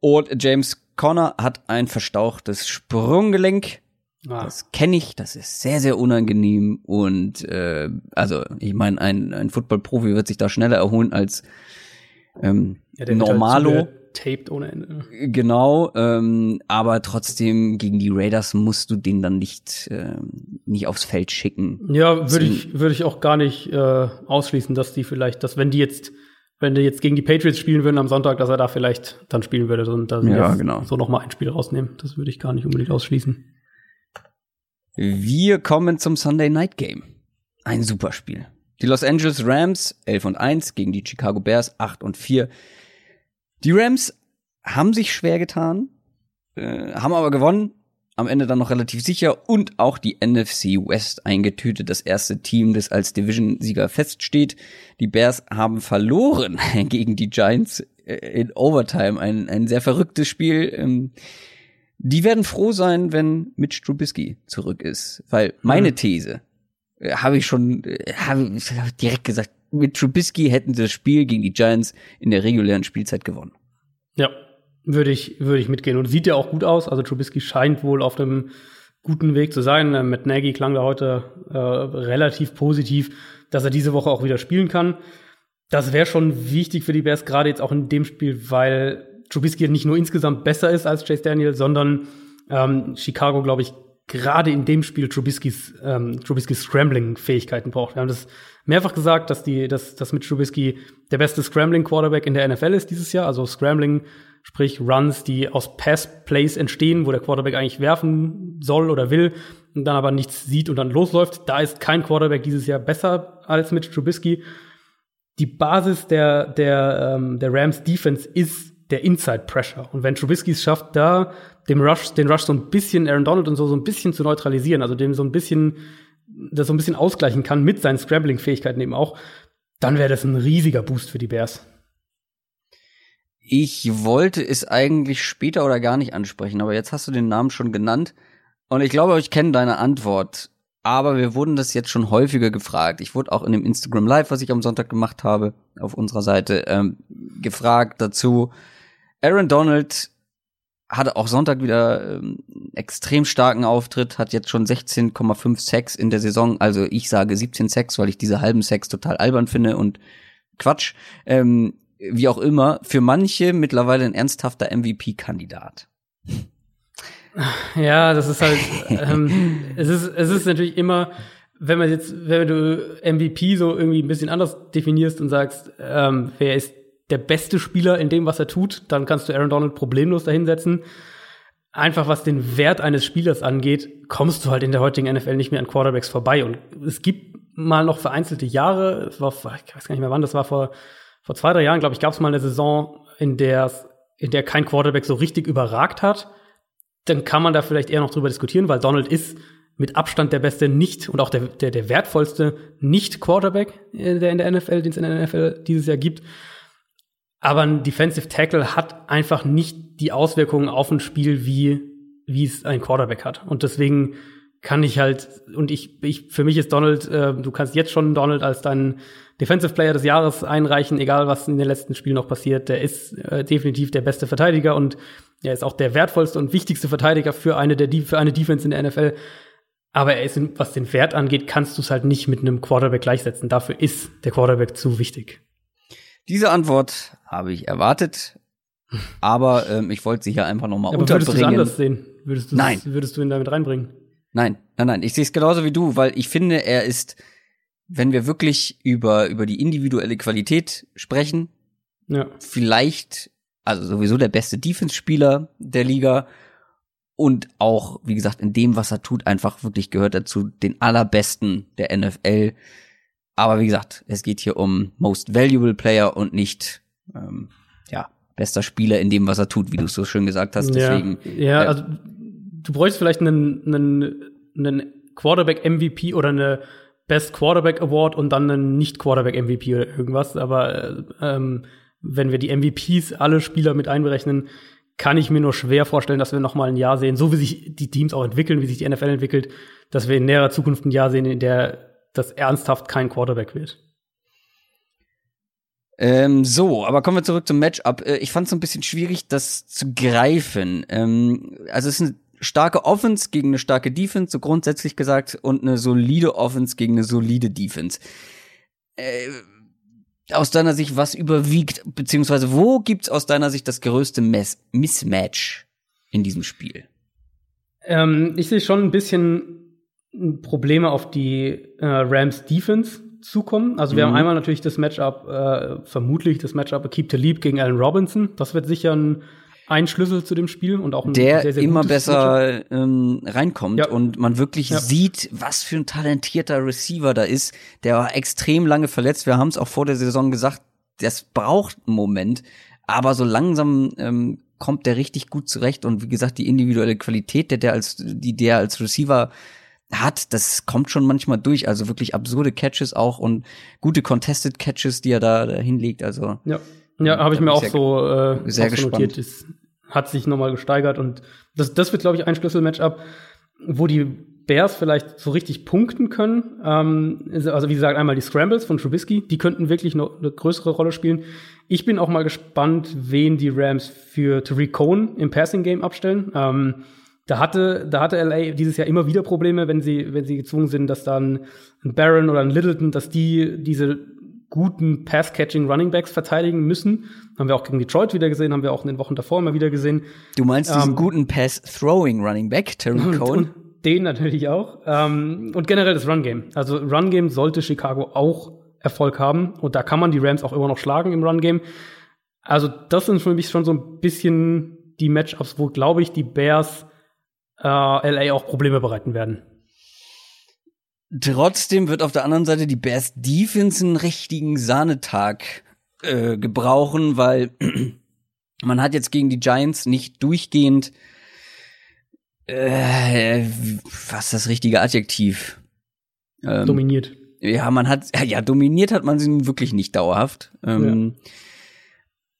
Und James Conner hat ein verstauchtes Sprunggelenk. Ah. Das kenne ich, das ist sehr, sehr unangenehm. Und äh, also, ich meine, ein, ein Football-Profi wird sich da schneller erholen als ähm, Ja, der wird Normalo. Halt taped ohne Ende. Genau, ähm, aber trotzdem gegen die Raiders musst du den dann nicht, ähm, nicht aufs Feld schicken. Ja, würde ich, würde ich auch gar nicht äh, ausschließen, dass die vielleicht, dass wenn die jetzt, wenn die jetzt gegen die Patriots spielen würden am Sonntag, dass er da vielleicht dann spielen würde und dann Ja, genau. so noch mal ein Spiel rausnehmen. Das würde ich gar nicht unbedingt ausschließen. Wir kommen zum Sunday Night Game. Ein super Spiel. Die Los Angeles Rams 11 und 1 gegen die Chicago Bears 8 und 4. Die Rams haben sich schwer getan, äh, haben aber gewonnen. Am Ende dann noch relativ sicher und auch die NFC West eingetütet. Das erste Team, das als Division-Sieger feststeht. Die Bears haben verloren gegen die Giants äh, in Overtime. Ein, ein sehr verrücktes Spiel. Ähm, die werden froh sein, wenn Mitch Trubisky zurück ist, weil meine Mhm. These äh, habe ich schon äh, habe ich direkt gesagt, mit Trubisky hätten sie das Spiel gegen die Giants in der regulären Spielzeit gewonnen. Ja, würde ich, würde ich mitgehen. Und sieht ja auch gut aus. Also Trubisky scheint wohl auf einem guten Weg zu sein. Äh, Mit Nagy klang da heute äh, relativ positiv, dass er diese Woche auch wieder spielen kann. Das wäre schon wichtig für die Bears, gerade jetzt auch in dem Spiel, weil Trubisky nicht nur insgesamt besser ist als Chase Daniel, sondern ähm, Chicago, glaube ich, gerade in dem Spiel Trubiskys, ähm, Trubiskys Scrambling-Fähigkeiten braucht. Wir haben das mehrfach gesagt, dass die, dass, dass mit Trubisky der beste Scrambling-Quarterback in der NFL ist dieses Jahr. Also Scrambling, sprich Runs, die aus Pass-Plays entstehen, wo der Quarterback eigentlich werfen soll oder will und dann aber nichts sieht und dann losläuft. Da ist kein Quarterback dieses Jahr besser als mit Trubisky. Die Basis der, der, ähm, der Rams Defense ist der Inside Pressure. Und wenn Trubisky es schafft, da dem Rush, den Rush so ein bisschen Aaron Donald und so, so ein bisschen zu neutralisieren, also dem so ein bisschen, das so ein bisschen ausgleichen kann mit seinen Scrambling-Fähigkeiten eben auch, dann wäre das ein riesiger Boost für die Bears. Ich wollte es eigentlich später oder gar nicht ansprechen, aber jetzt hast du den Namen schon genannt und ich glaube, ich kenne deine Antwort. Aber wir wurden das jetzt schon häufiger gefragt. Ich wurde auch in dem Instagram Live, was ich am Sonntag gemacht habe, auf unserer Seite, ähm, gefragt dazu. Aaron Donald hatte auch Sonntag wieder ähm, extrem starken Auftritt, hat jetzt schon 16,5 Sacks in der Saison. Also ich sage 17 Sacks, weil ich diese halben Sacks total albern finde und Quatsch. Ähm, wie auch immer, für manche mittlerweile ein ernsthafter MVP-Kandidat. Ja, das ist halt, ähm, es ist, es ist natürlich immer, wenn man jetzt, wenn du MVP so irgendwie ein bisschen anders definierst und sagst, ähm, wer ist der beste Spieler in dem, was er tut, dann kannst du Aaron Donald problemlos dahinsetzen. Einfach was den Wert eines Spielers angeht, kommst du halt in der heutigen NFL nicht mehr an Quarterbacks vorbei. Und es gibt mal noch vereinzelte Jahre, war, ich weiß gar nicht mehr wann, das war vor, vor zwei, drei Jahren, glaube ich, gab es mal eine Saison, in der, in der kein Quarterback so richtig überragt hat dann kann man da vielleicht eher noch drüber diskutieren, weil Donald ist mit Abstand der beste nicht und auch der, der, der wertvollste Nicht-Quarterback, der in der NFL, den es in der NFL dieses Jahr gibt. Aber ein Defensive Tackle hat einfach nicht die Auswirkungen auf ein Spiel, wie, wie es ein Quarterback hat. Und deswegen kann ich halt, und ich, ich für mich ist Donald, äh, du kannst jetzt schon Donald als deinen Defensive Player des Jahres einreichen, egal was in den letzten Spielen noch passiert. Der ist äh, definitiv der beste Verteidiger und er ist auch der wertvollste und wichtigste Verteidiger für eine der für eine Defense in der NFL. Aber er ist, was den Wert angeht, kannst du es halt nicht mit einem Quarterback gleichsetzen. Dafür ist der Quarterback zu wichtig. Diese Antwort habe ich erwartet, aber ähm, ich wollte sie hier einfach nochmal Aber würdest du es unterbringen. anders sehen? Würdest du Nein. würdest du ihn damit reinbringen? Nein, nein, nein. Ich sehe es genauso wie du, weil ich finde, er ist, wenn wir wirklich über, über die individuelle Qualität sprechen, Ja. vielleicht, also sowieso der beste Defense-Spieler der Liga und auch, wie gesagt, in dem, was er tut, einfach wirklich gehört dazu den allerbesten der NFL. Aber wie gesagt, es geht hier um Most Valuable Player und nicht, ähm, ja, bester Spieler in dem, was er tut, wie du es so schön gesagt hast. Deswegen, ja, ja, äh, also du bräuchst vielleicht einen, einen, einen Quarterback MVP oder eine Best Quarterback Award und dann einen nicht Quarterback MVP oder irgendwas. Aber äh, ähm, wenn wir die MVPs alle Spieler mit einberechnen, kann ich mir nur schwer vorstellen, dass wir noch mal ein Jahr sehen, so wie sich die Teams auch entwickeln, wie sich die NFL entwickelt, dass wir in näherer Zukunft ein Jahr sehen, in der das ernsthaft kein Quarterback wird. Ähm, so, aber kommen wir zurück zum Matchup. Äh, ich fand es so ein bisschen schwierig, das zu greifen. Ähm, also es ist eine starke Offense gegen eine starke Defense, so grundsätzlich gesagt, und eine solide Offense gegen eine solide Defense. Äh, aus deiner Sicht, was überwiegt, beziehungsweise wo gibt's aus deiner Sicht das größte Mess Mismatch in diesem Spiel? Ähm, ich sehe schon ein bisschen Probleme auf die äh, Rams Defense zukommen. Also wir mhm. haben einmal natürlich das Matchup, äh, vermutlich das Matchup Keep Talib gegen Allen Robinson. Das wird sicher ein, ein Schlüssel zu dem Spiel und auch ein der sehr, sehr immer besser ähm, reinkommt Ja. und man wirklich Ja. sieht, was für ein talentierter Receiver da ist. Der war extrem lange verletzt. Wir haben es auch vor der Saison gesagt, das braucht einen Moment, aber so langsam ähm, kommt der richtig gut zurecht und wie gesagt, die individuelle Qualität, der der als die der als Receiver hat, das kommt schon manchmal durch. Also wirklich absurde Catches auch und gute contested Catches, die er da, da hinlegt. Also Ja, ja habe ich mir auch so, äh, sehr auch so gespannt. notiert. Es hat sich nochmal gesteigert und das, das wird, glaube ich, ein Schlüsselmatchup, wo die Bears vielleicht so richtig punkten können. Ähm, also wie gesagt, einmal die Scrambles von Trubisky, die könnten wirklich noch eine größere Rolle spielen. Ich bin auch mal gespannt, wen die Rams für Tariq Cohen im Passing Game abstellen. Ähm, da hatte, da hatte LA dieses Jahr immer wieder Probleme, wenn sie, wenn sie gezwungen sind, dass dann ein Barron oder ein Littleton, dass die diese guten Pass-Catching Running Backs verteidigen müssen. Haben wir auch gegen Detroit wieder gesehen, haben wir auch in den Wochen davor immer wieder gesehen. du meinst diesen Ähm, guten Pass-Throwing Running Back, Terry Und, Cohen? und den natürlich auch. Ähm, und generell das Run-Game. Also Run-Game sollte Chicago auch Erfolg haben. Und da kann man die Rams auch immer noch schlagen im Run-Game. Also das sind für mich schon so ein bisschen die Matchups, wo, glaube ich, die Bears äh, LA auch Probleme bereiten werden. Trotzdem wird auf der anderen Seite die Bears Defense einen richtigen Sahnetag äh, gebrauchen, weil man hat jetzt gegen die Giants nicht durchgehend äh, was ist das richtige Adjektiv? Ähm, Dominiert. ja, man hat ja dominiert hat man sie nun wirklich nicht dauerhaft. Ähm,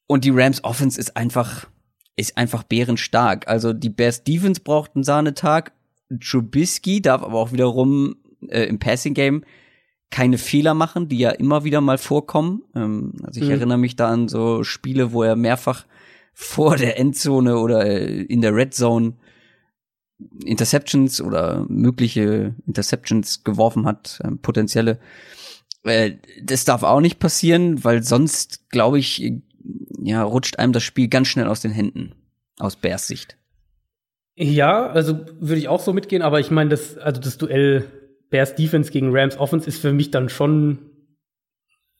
Und die Rams Offense ist einfach ist einfach bärenstark. Also die Bears Defense braucht einen Sahnetag. Trubisky darf aber auch wiederum äh, im Passing Game keine Fehler machen, die ja immer wieder mal vorkommen. Ähm, also ich Mhm. erinnere mich da an so Spiele, wo er mehrfach vor der Endzone oder äh, in der Red Zone Interceptions oder mögliche Interceptions geworfen hat, ähm, potenzielle. Äh, das darf auch nicht passieren, weil sonst, glaube ich, äh, ja, rutscht einem das Spiel ganz schnell aus den Händen. Aus Bears Sicht. Ja, also würde ich auch so mitgehen, aber ich meine, das, also das Duell Bears Defense gegen Rams Offense ist für mich dann schon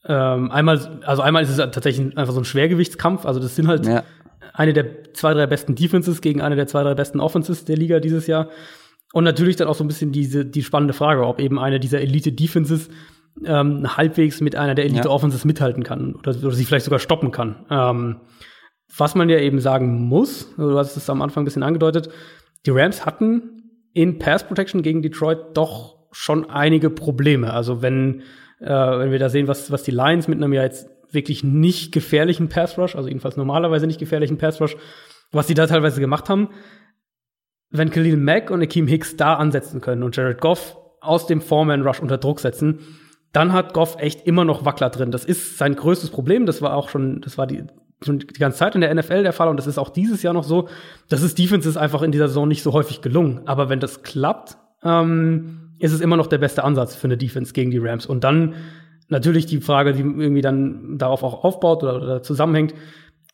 ähm, einmal, also einmal ist es tatsächlich einfach so ein Schwergewichtskampf. Also das sind halt Ja. eine der zwei, drei besten Defenses gegen eine der zwei, drei besten Offenses der Liga dieses Jahr. Und natürlich dann auch so ein bisschen diese, die spannende Frage, ob eben eine dieser Elite-Defenses ähm, halbwegs mit einer der Elite-Offenses mithalten kann oder, oder sie vielleicht sogar stoppen kann. Ähm, was man ja eben sagen muss, du hast es am Anfang ein bisschen angedeutet, die Rams hatten in Pass Protection gegen Detroit doch schon einige Probleme. Also wenn, äh, wenn wir da sehen, was, was die Lions mit einem ja jetzt wirklich nicht gefährlichen Pass Rush, also jedenfalls normalerweise nicht gefährlichen Pass Rush, was die da teilweise gemacht haben, wenn Khalil Mack und Akeem Hicks da ansetzen können und Jared Goff aus dem Foreman Rush unter Druck setzen, dann hat Goff echt immer noch Wackler drin. Das ist sein größtes Problem. Das war auch schon, das war die, schon die ganze Zeit in der NFL der Fall und das ist auch dieses Jahr noch so. Das ist Defense ist einfach in dieser Saison nicht so häufig gelungen. Aber wenn das klappt, ähm, ist es immer noch der beste Ansatz für eine Defense gegen die Rams. Und dann natürlich die Frage, die irgendwie dann darauf auch aufbaut oder, oder zusammenhängt,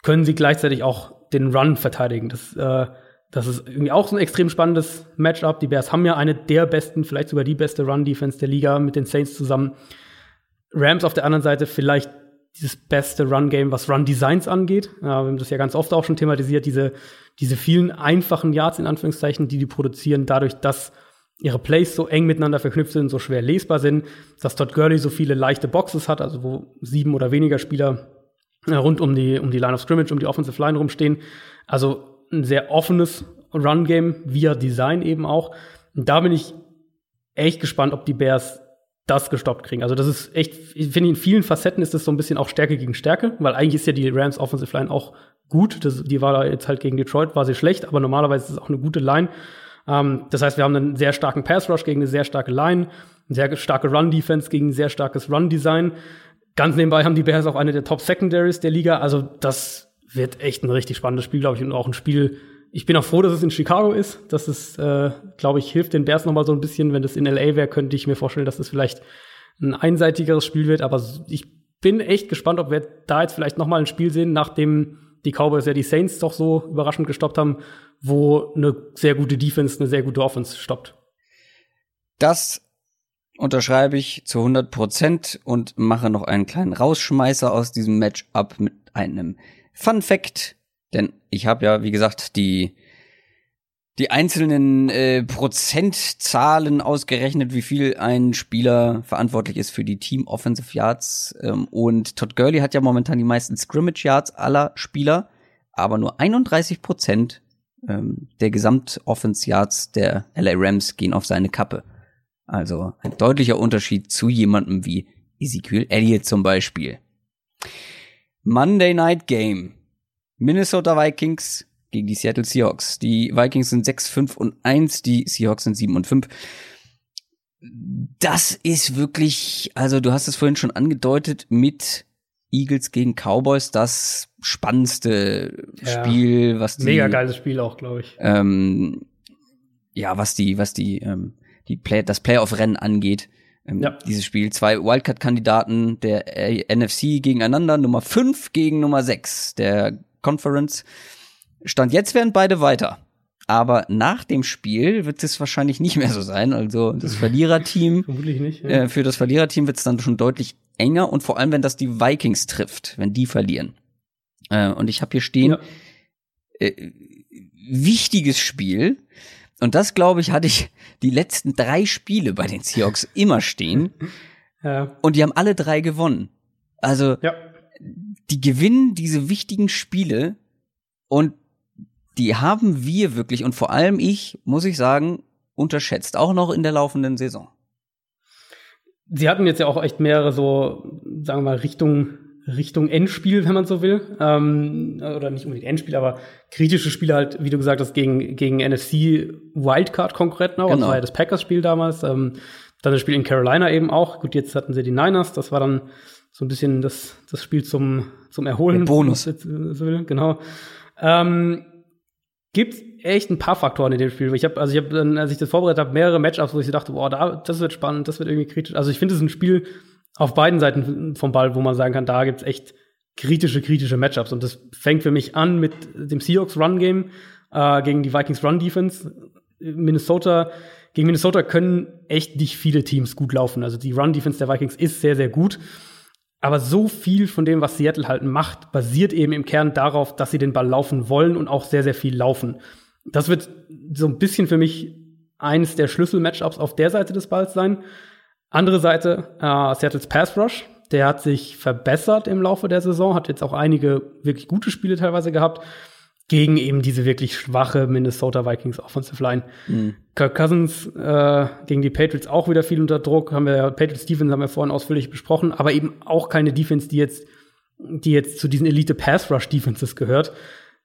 können sie gleichzeitig auch den Run verteidigen. Das, äh, das ist irgendwie auch so ein extrem spannendes Matchup. Die Bears haben ja eine der besten, vielleicht sogar die beste Run-Defense der Liga mit den Saints zusammen. Rams auf der anderen Seite vielleicht dieses beste Run-Game, was Run-Designs angeht. Ja, wir haben das ja ganz oft auch schon thematisiert, diese, diese vielen einfachen Yards in Anführungszeichen, die die produzieren, dadurch, dass ihre Plays so eng miteinander verknüpft sind, so schwer lesbar sind, dass Todd Gurley so viele leichte Boxes hat, also wo sieben oder weniger Spieler äh, rund um die, um die Line of Scrimmage, um die Offensive Line rumstehen. Also ein sehr offenes Run-Game via Design eben auch. Und da bin ich echt gespannt, ob die Bears das gestoppt kriegen. Also das ist echt, ich finde in vielen Facetten ist das so ein bisschen auch Stärke gegen Stärke, weil eigentlich ist ja die Rams Offensive Line auch gut. Das, die war da jetzt halt gegen Detroit, war sie schlecht, aber normalerweise ist es auch eine gute Line. Ähm, das heißt, wir haben einen sehr starken Pass Rush gegen eine sehr starke Line, eine sehr starke Run Defense gegen ein sehr starkes Run Design. Ganz nebenbei haben die Bears auch eine der Top Secondaries der Liga. Also das wird echt ein richtig spannendes Spiel, glaube ich, und auch ein Spiel. Ich bin auch froh, dass es in Chicago ist. Das ist, äh, glaube ich, hilft den Bears noch mal so ein bisschen. Wenn das in LA wäre, könnte ich mir vorstellen, dass es das vielleicht ein einseitigeres Spiel wird. Aber ich bin echt gespannt, ob wir da jetzt vielleicht noch mal ein Spiel sehen, nachdem die Cowboys ja die Saints doch so überraschend gestoppt haben, wo eine sehr gute Defense, eine sehr gute Offense stoppt. Das unterschreibe ich zu 100 Prozent und mache noch einen kleinen Rausschmeißer aus diesem Matchup mit einem Fun Fact, denn ich habe ja, wie gesagt, die die einzelnen äh, Prozentzahlen ausgerechnet, wie viel ein Spieler verantwortlich ist für die Team Offensive Yards. Ähm, und Todd Gurley hat ja momentan die meisten Scrimmage Yards aller Spieler, aber nur 31 Prozent ähm, der Gesamt-Offense Yards der LA Rams gehen auf seine Kappe. Also ein deutlicher Unterschied zu jemandem wie Ezekiel Elliott zum Beispiel. Monday Night Game. Minnesota Vikings gegen die Seattle Seahawks. Die Vikings sind 6, 5 und 1, die Seahawks sind 7 und 5. Das ist wirklich, also du hast es vorhin schon angedeutet, mit Eagles gegen Cowboys das spannendste ja, Spiel, was die mega geiles Spiel auch, glaube ich. Ähm, ja, was die, was die, ähm, die Play, das Playoff-Rennen angeht. Ähm, ja. Dieses Spiel. Zwei Wildcard-Kandidaten der NFC gegeneinander, Nummer 5 gegen Nummer 6 der Conference. Stand jetzt werden beide weiter. Aber nach dem Spiel wird es wahrscheinlich nicht mehr so sein. Also das Verliererteam. Vermutlich nicht. Ja. Äh, für das Verliererteam wird es dann schon deutlich enger und vor allem, wenn das die Vikings trifft, wenn die verlieren. Äh, und ich habe hier stehen, ja. äh, wichtiges Spiel. Und das, glaube ich, hatte ich die letzten drei Spiele bei den Seahawks immer stehen. Ja. Und die haben alle drei gewonnen. Also, die gewinnen diese wichtigen Spiele und die haben wir wirklich und vor allem ich, muss ich sagen, unterschätzt, auch noch in der laufenden Saison. Sie hatten jetzt ja auch echt mehrere so, sagen wir mal, Richtung, Richtung Endspiel, wenn man so will. Ähm, oder nicht unbedingt Endspiel, aber kritische Spiele halt, wie du gesagt hast, gegen, gegen NFC Wildcard-Konkurrenten auch. Genau. Das war ja das Packers-Spiel damals. Ähm, dann das Spiel in Carolina eben auch. Gut, jetzt hatten sie die Niners. Das war dann so ein bisschen das, das Spiel zum, zum Erholen. Der Bonus. So will, genau. Ähm, gibt echt ein paar Faktoren in dem Spiel. Ich habe, also ich habe dann, als ich das vorbereitet habe, mehrere Matchups, wo ich dachte, boah, da, das wird spannend, das wird irgendwie kritisch. Also ich finde es ein Spiel auf beiden Seiten vom Ball, wo man sagen kann, da gibt's echt kritische, kritische Matchups. Und das fängt für mich an mit dem Seahawks Run Game äh, gegen die Vikings Run Defense. Minnesota gegen Minnesota können echt nicht viele Teams gut laufen. Also die Run Defense der Vikings ist sehr, sehr gut. Aber so viel von dem, was Seattle halt macht, basiert eben im Kern darauf, dass sie den Ball laufen wollen und auch sehr, sehr viel laufen. Das wird so ein bisschen für mich eines der Schlüssel-Matchups auf der Seite des Balls sein. Andere Seite, äh, Seattles Pass Rush. Der hat sich verbessert im Laufe der Saison, hat jetzt auch einige wirklich gute Spiele teilweise gehabt gegen eben diese wirklich schwache Minnesota Vikings Offensive Line. Mhm. Kirk Cousins äh, gegen die Patriots auch wieder viel unter Druck, haben wir ja, Patriots Defense haben wir vorhin ausführlich besprochen, aber eben auch keine Defense, die jetzt, die jetzt zu diesen Elite Pass Rush Defenses gehört.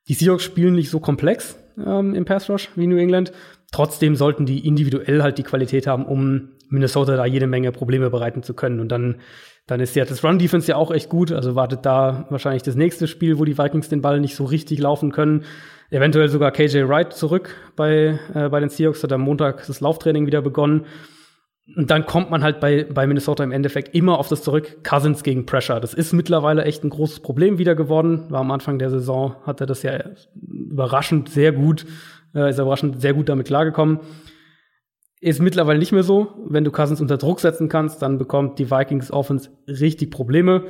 Die Seahawks spielen nicht so komplex ähm, im Pass Rush wie New England. Trotzdem sollten die individuell halt die Qualität haben, um Minnesota da jede Menge Probleme bereiten zu können. Und dann dann ist ja das Run Defense ja auch echt gut. Also wartet da wahrscheinlich das nächste Spiel, wo die Vikings den Ball nicht so richtig laufen können. Eventuell sogar KJ Wright zurück bei, äh, bei den Seahawks. Hat am Montag das Lauftraining wieder begonnen. Und dann kommt man halt bei, bei Minnesota im Endeffekt immer auf das zurück. Cousins gegen Pressure. Das ist mittlerweile echt ein großes Problem wieder geworden. War am Anfang der Saison, hat er das ja überraschend sehr gut, äh, ist er überraschend sehr gut damit klargekommen. Ist mittlerweile nicht mehr so. Wenn du Cousins unter Druck setzen kannst, dann bekommt die Vikings Offense richtig Probleme.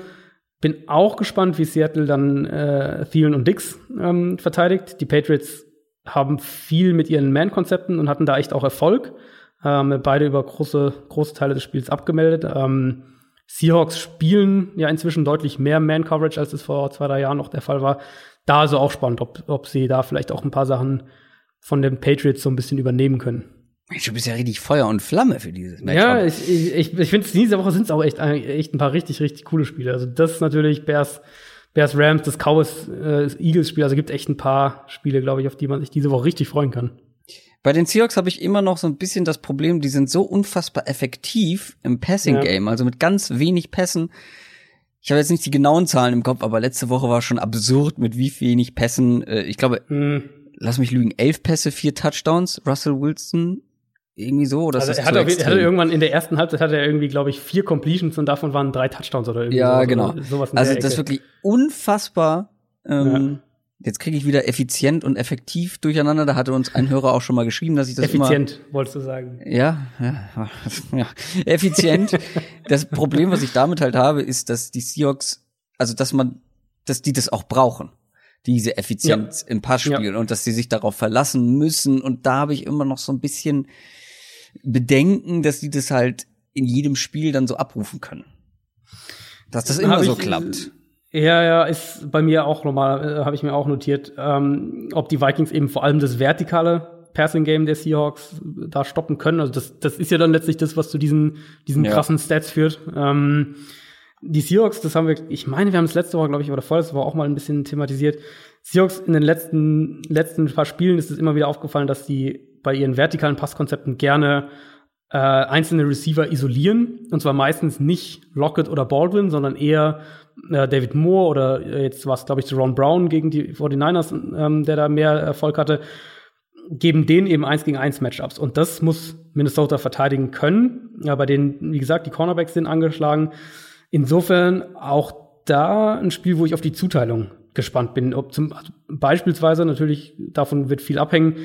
Bin auch gespannt, wie Seattle dann äh, Thielen und Dix ähm, verteidigt. Die Patriots haben viel mit ihren Man-Konzepten und hatten da echt auch Erfolg. Ähm, beide über große, große Teile des Spiels abgemeldet. Ähm, Seahawks spielen ja inzwischen deutlich mehr Man-Coverage, als es vor zwei, drei Jahren noch der Fall war. Da also auch spannend, ob, ob sie da vielleicht auch ein paar Sachen von den Patriots so ein bisschen übernehmen können. Du bist ja richtig Feuer und Flamme für dieses Match. Ja, ich, ich, ich, ich finde, diese Woche sind es auch echt, echt ein paar richtig, richtig coole Spiele. Also das ist natürlich Bears, Bears Rams, das Cowboys äh, Eagles Spiel. Also gibt echt ein paar Spiele, glaube ich, auf die man sich diese Woche richtig freuen kann. Bei den Seahawks habe ich immer noch so ein bisschen das Problem, die sind so unfassbar effektiv im Passing Game, ja. also mit ganz wenig Pässen. ich habe jetzt nicht die genauen Zahlen im Kopf, aber letzte Woche war schon absurd, mit wie wenig Pässen. Äh, ich glaube, hm. lass mich lügen, elf Pässe, vier Touchdowns. Russell Wilson irgendwie so oder also er, hat er hatte irgendwann in der ersten Halbzeit hatte er irgendwie glaube ich vier Completions und davon waren drei Touchdowns oder irgendwie ja genau sowas also das ist wirklich unfassbar ähm, ja. Jetzt kriege ich wieder effizient und effektiv durcheinander. Da hatte uns ein Hörer auch schon mal geschrieben, dass ich das effizient, immer, wolltest du sagen? Ja, ja, ja. effizient. das Problem, was ich damit halt habe, ist, dass die Seahawks, also dass man, dass die das auch brauchen, diese Effizienz ja. im Passspiel ja. und dass sie sich darauf verlassen müssen. Und da habe ich immer noch so ein bisschen Bedenken, dass die das halt in jedem Spiel dann so abrufen können. Dass das immer so klappt. Ja, ja, ist bei mir auch nochmal, äh, habe ich mir auch notiert, ähm, ob die Vikings eben vor allem das vertikale Passing Game der Seahawks da stoppen können. Also das, das ist ja dann letztlich das, was zu diesen, diesen ja. krassen Stats führt. Ähm, die Seahawks, das haben wir, ich meine, wir haben es letzte Woche, glaube ich, oder vorletzte Woche auch mal ein bisschen thematisiert. Seahawks in den letzten, letzten paar Spielen ist es immer wieder aufgefallen, dass die bei ihren vertikalen Passkonzepten gerne äh, einzelne Receiver isolieren. Und zwar meistens nicht Lockett oder Baldwin, sondern eher äh, David Moore oder äh, jetzt war es, glaube ich, Ron Brown gegen die 49ers, ähm, der da mehr Erfolg hatte, geben denen eben eins gegen eins Matchups. Und das muss Minnesota verteidigen können. Ja, bei denen, wie gesagt, die Cornerbacks sind angeschlagen. Insofern auch da ein Spiel, wo ich auf die Zuteilung gespannt bin. Ob zum, also beispielsweise natürlich davon wird viel abhängen,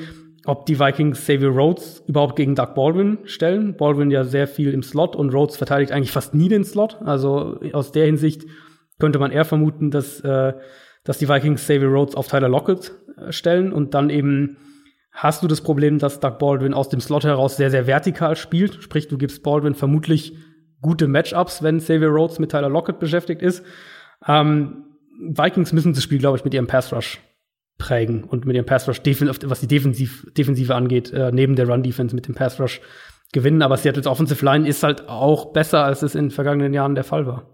ob die Vikings Xavier Rhodes überhaupt gegen Doug Baldwin stellen. Baldwin ja sehr viel im Slot und Rhodes verteidigt eigentlich fast nie den Slot. Also aus der Hinsicht könnte man eher vermuten, dass, äh, dass die Vikings Xavier Rhodes auf Tyler Lockett äh, stellen und dann eben hast du das Problem, dass Doug Baldwin aus dem Slot heraus sehr, sehr vertikal spielt. Sprich, du gibst Baldwin vermutlich gute Matchups, wenn Xavier Rhodes mit Tyler Lockett beschäftigt ist. Ähm, Vikings müssen das Spiel, glaube ich, mit ihrem Pass Rush prägen und mit ihrem Pass Rush, was die Defensiv Defensive angeht, äh, neben der Run Defense mit dem Pass Rush gewinnen. Aber Seattle's Offensive Line ist halt auch besser, als es in den vergangenen Jahren der Fall war.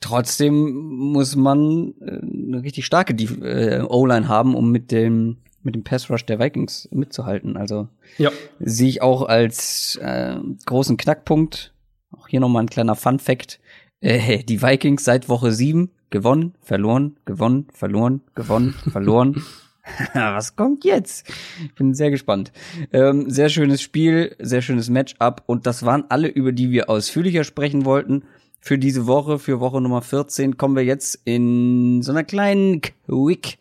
Trotzdem muss man äh, eine richtig starke äh, O-Line haben, um mit dem mit dem Pass Rush der Vikings mitzuhalten. Also ja. sehe ich auch als äh, großen Knackpunkt. Auch hier nochmal ein kleiner Fun Fact. Äh, die Vikings seit Woche sieben gewonnen, verloren, gewonnen, verloren, gewonnen, verloren. Was kommt jetzt? Ich bin sehr gespannt. Ähm, sehr schönes Spiel, sehr schönes Matchup und das waren alle, über die wir ausführlicher sprechen wollten für diese Woche, für Woche Nummer 14, kommen wir jetzt in so einer kleinen Quick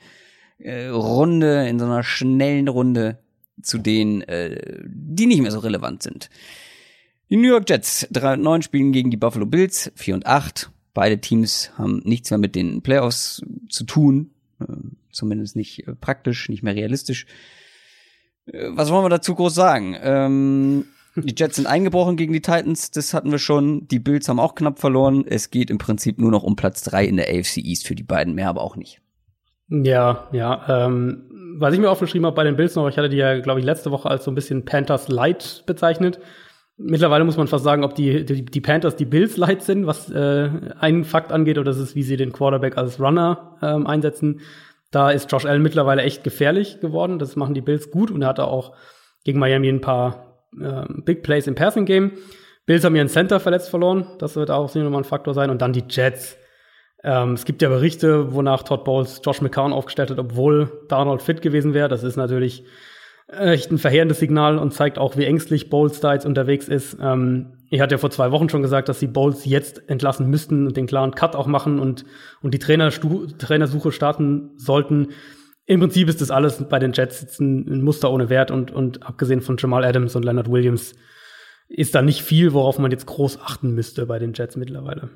äh, Runde, in so einer schnellen Runde zu denen, äh, die nicht mehr so relevant sind. Die New York Jets 3 und 9 spielen gegen die Buffalo Bills 4 und 8. Beide Teams haben nichts mehr mit den Playoffs zu tun, äh, zumindest nicht äh, praktisch, nicht mehr realistisch. Äh, was wollen wir dazu groß sagen? Ähm, die Jets sind eingebrochen gegen die Titans, das hatten wir schon. Die Bills haben auch knapp verloren. Es geht im Prinzip nur noch um Platz drei in der AFC East für die beiden, mehr aber auch nicht. Ja, ja. Ähm, was ich mir aufgeschrieben habe bei den Bills noch, ich hatte die ja, glaube ich, letzte Woche als so ein bisschen Panthers Light bezeichnet. Mittlerweile muss man fast sagen, ob die, die, die Panthers die Bills Light sind, was äh, einen Fakt angeht, oder das ist, wie sie den Quarterback als Runner ähm, einsetzen. Da ist Josh Allen mittlerweile echt gefährlich geworden. Das machen die Bills gut und er hatte auch gegen Miami ein paar äh, Big Plays im Passing Game. Bills haben ihren Center verletzt verloren. Das wird auch nochmal ein Faktor sein. Und dann die Jets. Ähm, es gibt ja Berichte, wonach Todd Bowles Josh McCown aufgestellt hat, obwohl Darnold fit gewesen wäre. Das ist natürlich echt ein verheerendes Signal und zeigt auch, wie ängstlich Bowles da jetzt unterwegs ist. Ähm, ich hatte ja vor zwei Wochen schon gesagt, dass sie Bowles jetzt entlassen müssten und den klaren Cut auch machen und, und die Trainersuche starten sollten. Im Prinzip ist das alles bei den Jets ein, ein, Muster ohne Wert und, und abgesehen von Jamal Adams und Leonard Williams ist da nicht viel, worauf man jetzt groß achten müsste bei den Jets mittlerweile.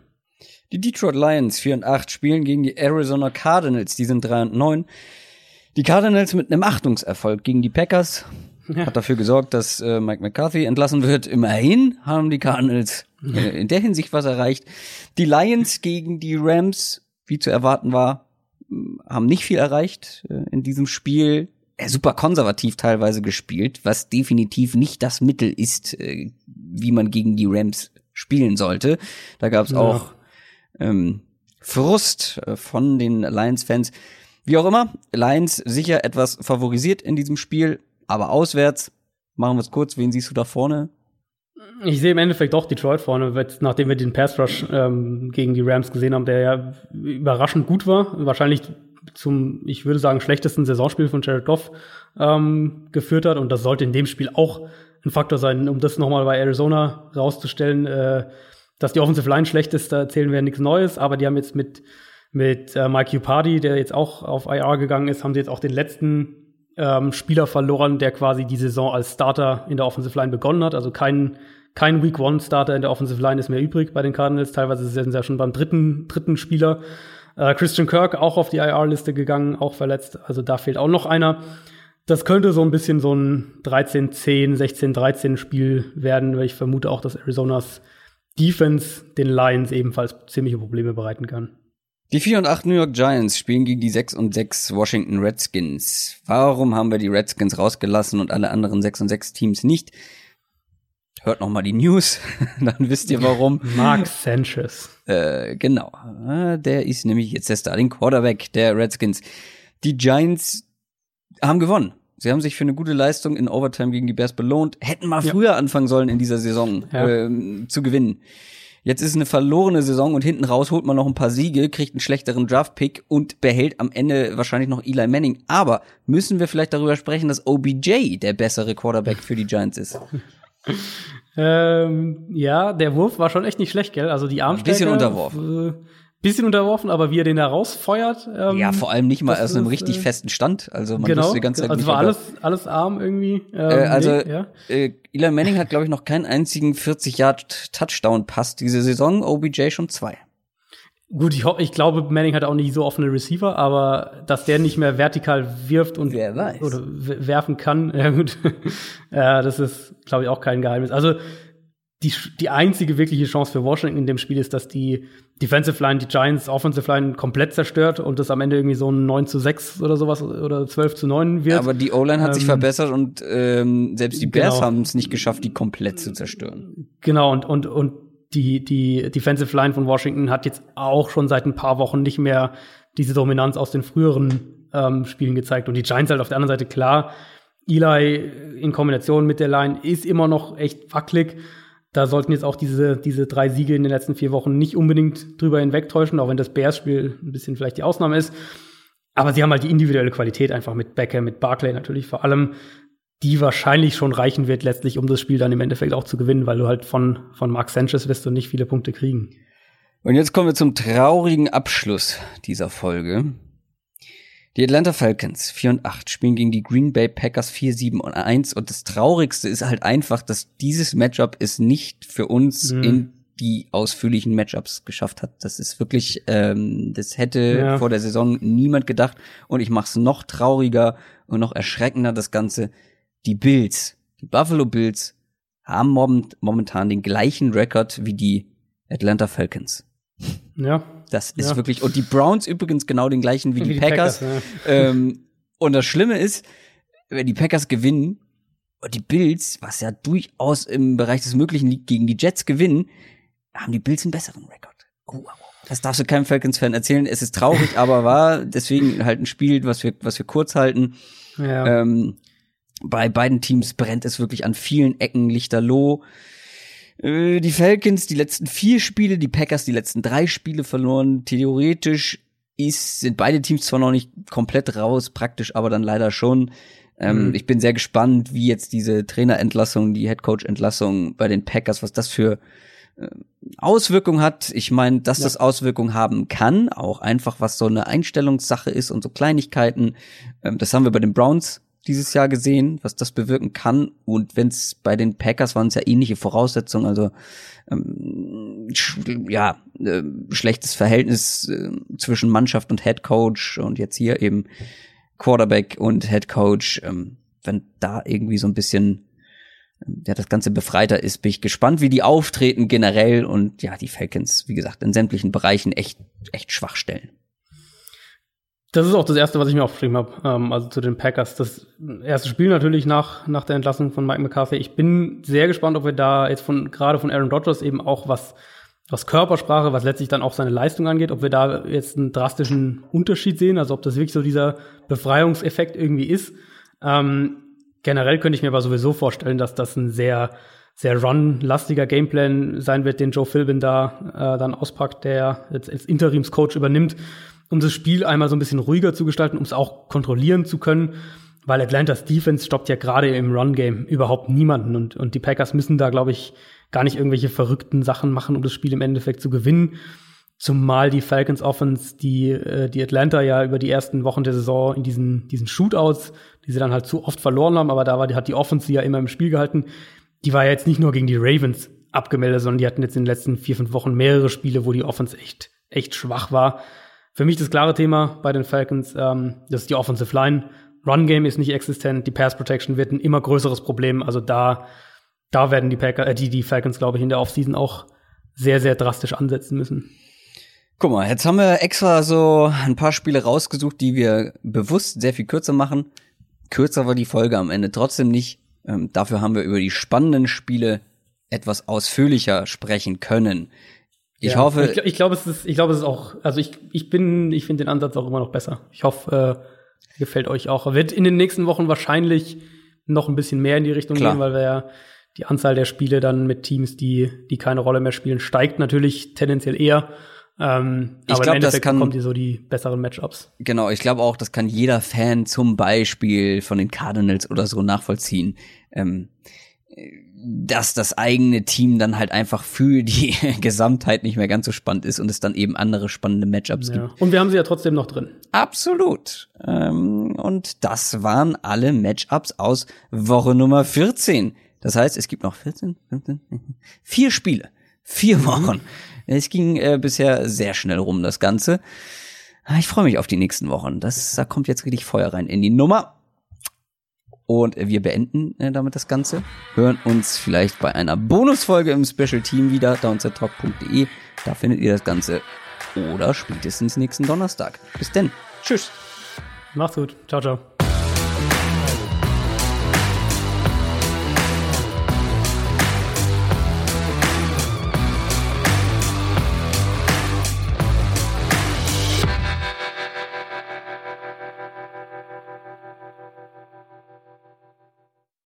Die Detroit Lions 4 und 8 spielen gegen die Arizona Cardinals, die sind 3 und 9. Die Cardinals mit einem Achtungserfolg gegen die Packers ja. hat dafür gesorgt, dass äh, Mike McCarthy entlassen wird. Immerhin haben die Cardinals äh, in der Hinsicht was erreicht. Die Lions gegen die Rams, wie zu erwarten war, haben nicht viel erreicht äh, in diesem Spiel. Äh, super konservativ teilweise gespielt, was definitiv nicht das Mittel ist, äh, wie man gegen die Rams spielen sollte. Da gab es ja. auch ähm, Frust äh, von den Lions-Fans. Wie auch immer, Lions sicher etwas favorisiert in diesem Spiel, aber auswärts. Machen wir es kurz, wen siehst du da vorne? Ich sehe im Endeffekt doch Detroit vorne, nachdem wir den Pass Rush ähm, gegen die Rams gesehen haben, der ja überraschend gut war. Wahrscheinlich zum, ich würde sagen, schlechtesten Saisonspiel von Jared Goff ähm, geführt hat. Und das sollte in dem Spiel auch ein Faktor sein, um das nochmal bei Arizona rauszustellen. Äh, dass die Offensive Line schlecht ist, da erzählen wir nichts Neues, aber die haben jetzt mit, mit äh, Mike Upardi, der jetzt auch auf IR gegangen ist, haben sie jetzt auch den letzten ähm, Spieler verloren, der quasi die Saison als Starter in der Offensive Line begonnen hat. Also kein, kein Week One Starter in der Offensive Line ist mehr übrig bei den Cardinals. Teilweise sind sie ja schon beim dritten, dritten Spieler. Äh, Christian Kirk auch auf die IR-Liste gegangen, auch verletzt. Also da fehlt auch noch einer. Das könnte so ein bisschen so ein 13-10, 16-13 Spiel werden, weil ich vermute auch, dass Arizonas Defense den Lions ebenfalls ziemliche Probleme bereiten kann. Die 4 und 8 New York Giants spielen gegen die 6 und 6 Washington Redskins. Warum haben wir die Redskins rausgelassen und alle anderen 6 und 6 Teams nicht? Hört noch mal die News, dann wisst ihr warum. Mark Sanchez. Äh, genau, ah, der ist nämlich jetzt der Starting Quarterback der Redskins. Die Giants haben gewonnen. Sie haben sich für eine gute Leistung in Overtime gegen die Bears belohnt, hätten mal ja. früher anfangen sollen in dieser Saison ja. äh, zu gewinnen. Jetzt ist eine verlorene Saison und hinten raus holt man noch ein paar Siege, kriegt einen schlechteren Draft-Pick und behält am Ende wahrscheinlich noch Eli Manning. Aber müssen wir vielleicht darüber sprechen, dass OBJ der bessere Quarterback für die Giants ist? ähm, ja, der Wurf war schon echt nicht schlecht, gell? Also die Armstärke. Ein bisschen unterworfen. Äh, bisschen unterworfen, aber wie er den da rausfeuert. Ähm, ja, vor allem nicht mal aus einem richtig äh, festen Stand. Also man genau, die ganze Zeit also war alles, alles arm irgendwie. Ähm, äh, also nee, ja. äh, Eli Manning hat, glaube ich, noch keinen einzigen 40 Yard Touchdown Pass diese Saison. OBJ schon zwei. Gut, ich, ich glaube, Manning hat auch nicht so offene Receiver, aber dass der nicht mehr vertikal wirft und Wer weiß. oder werfen kann, ja gut, ja, das ist, glaube ich, auch kein Geheimnis. Also die, die einzige wirkliche Chance für Washington in dem Spiel ist, dass die Defensive Line, die Giants Offensive Line komplett zerstört und das am Ende irgendwie so ein 9 zu 6 oder sowas oder 12 zu 9 wird. Aber die O-Line hat ähm, sich verbessert und ähm, selbst die Bears genau. haben es nicht geschafft, die komplett zu zerstören. Genau, und, und, und die, die Defensive Line von Washington hat jetzt auch schon seit ein paar Wochen nicht mehr diese Dominanz aus den früheren ähm, Spielen gezeigt. Und die Giants halt auf der anderen Seite klar, Eli in Kombination mit der Line ist immer noch echt wackelig da sollten jetzt auch diese, diese drei Siege in den letzten vier Wochen nicht unbedingt drüber hinwegtäuschen, auch wenn das Bears-Spiel ein bisschen vielleicht die Ausnahme ist. Aber sie haben halt die individuelle Qualität einfach mit Becker, mit Barclay natürlich vor allem, die wahrscheinlich schon reichen wird letztlich, um das Spiel dann im Endeffekt auch zu gewinnen, weil du halt von, von Mark Sanchez wirst du nicht viele Punkte kriegen. Und jetzt kommen wir zum traurigen Abschluss dieser Folge. Die Atlanta Falcons 4 und 8 spielen gegen die Green Bay Packers 4, 7 und 1 und das Traurigste ist halt einfach, dass dieses Matchup es nicht für uns mhm. in die ausführlichen Matchups geschafft hat. Das ist wirklich, ähm, das hätte ja. vor der Saison niemand gedacht und ich mach's noch trauriger und noch erschreckender das Ganze. Die Bills, die Buffalo Bills haben momentan den gleichen Rekord wie die Atlanta Falcons. Ja. Das ist ja. wirklich, und die Browns übrigens genau den gleichen wie, wie die, die, Packers. Packers ja. ähm, und das Schlimme ist, wenn die Packers gewinnen und die Bills, was ja durchaus im Bereich des Möglichen liegt, gegen die Jets gewinnen, haben die Bills einen besseren Rekord. Oh, das darfst du keinem Falcons-Fan erzählen. Es ist traurig, aber war deswegen halt ein Spiel, was wir, was wir kurz halten. Ja. Ähm, bei beiden Teams brennt es wirklich an vielen Ecken lichterloh. Äh, die Falcons die letzten vier Spiele, die Packers die letzten drei Spiele verloren. Theoretisch ist, sind beide Teams zwar noch nicht komplett raus, praktisch aber dann leider schon. Ähm, mhm. Ich bin sehr gespannt, wie jetzt diese Trainerentlassung, die Headcoach-Entlassung bei den Packers, was das für äh, Auswirkungen hat. Ich meine, dass ja. das Auswirkungen haben kann, auch einfach was so eine Einstellungssache ist und so Kleinigkeiten. Ähm, das haben wir bei den Browns dieses Jahr gesehen, was das bewirken kann. Und wenn es bei den Packers waren es ja ähnliche Voraussetzungen, also ähm, ja, äh, schlechtes Verhältnis äh, zwischen Mannschaft und Head Coach und jetzt hier eben Quarterback und Head Coach. Ähm, wenn da irgendwie so ein bisschen ähm, ja, das Ganze befreiter ist, bin ich gespannt, wie die auftreten generell und ja, die Falcons, wie gesagt, in sämtlichen Bereichen echt, echt schwach stellen. Das ist auch das erste, was ich mir aufgeschrieben habe, ähm, also zu den Packers. Das erste Spiel natürlich nach, nach der Entlassung von Mike McCarthy. Ich bin sehr gespannt, ob wir da jetzt von, gerade von Aaron Rodgers eben auch was, was Körpersprache, was letztlich dann auch seine Leistung angeht, ob wir da jetzt einen drastischen Unterschied sehen, also ob das wirklich so dieser Befreiungseffekt irgendwie ist. Ähm, Generell könnte ich mir aber sowieso vorstellen, dass das ein sehr, sehr run-lastiger Gameplan sein wird, den Joe Philbin da äh, dann auspackt, der jetzt als Interimscoach übernimmt, um das Spiel einmal so ein bisschen ruhiger zu gestalten, um es auch kontrollieren zu können, weil Atlantas Defense stoppt ja gerade im Run-Game überhaupt niemanden und, und die Packers müssen da, glaube ich, gar nicht irgendwelche verrückten Sachen machen, um das Spiel im Endeffekt zu gewinnen. Zumal die Falcons Offense, die, äh, die Atlanta ja über die ersten Wochen der Saison in diesen, diesen Shootouts, die sie dann halt zu oft verloren haben, aber da war, die hat die Offense ja immer im Spiel gehalten. Die war ja jetzt nicht nur gegen die Ravens abgemeldet, sondern die hatten jetzt in den letzten vier, fünf Wochen mehrere Spiele, wo die Offense echt, echt schwach war. Für mich das klare Thema bei den Falcons, ähm, das ist die Offensive Line. Run Game ist nicht existent, die Pass Protection wird ein immer größeres Problem. Also da, da werden die Packer, äh, die, die Falcons, glaube ich, in der Offseason auch sehr, sehr drastisch ansetzen müssen. Guck mal, jetzt haben wir extra so ein paar Spiele rausgesucht, die wir bewusst sehr viel kürzer machen. Kürzer war die Folge am Ende trotzdem nicht. Ähm, dafür haben wir über die spannenden Spiele etwas ausführlicher sprechen können. Ich ja, hoffe. Ich, ich glaube, es ist, ich glaube, es ist auch, also ich, ich bin, ich finde den Ansatz auch immer noch besser. Ich hoffe, äh, gefällt euch auch. Wird in den nächsten Wochen wahrscheinlich noch ein bisschen mehr in die Richtung Klar. gehen, weil wir ja die Anzahl der Spiele dann mit Teams, die, die keine Rolle mehr spielen, steigt natürlich tendenziell eher. Ähm, ich aber glaube, das kann kommt ihr so die besseren Matchups. Genau, ich glaube auch, das kann jeder Fan zum Beispiel von den Cardinals oder so nachvollziehen. Ähm, dass das eigene Team dann halt einfach für die Gesamtheit nicht mehr ganz so spannend ist und es dann eben andere spannende Matchups ja. gibt. Und wir haben sie ja trotzdem noch drin. Absolut. Ähm, und das waren alle Matchups aus Woche Nummer 14. Das heißt, es gibt noch 14, 15, vier Spiele, vier mhm. Wochen. Es ging äh, bisher sehr schnell rum, das Ganze. Ah, ich freue mich auf die nächsten Wochen. Das, da kommt jetzt richtig Feuer rein in die Nummer. Und wir beenden äh, damit das Ganze. Hören uns vielleicht bei einer Bonusfolge im Special Team wieder, downsettalk.de. Da findet ihr das Ganze. Oder spätestens nächsten Donnerstag. Bis denn. Tschüss. Macht's gut. Ciao, ciao.